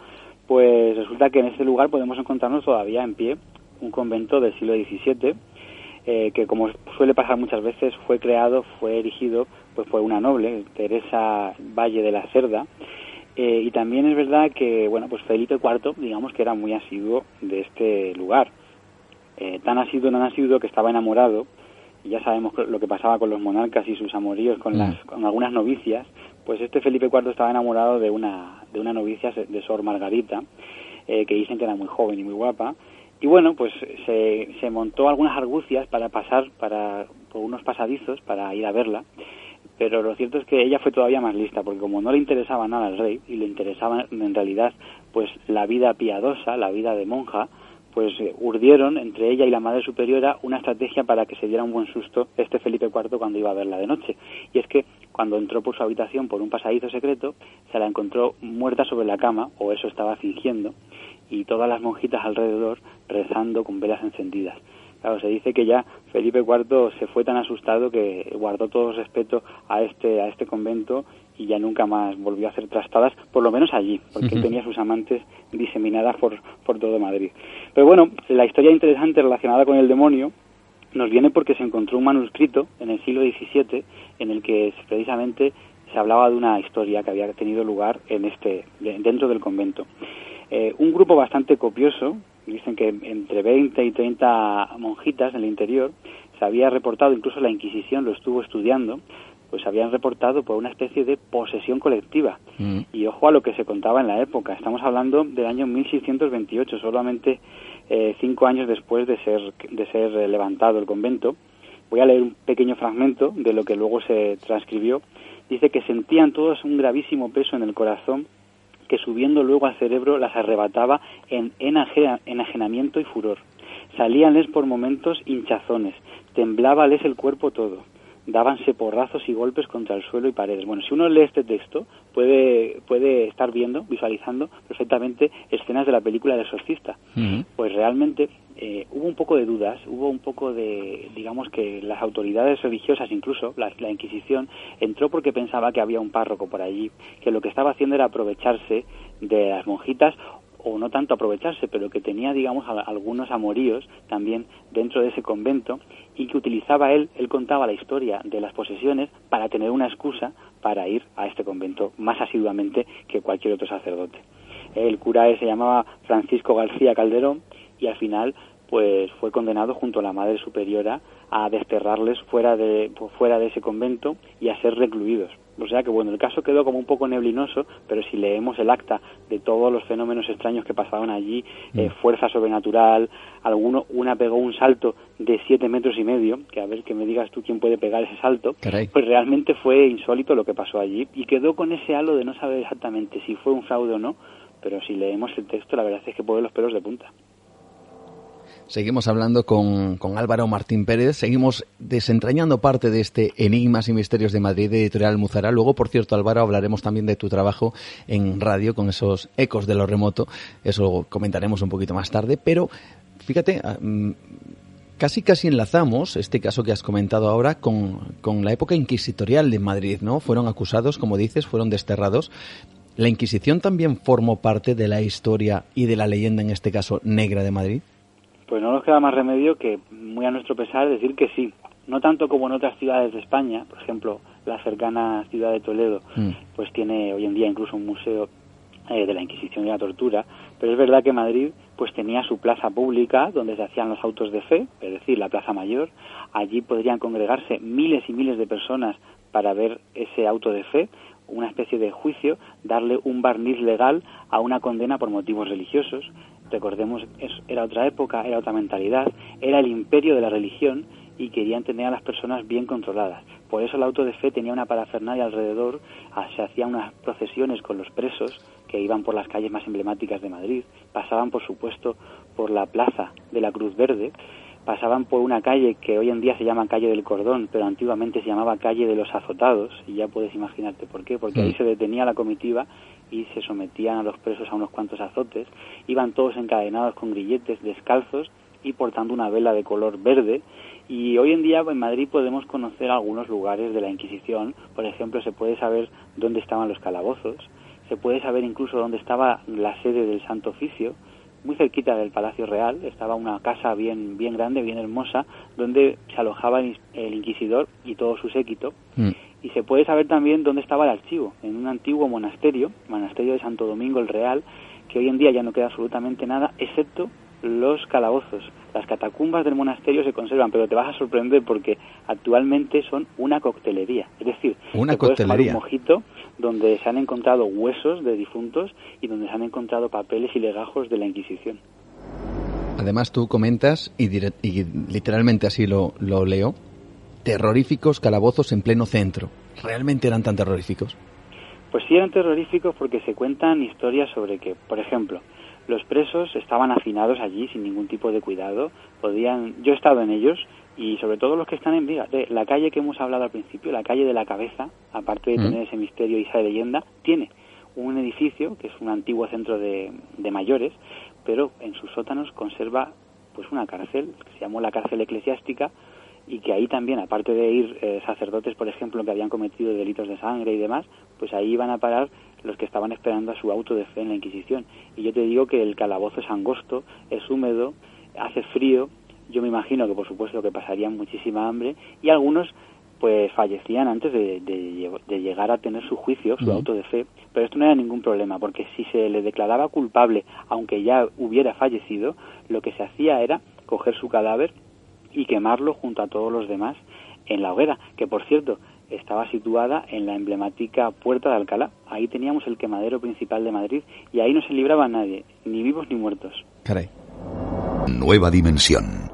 Speaker 4: pues resulta que en este lugar podemos encontrarnos todavía en pie un convento del siglo XVII, eh, que como suele pasar muchas veces fue creado, fue erigido pues por una noble, Teresa Valle de la Cerda, eh, y también es verdad que bueno pues Felipe IV digamos que era muy asiduo de este lugar, eh, tan asiduo, tan asiduo que estaba enamorado, y ya sabemos lo que pasaba con los monarcas y sus amoríos con, las, mm. con algunas novicias, pues este Felipe IV estaba enamorado de una, de una novicia de Sor Margarita, que dicen que era muy joven y muy guapa, y bueno, pues se, se montó algunas argucias para pasar para, por unos pasadizos para ir a verla, pero lo cierto es que ella fue todavía más lista, porque como no le interesaba nada al rey y le interesaba en realidad pues la vida piadosa, la vida de monja, pues eh, urdieron entre ella y la madre superiora una estrategia para que se diera un buen susto este Felipe IV cuando iba a verla de noche. Y es que cuando entró por su habitación por un pasadizo secreto, se la encontró muerta sobre la cama, o eso estaba fingiendo, y todas las monjitas alrededor rezando con velas encendidas. Claro, se dice que ya Felipe IV se fue tan asustado que guardó todo respeto a este, a este convento y ya nunca más volvió a hacer trastadas, por lo menos allí, porque tenía sus amantes diseminadas por, por todo Madrid. Pero bueno, la historia interesante relacionada con el demonio nos viene porque se encontró un manuscrito en el siglo XVII en el que precisamente se hablaba de una historia que había tenido lugar en este, dentro del convento. Eh, un grupo bastante copioso, dicen que entre 20 y 30 monjitas en el interior, se había reportado, incluso la Inquisición lo estuvo estudiando, pues habían reportado por una especie de posesión colectiva. Mm. Y ojo a lo que se contaba en la época. Estamos hablando del año 1628, solamente eh, cinco años después de ser, de ser levantado el convento. Voy a leer un pequeño fragmento de lo que luego se transcribió. Dice que sentían todos un gravísimo peso en el corazón que subiendo luego al cerebro las arrebataba en enajenamiento y furor. Salíanles por momentos hinchazones, temblábales el cuerpo todo, dábanse porrazos y golpes contra el suelo y paredes. Bueno, si uno lee este texto, puede, puede estar viendo, visualizando perfectamente escenas de la película de Exorcista. Pues realmente eh, hubo un poco de dudas, hubo un poco de, digamos que las autoridades religiosas, incluso la, Inquisición, entró porque pensaba que había un párroco por allí, que lo que estaba haciendo era aprovecharse de las monjitas o no tanto aprovecharse, pero que tenía, digamos, algunos amoríos también dentro de ese convento y que utilizaba él, él contaba la historia de las posesiones para tener una excusa para ir a este convento más asiduamente que cualquier otro sacerdote. El cura se llamaba Francisco García Calderón y al final pues fue condenado junto a la Madre Superiora a desterrarles fuera de, fuera de ese convento y a ser recluidos. O sea que bueno, el caso quedó como un poco neblinoso, pero si leemos el acta de todos los fenómenos extraños que pasaban allí, eh, mm. fuerza sobrenatural, alguno, una pegó un salto de siete metros y medio, que a ver que me digas tú quién puede pegar ese salto, pues realmente fue insólito lo que pasó allí y quedó con ese halo de no saber exactamente si fue un fraude o no, pero si leemos el texto la verdad es que pone los pelos de punta.
Speaker 1: Seguimos hablando con, Álvaro Martín Pérez, seguimos desentrañando parte de este Enigmas y Misterios de Madrid de Editorial Muzara. Luego, por cierto, Álvaro, hablaremos también de tu trabajo en radio con esos ecos de lo remoto. Eso comentaremos un poquito más tarde, pero fíjate, ah, mm, casi casi enlazamos este caso que has comentado ahora con, con la época inquisitorial de Madrid, ¿no? Fueron acusados, como dices, fueron desterrados. ¿La Inquisición también formó parte de la historia y de la leyenda, en este caso, negra de Madrid?
Speaker 4: Pues no nos queda más remedio que, muy a nuestro pesar, decir que sí. No tanto como en otras ciudades de España, por ejemplo, la cercana ciudad de Toledo, mm. pues tiene hoy en día incluso un museo eh, de la Inquisición y la tortura, pero es verdad que Madrid pues tenía su plaza pública donde se hacían los autos de fe, es decir, la Plaza Mayor. Allí podrían congregarse miles y miles de personas para ver ese auto de fe, una especie de juicio, darle un barniz legal a una condena por motivos religiosos recordemos, era otra época, era otra mentalidad, era el imperio de la religión y querían tener a las personas bien controladas. Por eso el auto de fe tenía una parafernalia alrededor, ah, se hacían unas procesiones con los presos que iban por las calles más emblemáticas de Madrid, pasaban por supuesto por la plaza de la Cruz Verde, pasaban por una calle que hoy en día se llama calle del Cordón, pero antiguamente se llamaba calle de los Azotados, y ya puedes imaginarte por qué, porque ahí mm. se detenía la comitiva y se sometían a los presos a unos cuantos azotes, iban todos encadenados con grilletes descalzos y portando una vela de color verde, y hoy en día en Madrid podemos conocer algunos lugares de la Inquisición, por ejemplo, se puede saber dónde estaban los calabozos, se puede saber incluso dónde estaba la sede del Santo Oficio, muy cerquita del Palacio Real, estaba una casa bien, bien grande, bien hermosa, donde se alojaba el, inquisidor y todo su séquito. Mm. Y se puede saber también dónde estaba el archivo, en un antiguo monasterio, monasterio de Santo Domingo el Real, que hoy en día ya no queda absolutamente nada, excepto los calabozos. Las catacumbas del monasterio se conservan, pero te vas a sorprender porque actualmente son una coctelería. Es decir,
Speaker 1: una coctelería.
Speaker 4: un mojito donde se han encontrado huesos de difuntos y donde se han encontrado papeles y legajos de la Inquisición.
Speaker 1: Además, tú comentas, y, literalmente así lo, lo leo, terroríficos calabozos en pleno centro. ¿Realmente eran tan terroríficos?
Speaker 4: Pues sí eran terroríficos porque se cuentan historias sobre que, por ejemplo, los presos estaban hacinados allí sin ningún tipo de cuidado. Podían, yo he estado en ellos y sobre todo los que están en Viga, la calle que hemos hablado al principio, la calle de la cabeza, aparte de tener ese misterio y esa leyenda, tiene un edificio que es un antiguo centro de, mayores, pero en sus sótanos conserva pues una cárcel que se llamó la cárcel eclesiástica y que ahí también, aparte de ir eh, sacerdotes, por ejemplo, que habían cometido delitos de sangre y demás, pues ahí iban a parar los que estaban esperando a su auto de fe en la Inquisición. Y yo te digo que el calabozo es angosto, es húmedo, hace frío, yo me imagino que por supuesto que pasarían muchísima hambre. Y algunos pues fallecían antes de, llegar a tener su juicio, su auto de fe, pero esto no era ningún problema, porque si se le declaraba culpable, aunque ya hubiera fallecido, lo que se hacía era coger su cadáver y quemarlo junto a todos los demás en la hoguera, que por cierto estaba situada en la emblemática Puerta de Alcalá. Ahí teníamos el quemadero principal de Madrid y ahí no se libraba nadie, ni vivos ni muertos.
Speaker 1: Caray.
Speaker 5: Nueva dimensión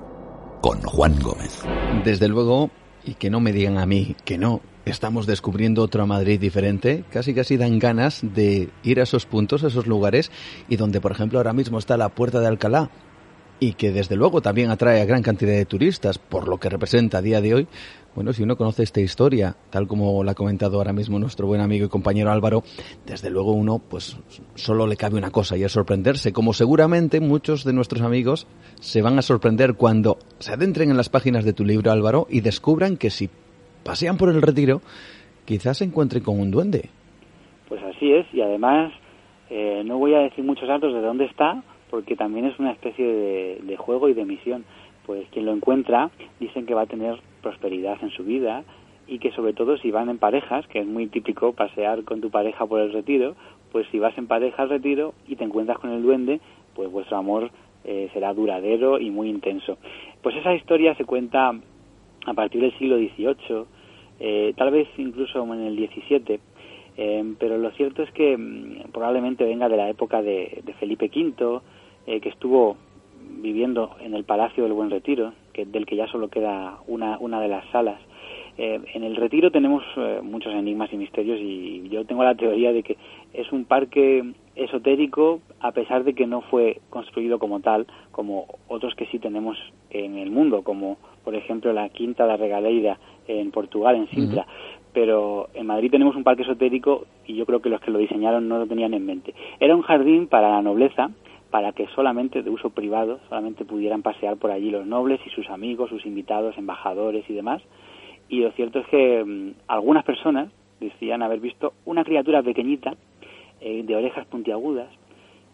Speaker 5: con Juan Gómez.
Speaker 1: Desde luego, y que no me digan a mí que no, estamos descubriendo otra Madrid diferente, casi casi dan ganas de ir a esos puntos, a esos lugares, y donde por ejemplo ahora mismo está la Puerta de Alcalá, y que desde luego también atrae a gran cantidad de turistas, por lo que representa a día de hoy, bueno, si uno conoce esta historia, tal como la ha comentado ahora mismo nuestro buen amigo y compañero Álvaro, desde luego uno, pues solo le cabe una cosa y es sorprenderse, como seguramente muchos de nuestros amigos se van a sorprender cuando se adentren en las páginas de tu libro, Álvaro, y descubran que si pasean por el retiro, quizás se encuentren con un duende.
Speaker 4: Pues así es, y además eh, no voy a decir muchos datos de dónde está, porque también es una especie de, juego y de misión pues quien lo encuentra dicen que va a tener prosperidad en su vida y que sobre todo si van en parejas, que es muy típico pasear con tu pareja por el retiro, pues si vas en pareja al retiro y te encuentras con el duende, pues vuestro amor eh, será duradero y muy intenso. Pues esa historia se cuenta a partir del siglo XVIII, eh, tal vez incluso en el XVII, eh, pero lo cierto es que mm, probablemente venga de la época de, de Felipe V, que estuvo viviendo en el Palacio del Buen Retiro, que, del que ya solo queda una, una de las salas. Eh, en el Retiro tenemos eh, muchos enigmas y misterios y yo tengo la teoría de que es un parque esotérico a pesar de que no fue construido como tal, como otros que sí tenemos en el mundo, como por ejemplo la Quinta de Regaleira en Portugal, en Sintra. Pero en Madrid tenemos un parque esotérico y yo creo que los que lo diseñaron no lo tenían en mente. Era un jardín para la nobleza para que solamente de uso privado, solamente pudieran pasear por allí los nobles y sus amigos, sus invitados, embajadores y demás. Y lo cierto es que mm, algunas personas decían haber visto una criatura pequeñita, eh, de orejas puntiagudas,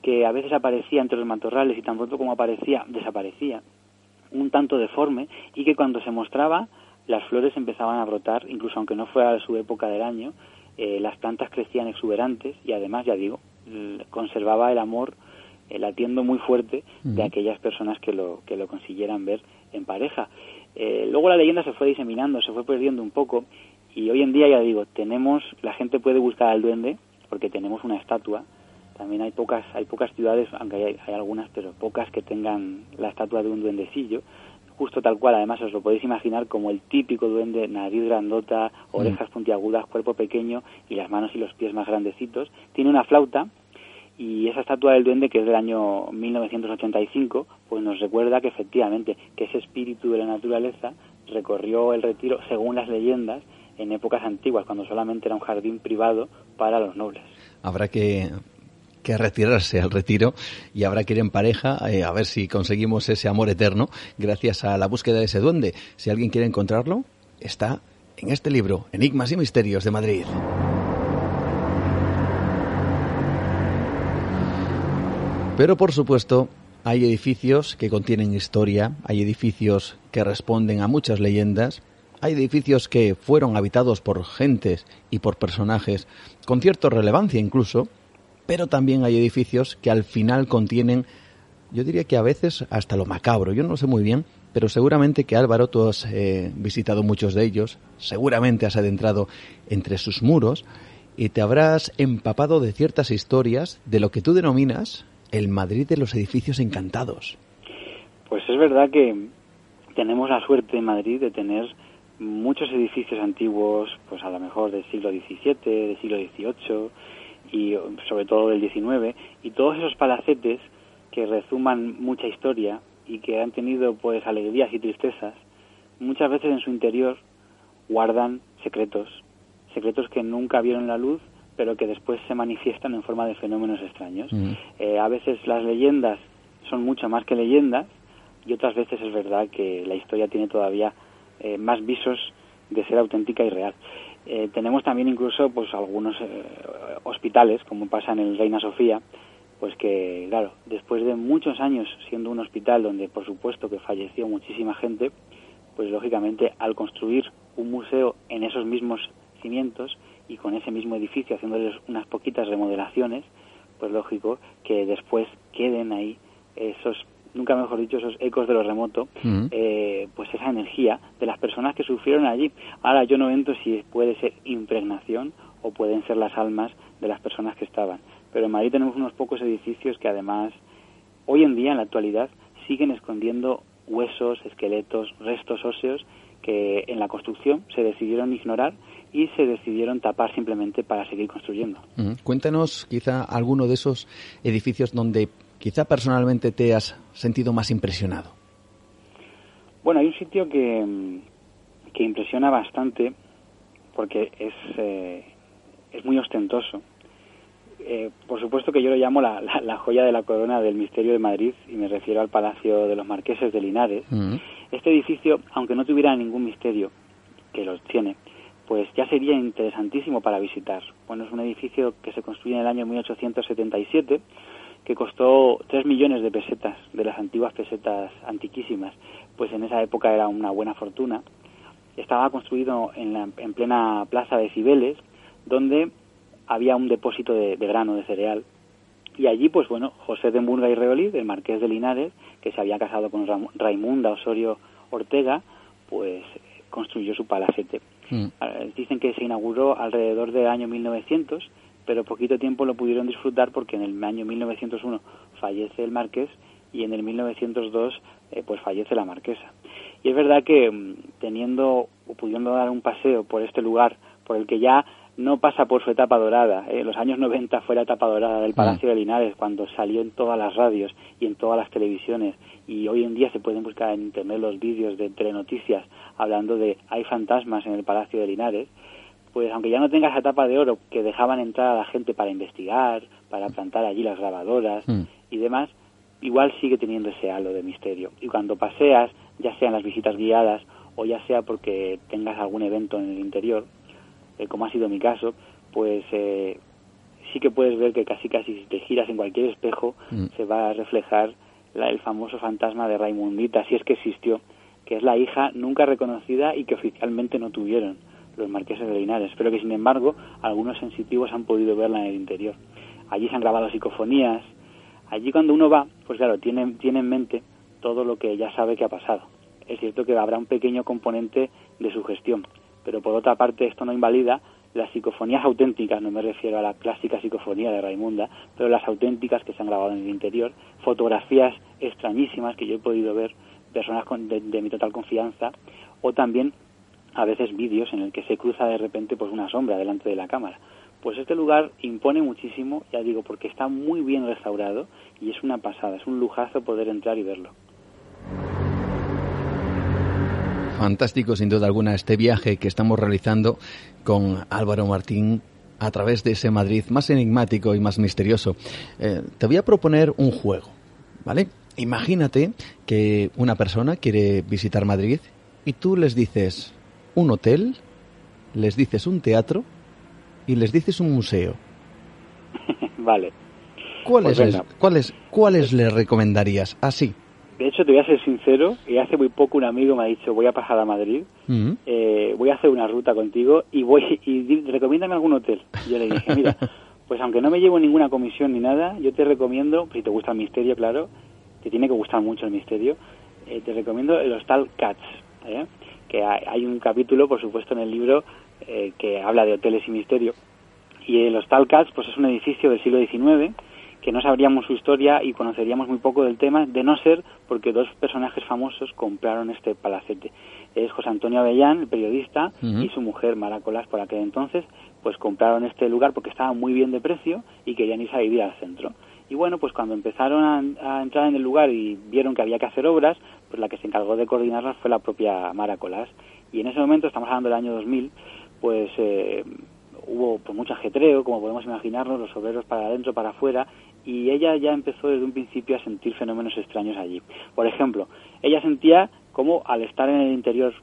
Speaker 4: que a veces aparecía entre los matorrales y tan pronto como aparecía, desaparecía, un tanto deforme, y que cuando se mostraba, las flores empezaban a brotar, incluso aunque no fuera su época del año, eh, las plantas crecían exuberantes y además, ya digo, conservaba el amor el atiendo muy fuerte de aquellas personas que lo, que lo consiguieran ver en pareja. Eh, luego la leyenda se fue diseminando, se fue perdiendo un poco y hoy en día ya digo, tenemos, la gente puede buscar al duende porque tenemos una estatua. También hay pocas, hay pocas ciudades, aunque hay, hay algunas, pero pocas que tengan la estatua de un duendecillo justo tal cual, además os lo podéis imaginar como el típico duende, nariz grandota, orejas puntiagudas, cuerpo pequeño y las manos y los pies más grandecitos. Tiene una flauta y esa estatua del duende que es del año 1985 pues nos recuerda que efectivamente que ese espíritu de la naturaleza recorrió el retiro según las leyendas en épocas antiguas cuando solamente era un jardín privado para los nobles
Speaker 1: habrá que retirarse al retiro y habrá que ir en pareja eh, a ver si conseguimos ese amor eterno gracias a la búsqueda de ese duende. Si alguien quiere encontrarlo, está en este libro, Enigmas y Misterios de Madrid. Pero por supuesto, hay edificios que contienen historia, hay edificios que responden a muchas leyendas, hay edificios que fueron habitados por gentes y por personajes con cierta relevancia incluso, pero también hay edificios que al final contienen, yo diría que a veces hasta lo macabro, yo no sé muy bien, pero seguramente que Álvaro, tú has eh, visitado muchos de ellos, seguramente has adentrado entre sus muros y te habrás empapado de ciertas historias de lo que tú denominas el Madrid de los edificios encantados.
Speaker 4: Pues es verdad que tenemos la suerte en Madrid de tener muchos edificios antiguos, pues a lo mejor del siglo XVII, del siglo XVIII y sobre todo del XIX, y todos esos palacetes que resuman mucha historia y que han tenido pues alegrías y tristezas, muchas veces en su interior guardan secretos, secretos que nunca vieron la luz pero que después se manifiestan en forma de fenómenos extraños. Eh, a veces las leyendas son mucho más que leyendas y otras veces es verdad que la historia tiene todavía eh, más visos de ser auténtica y real. Eh, tenemos también incluso pues algunos hospitales, como pasa en el Reina Sofía, pues que, claro, después de muchos años siendo un hospital donde por supuesto que falleció muchísima gente, pues lógicamente al construir un museo en esos mismos cimientos, y con ese mismo edificio haciéndoles unas poquitas remodelaciones, pues lógico que después queden ahí esos, nunca mejor dicho, esos ecos de lo remoto, eh, pues esa energía de las personas que sufrieron allí. Ahora yo no entro si puede ser impregnación o pueden ser las almas de las personas que estaban. Pero en Madrid tenemos unos pocos edificios que además, hoy en día, en la actualidad, siguen escondiendo huesos, esqueletos, restos óseos que en la construcción se decidieron ignorar y se decidieron tapar simplemente para seguir construyendo.
Speaker 1: Cuéntanos quizá alguno de esos edificios donde quizá personalmente te has sentido más impresionado.
Speaker 4: Bueno, hay un sitio que, que impresiona bastante porque es, eh, es muy ostentoso. Eh, por supuesto que yo lo llamo la, la, joya de la corona del misterio de Madrid y me refiero al Palacio de los Marqueses de Linares. Este edificio, aunque no tuviera ningún misterio, que lo tiene, pues ya sería interesantísimo para visitar. Bueno, es un edificio que se construye en el año 1877, que costó 3 millones de pesetas, de las antiguas pesetas antiquísimas, pues en esa época era una buena fortuna. Estaba construido en, la, en plena plaza de Cibeles, donde había un depósito de, grano de cereal. Y allí, pues bueno, José de Murga y Reolí, el marqués de Linares, que se había casado con Raimunda Osorio Ortega, pues construyó su palacete. Mm. Dicen que se inauguró alrededor del año 1900, pero poquito tiempo lo pudieron disfrutar porque en el año 1901 fallece el marqués y en el 1902 eh, pues fallece la marquesa. Y es verdad que mm, teniendo o pudiendo dar un paseo por este lugar por el que ya no pasa por su etapa dorada. En los años 90 fue la etapa dorada del Palacio de Linares, cuando salió en todas las radios y en todas las televisiones. Y hoy en día se pueden buscar en internet los vídeos de telenoticias hablando de hay fantasmas en el Palacio de Linares. Pues aunque ya no tenga esa etapa de oro que dejaban entrar a la gente para investigar, para plantar allí las grabadoras mm. y demás, igual sigue teniendo ese halo de misterio. Y cuando paseas, ya sean las visitas guiadas o ya sea porque tengas algún evento en el interior, eh, como ha sido mi caso, pues eh, sí que puedes ver que casi casi si te giras en cualquier espejo mm. se va a reflejar el famoso fantasma de Raimundita, si es que existió, que es la hija nunca reconocida y que oficialmente no tuvieron los marqueses de Linares, pero que sin embargo algunos sensitivos han podido verla en el interior. Allí se han grabado psicofonías, allí cuando uno va, pues claro, tiene, tiene en mente todo lo que ya sabe que ha pasado. Es cierto que habrá un pequeño componente de sugestión, pero por otra parte esto no invalida las psicofonías auténticas, no me refiero a la clásica psicofonía de Raimunda, pero las auténticas que se han grabado en el interior, fotografías extrañísimas que yo he podido ver, personas de, mi total confianza, o también a veces vídeos en el que se cruza de repente pues una sombra delante de la cámara. Pues este lugar impone muchísimo, ya digo, porque está muy bien restaurado y es una pasada, es un lujazo poder entrar y verlo.
Speaker 1: Fantástico, sin duda alguna, este viaje que estamos realizando con Álvaro Martín a través de ese Madrid más enigmático y más misterioso. Eh, te voy a proponer un juego, ¿vale? Imagínate que una persona quiere visitar Madrid y tú les dices un hotel, les dices un teatro y les dices un museo.
Speaker 4: vale.
Speaker 1: ¿Cuáles, pues ¿cuáles, ¿Cuáles le recomendarías? Así.
Speaker 4: De hecho, te voy a ser sincero, y hace muy poco un amigo me ha dicho, voy a pasar a Madrid, eh, voy a hacer una ruta contigo y voy y recomiéndame algún hotel. Yo le dije, mira, pues aunque no me llevo ninguna comisión ni nada, yo te recomiendo, si te gusta el misterio, claro, te tiene que gustar mucho el misterio, eh, te recomiendo el Hostal Cats, ¿eh? que hay un capítulo, por supuesto, en el libro que habla de hoteles y misterio. Y el Hostal Cats pues es un edificio del siglo XIX que no sabríamos su historia y conoceríamos muy poco del tema, de no ser porque dos personajes famosos compraron este palacete. Es José Antonio Avellán, el periodista, y su mujer Mara Colás, por aquel entonces, pues compraron este lugar porque estaba muy bien de precio y querían irse a vivir al centro. Y bueno, pues cuando empezaron a, entrar en el lugar y vieron que había que hacer obras, pues la que se encargó de coordinarlas fue la propia Mara Colás. Y en ese momento, estamos hablando del año 2000, pues eh, hubo pues, mucho ajetreo, como podemos imaginarnos, los obreros para adentro, para afuera, y ella ya empezó desde un principio a sentir fenómenos extraños allí. Por ejemplo, ella sentía como al estar en el interior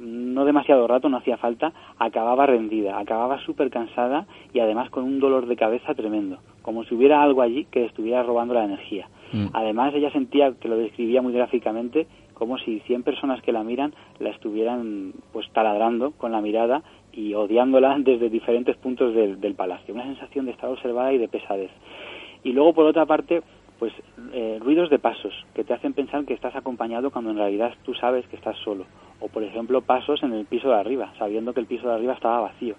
Speaker 4: no demasiado rato, no hacía falta, acababa rendida, acababa súper cansada y además con un dolor de cabeza tremendo, como si hubiera algo allí que estuviera robando la energía. Mm. Además, ella sentía, que lo describía muy gráficamente, como si 100 personas que la miran la estuvieran pues taladrando con la mirada y odiándola desde diferentes puntos del, del palacio. Una sensación de estar observada y de pesadez. Y luego, por otra parte, pues eh, ruidos de pasos que te hacen pensar que estás acompañado cuando en realidad tú sabes que estás solo. O, por ejemplo, pasos en el piso de arriba, sabiendo que el piso de arriba estaba vacío.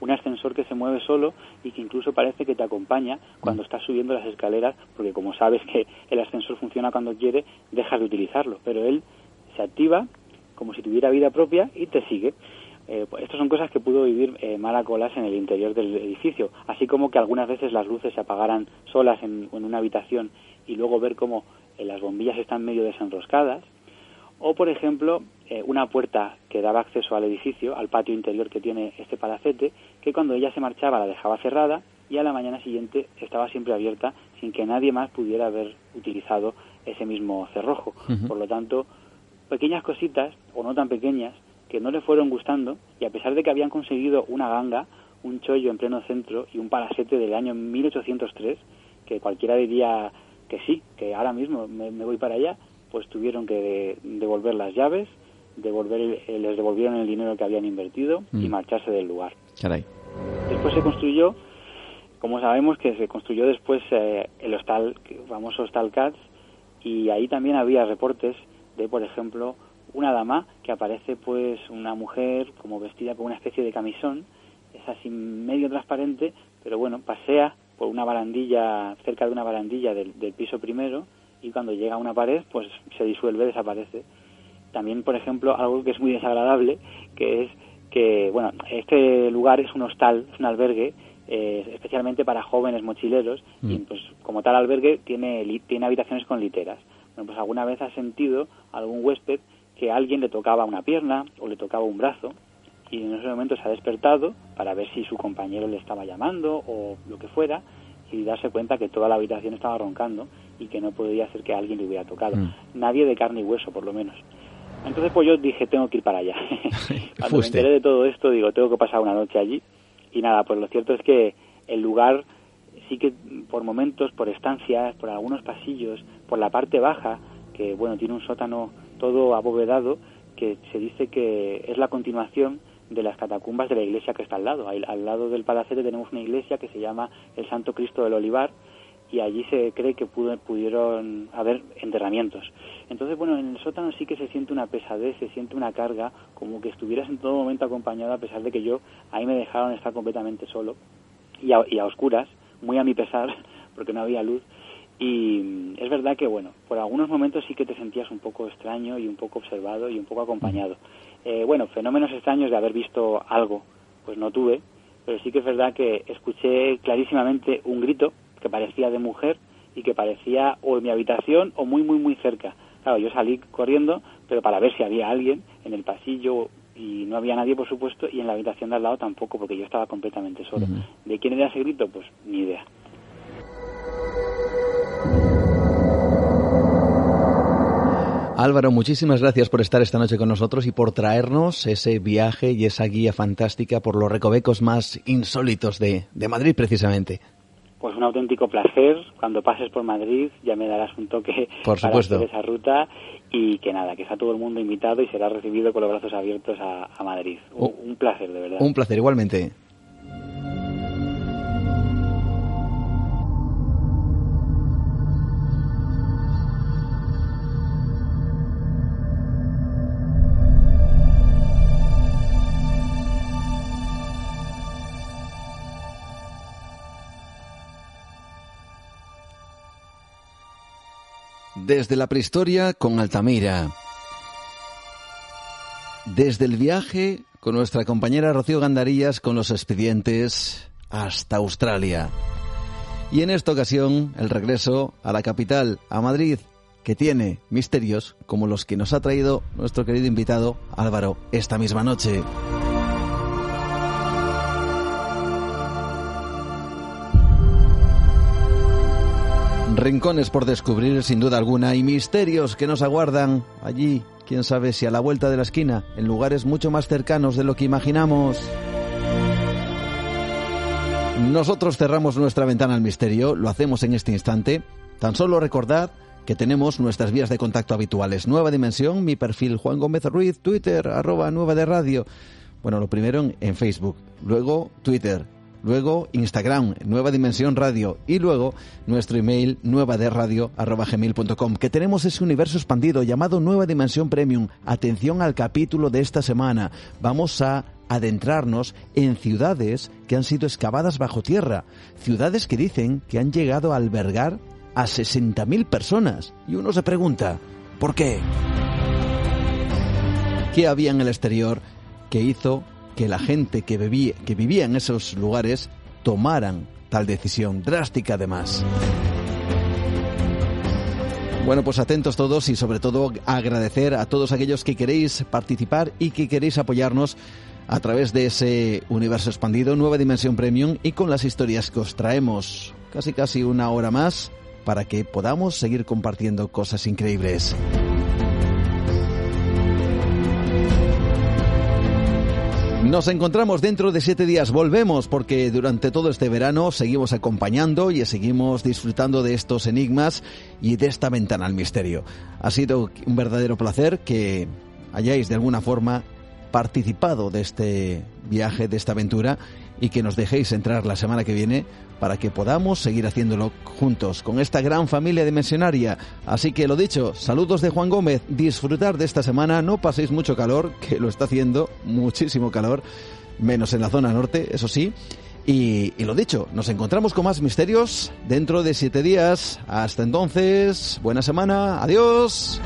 Speaker 4: Un ascensor que se mueve solo y que incluso parece que te acompaña cuando estás subiendo las escaleras, porque como sabes que el ascensor funciona cuando quiere, dejas de utilizarlo. Pero él se activa como si tuviera vida propia y te sigue. Eh, pues estas son cosas que pudo vivir eh, Mara Colas en el interior del edificio, así como que algunas veces las luces se apagaran solas en, una habitación y luego ver cómo eh, las bombillas están medio desenroscadas, o por ejemplo eh, una puerta que daba acceso al edificio, al patio interior que tiene este palacete, que cuando ella se marchaba la dejaba cerrada y a la mañana siguiente estaba siempre abierta sin que nadie más pudiera haber utilizado ese mismo cerrojo. Por lo tanto, pequeñas cositas, o no tan pequeñas, que no le fueron gustando y a pesar de que habían conseguido una ganga, un chollo en pleno centro y un palacete del año 1803, que cualquiera diría que sí, que ahora mismo me, voy para allá, pues tuvieron que devolver las llaves, devolver, eh, les devolvieron el dinero que habían invertido y mm. marcharse del lugar. Después se construyó, como sabemos que se construyó después eh, el hostal, el famoso hostal Cats, y ahí también había reportes de, por ejemplo, una dama que aparece pues una mujer como vestida con una especie de camisón, es así medio transparente, pero bueno, pasea por una barandilla, cerca de una barandilla del, piso primero y cuando llega a una pared pues se disuelve, desaparece. También, por ejemplo, algo que es muy desagradable, que es que, bueno, este lugar es un hostal, es un albergue, eh, especialmente para jóvenes mochileros, y mm. pues como tal albergue tiene, tiene habitaciones con literas. Bueno, pues alguna vez ha sentido algún huésped que alguien le tocaba una pierna o le tocaba un brazo y en ese momento se ha despertado para ver si su compañero le estaba llamando o lo que fuera y darse cuenta que toda la habitación estaba roncando y que no podía hacer que alguien le hubiera tocado. Mm. Nadie de carne y hueso, por lo menos. Entonces pues yo dije, tengo que ir para allá. Cuando me enteré de todo esto, digo, tengo que pasar una noche allí. Y nada, pues lo cierto es que el lugar sí que por momentos, por estancias, por algunos pasillos, por la parte baja, que bueno, tiene un sótano todo abovedado que se dice que es la continuación de las catacumbas de la iglesia que está al lado. Al, lado del palacete tenemos una iglesia que se llama el Santo Cristo del Olivar y allí se cree que pudieron haber enterramientos. Entonces, bueno, en el sótano sí que se siente una pesadez, se siente una carga, como que estuvieras en todo momento acompañado, a pesar de que yo ahí me dejaron estar completamente solo y y a oscuras, muy a mi pesar, porque no había luz. Y es verdad que, bueno, por algunos momentos sí que te sentías un poco extraño y un poco observado y un poco acompañado. Eh, bueno, fenómenos extraños de haber visto algo, pues no tuve, pero sí que es verdad que escuché clarísimamente un grito que parecía de mujer y que parecía o en mi habitación o muy, muy, muy cerca. Claro, yo salí corriendo, pero para ver si había alguien en el pasillo y no había nadie, por supuesto, y en la habitación de al lado tampoco, porque yo estaba completamente solo. ¿De quién era ese grito? Pues ni idea.
Speaker 1: Álvaro, muchísimas gracias por estar esta noche con nosotros y por traernos ese viaje y esa guía fantástica por los recovecos más insólitos de, Madrid, precisamente.
Speaker 4: pues un auténtico placer. Cuando pases por Madrid ya me darás un toque
Speaker 1: por
Speaker 4: para hacer esa ruta y que nada, que está todo el mundo invitado y será recibido con los brazos abiertos a, Madrid. un, oh. un placer, de verdad.
Speaker 1: Un placer, igualmente. Desde la prehistoria con Altamira. Desde el viaje con nuestra compañera Rocío Gandarillas con los expedientes hasta Australia. Y en esta ocasión el regreso a la capital, a Madrid, que tiene misterios como los que nos ha traído nuestro querido invitado Álvaro esta misma noche. Rincones por descubrir sin duda alguna y misterios que nos aguardan allí, quién sabe si a la vuelta de la esquina, en lugares mucho más cercanos de lo que imaginamos. Nosotros cerramos nuestra ventana al misterio, lo hacemos en este instante. Tan solo recordad que tenemos nuestras vías de contacto habituales. Nueva Dimensión, mi perfil Juan Gómez Ruiz, Twitter, arroba Nueva de Radio. Bueno, lo primero en Facebook, luego Twitter, luego Instagram, Nueva Dimensión Radio y luego nuestro email nuevaderadio.com, que tenemos ese universo expandido llamado Nueva Dimensión Premium. Atención al capítulo de esta semana. Vamos a adentrarnos en ciudades que han sido excavadas bajo tierra, ciudades que dicen que han llegado a albergar a 60.000 personas. Y uno se pregunta, ¿por qué? ¿Qué había en el exterior que hizo que la gente que, vivía en esos lugares tomaran tal decisión, drástica además. Bueno, pues atentos todos y sobre todo agradecer a todos aquellos que queréis participar y que queréis apoyarnos a través de ese universo expandido, nueva dimensión premium y con las historias que os traemos casi casi una hora más para que podamos seguir compartiendo cosas increíbles. Nos encontramos dentro de siete días. Volvemos porque durante todo este verano seguimos acompañando y seguimos disfrutando de estos enigmas y de esta ventana al misterio. Ha sido un verdadero placer que hayáis de alguna forma participado de este viaje, de esta aventura y que nos dejéis entrar la semana que viene para que podamos seguir haciéndolo juntos con esta gran familia dimensionaria. Así que lo dicho, saludos de Juan Gómez, disfrutar de esta semana, no paséis mucho calor, que lo está haciendo, muchísimo calor, menos en la zona norte, eso sí. Y, y, lo dicho, nos encontramos con más misterios dentro de siete días. Hasta entonces, buena semana, adiós.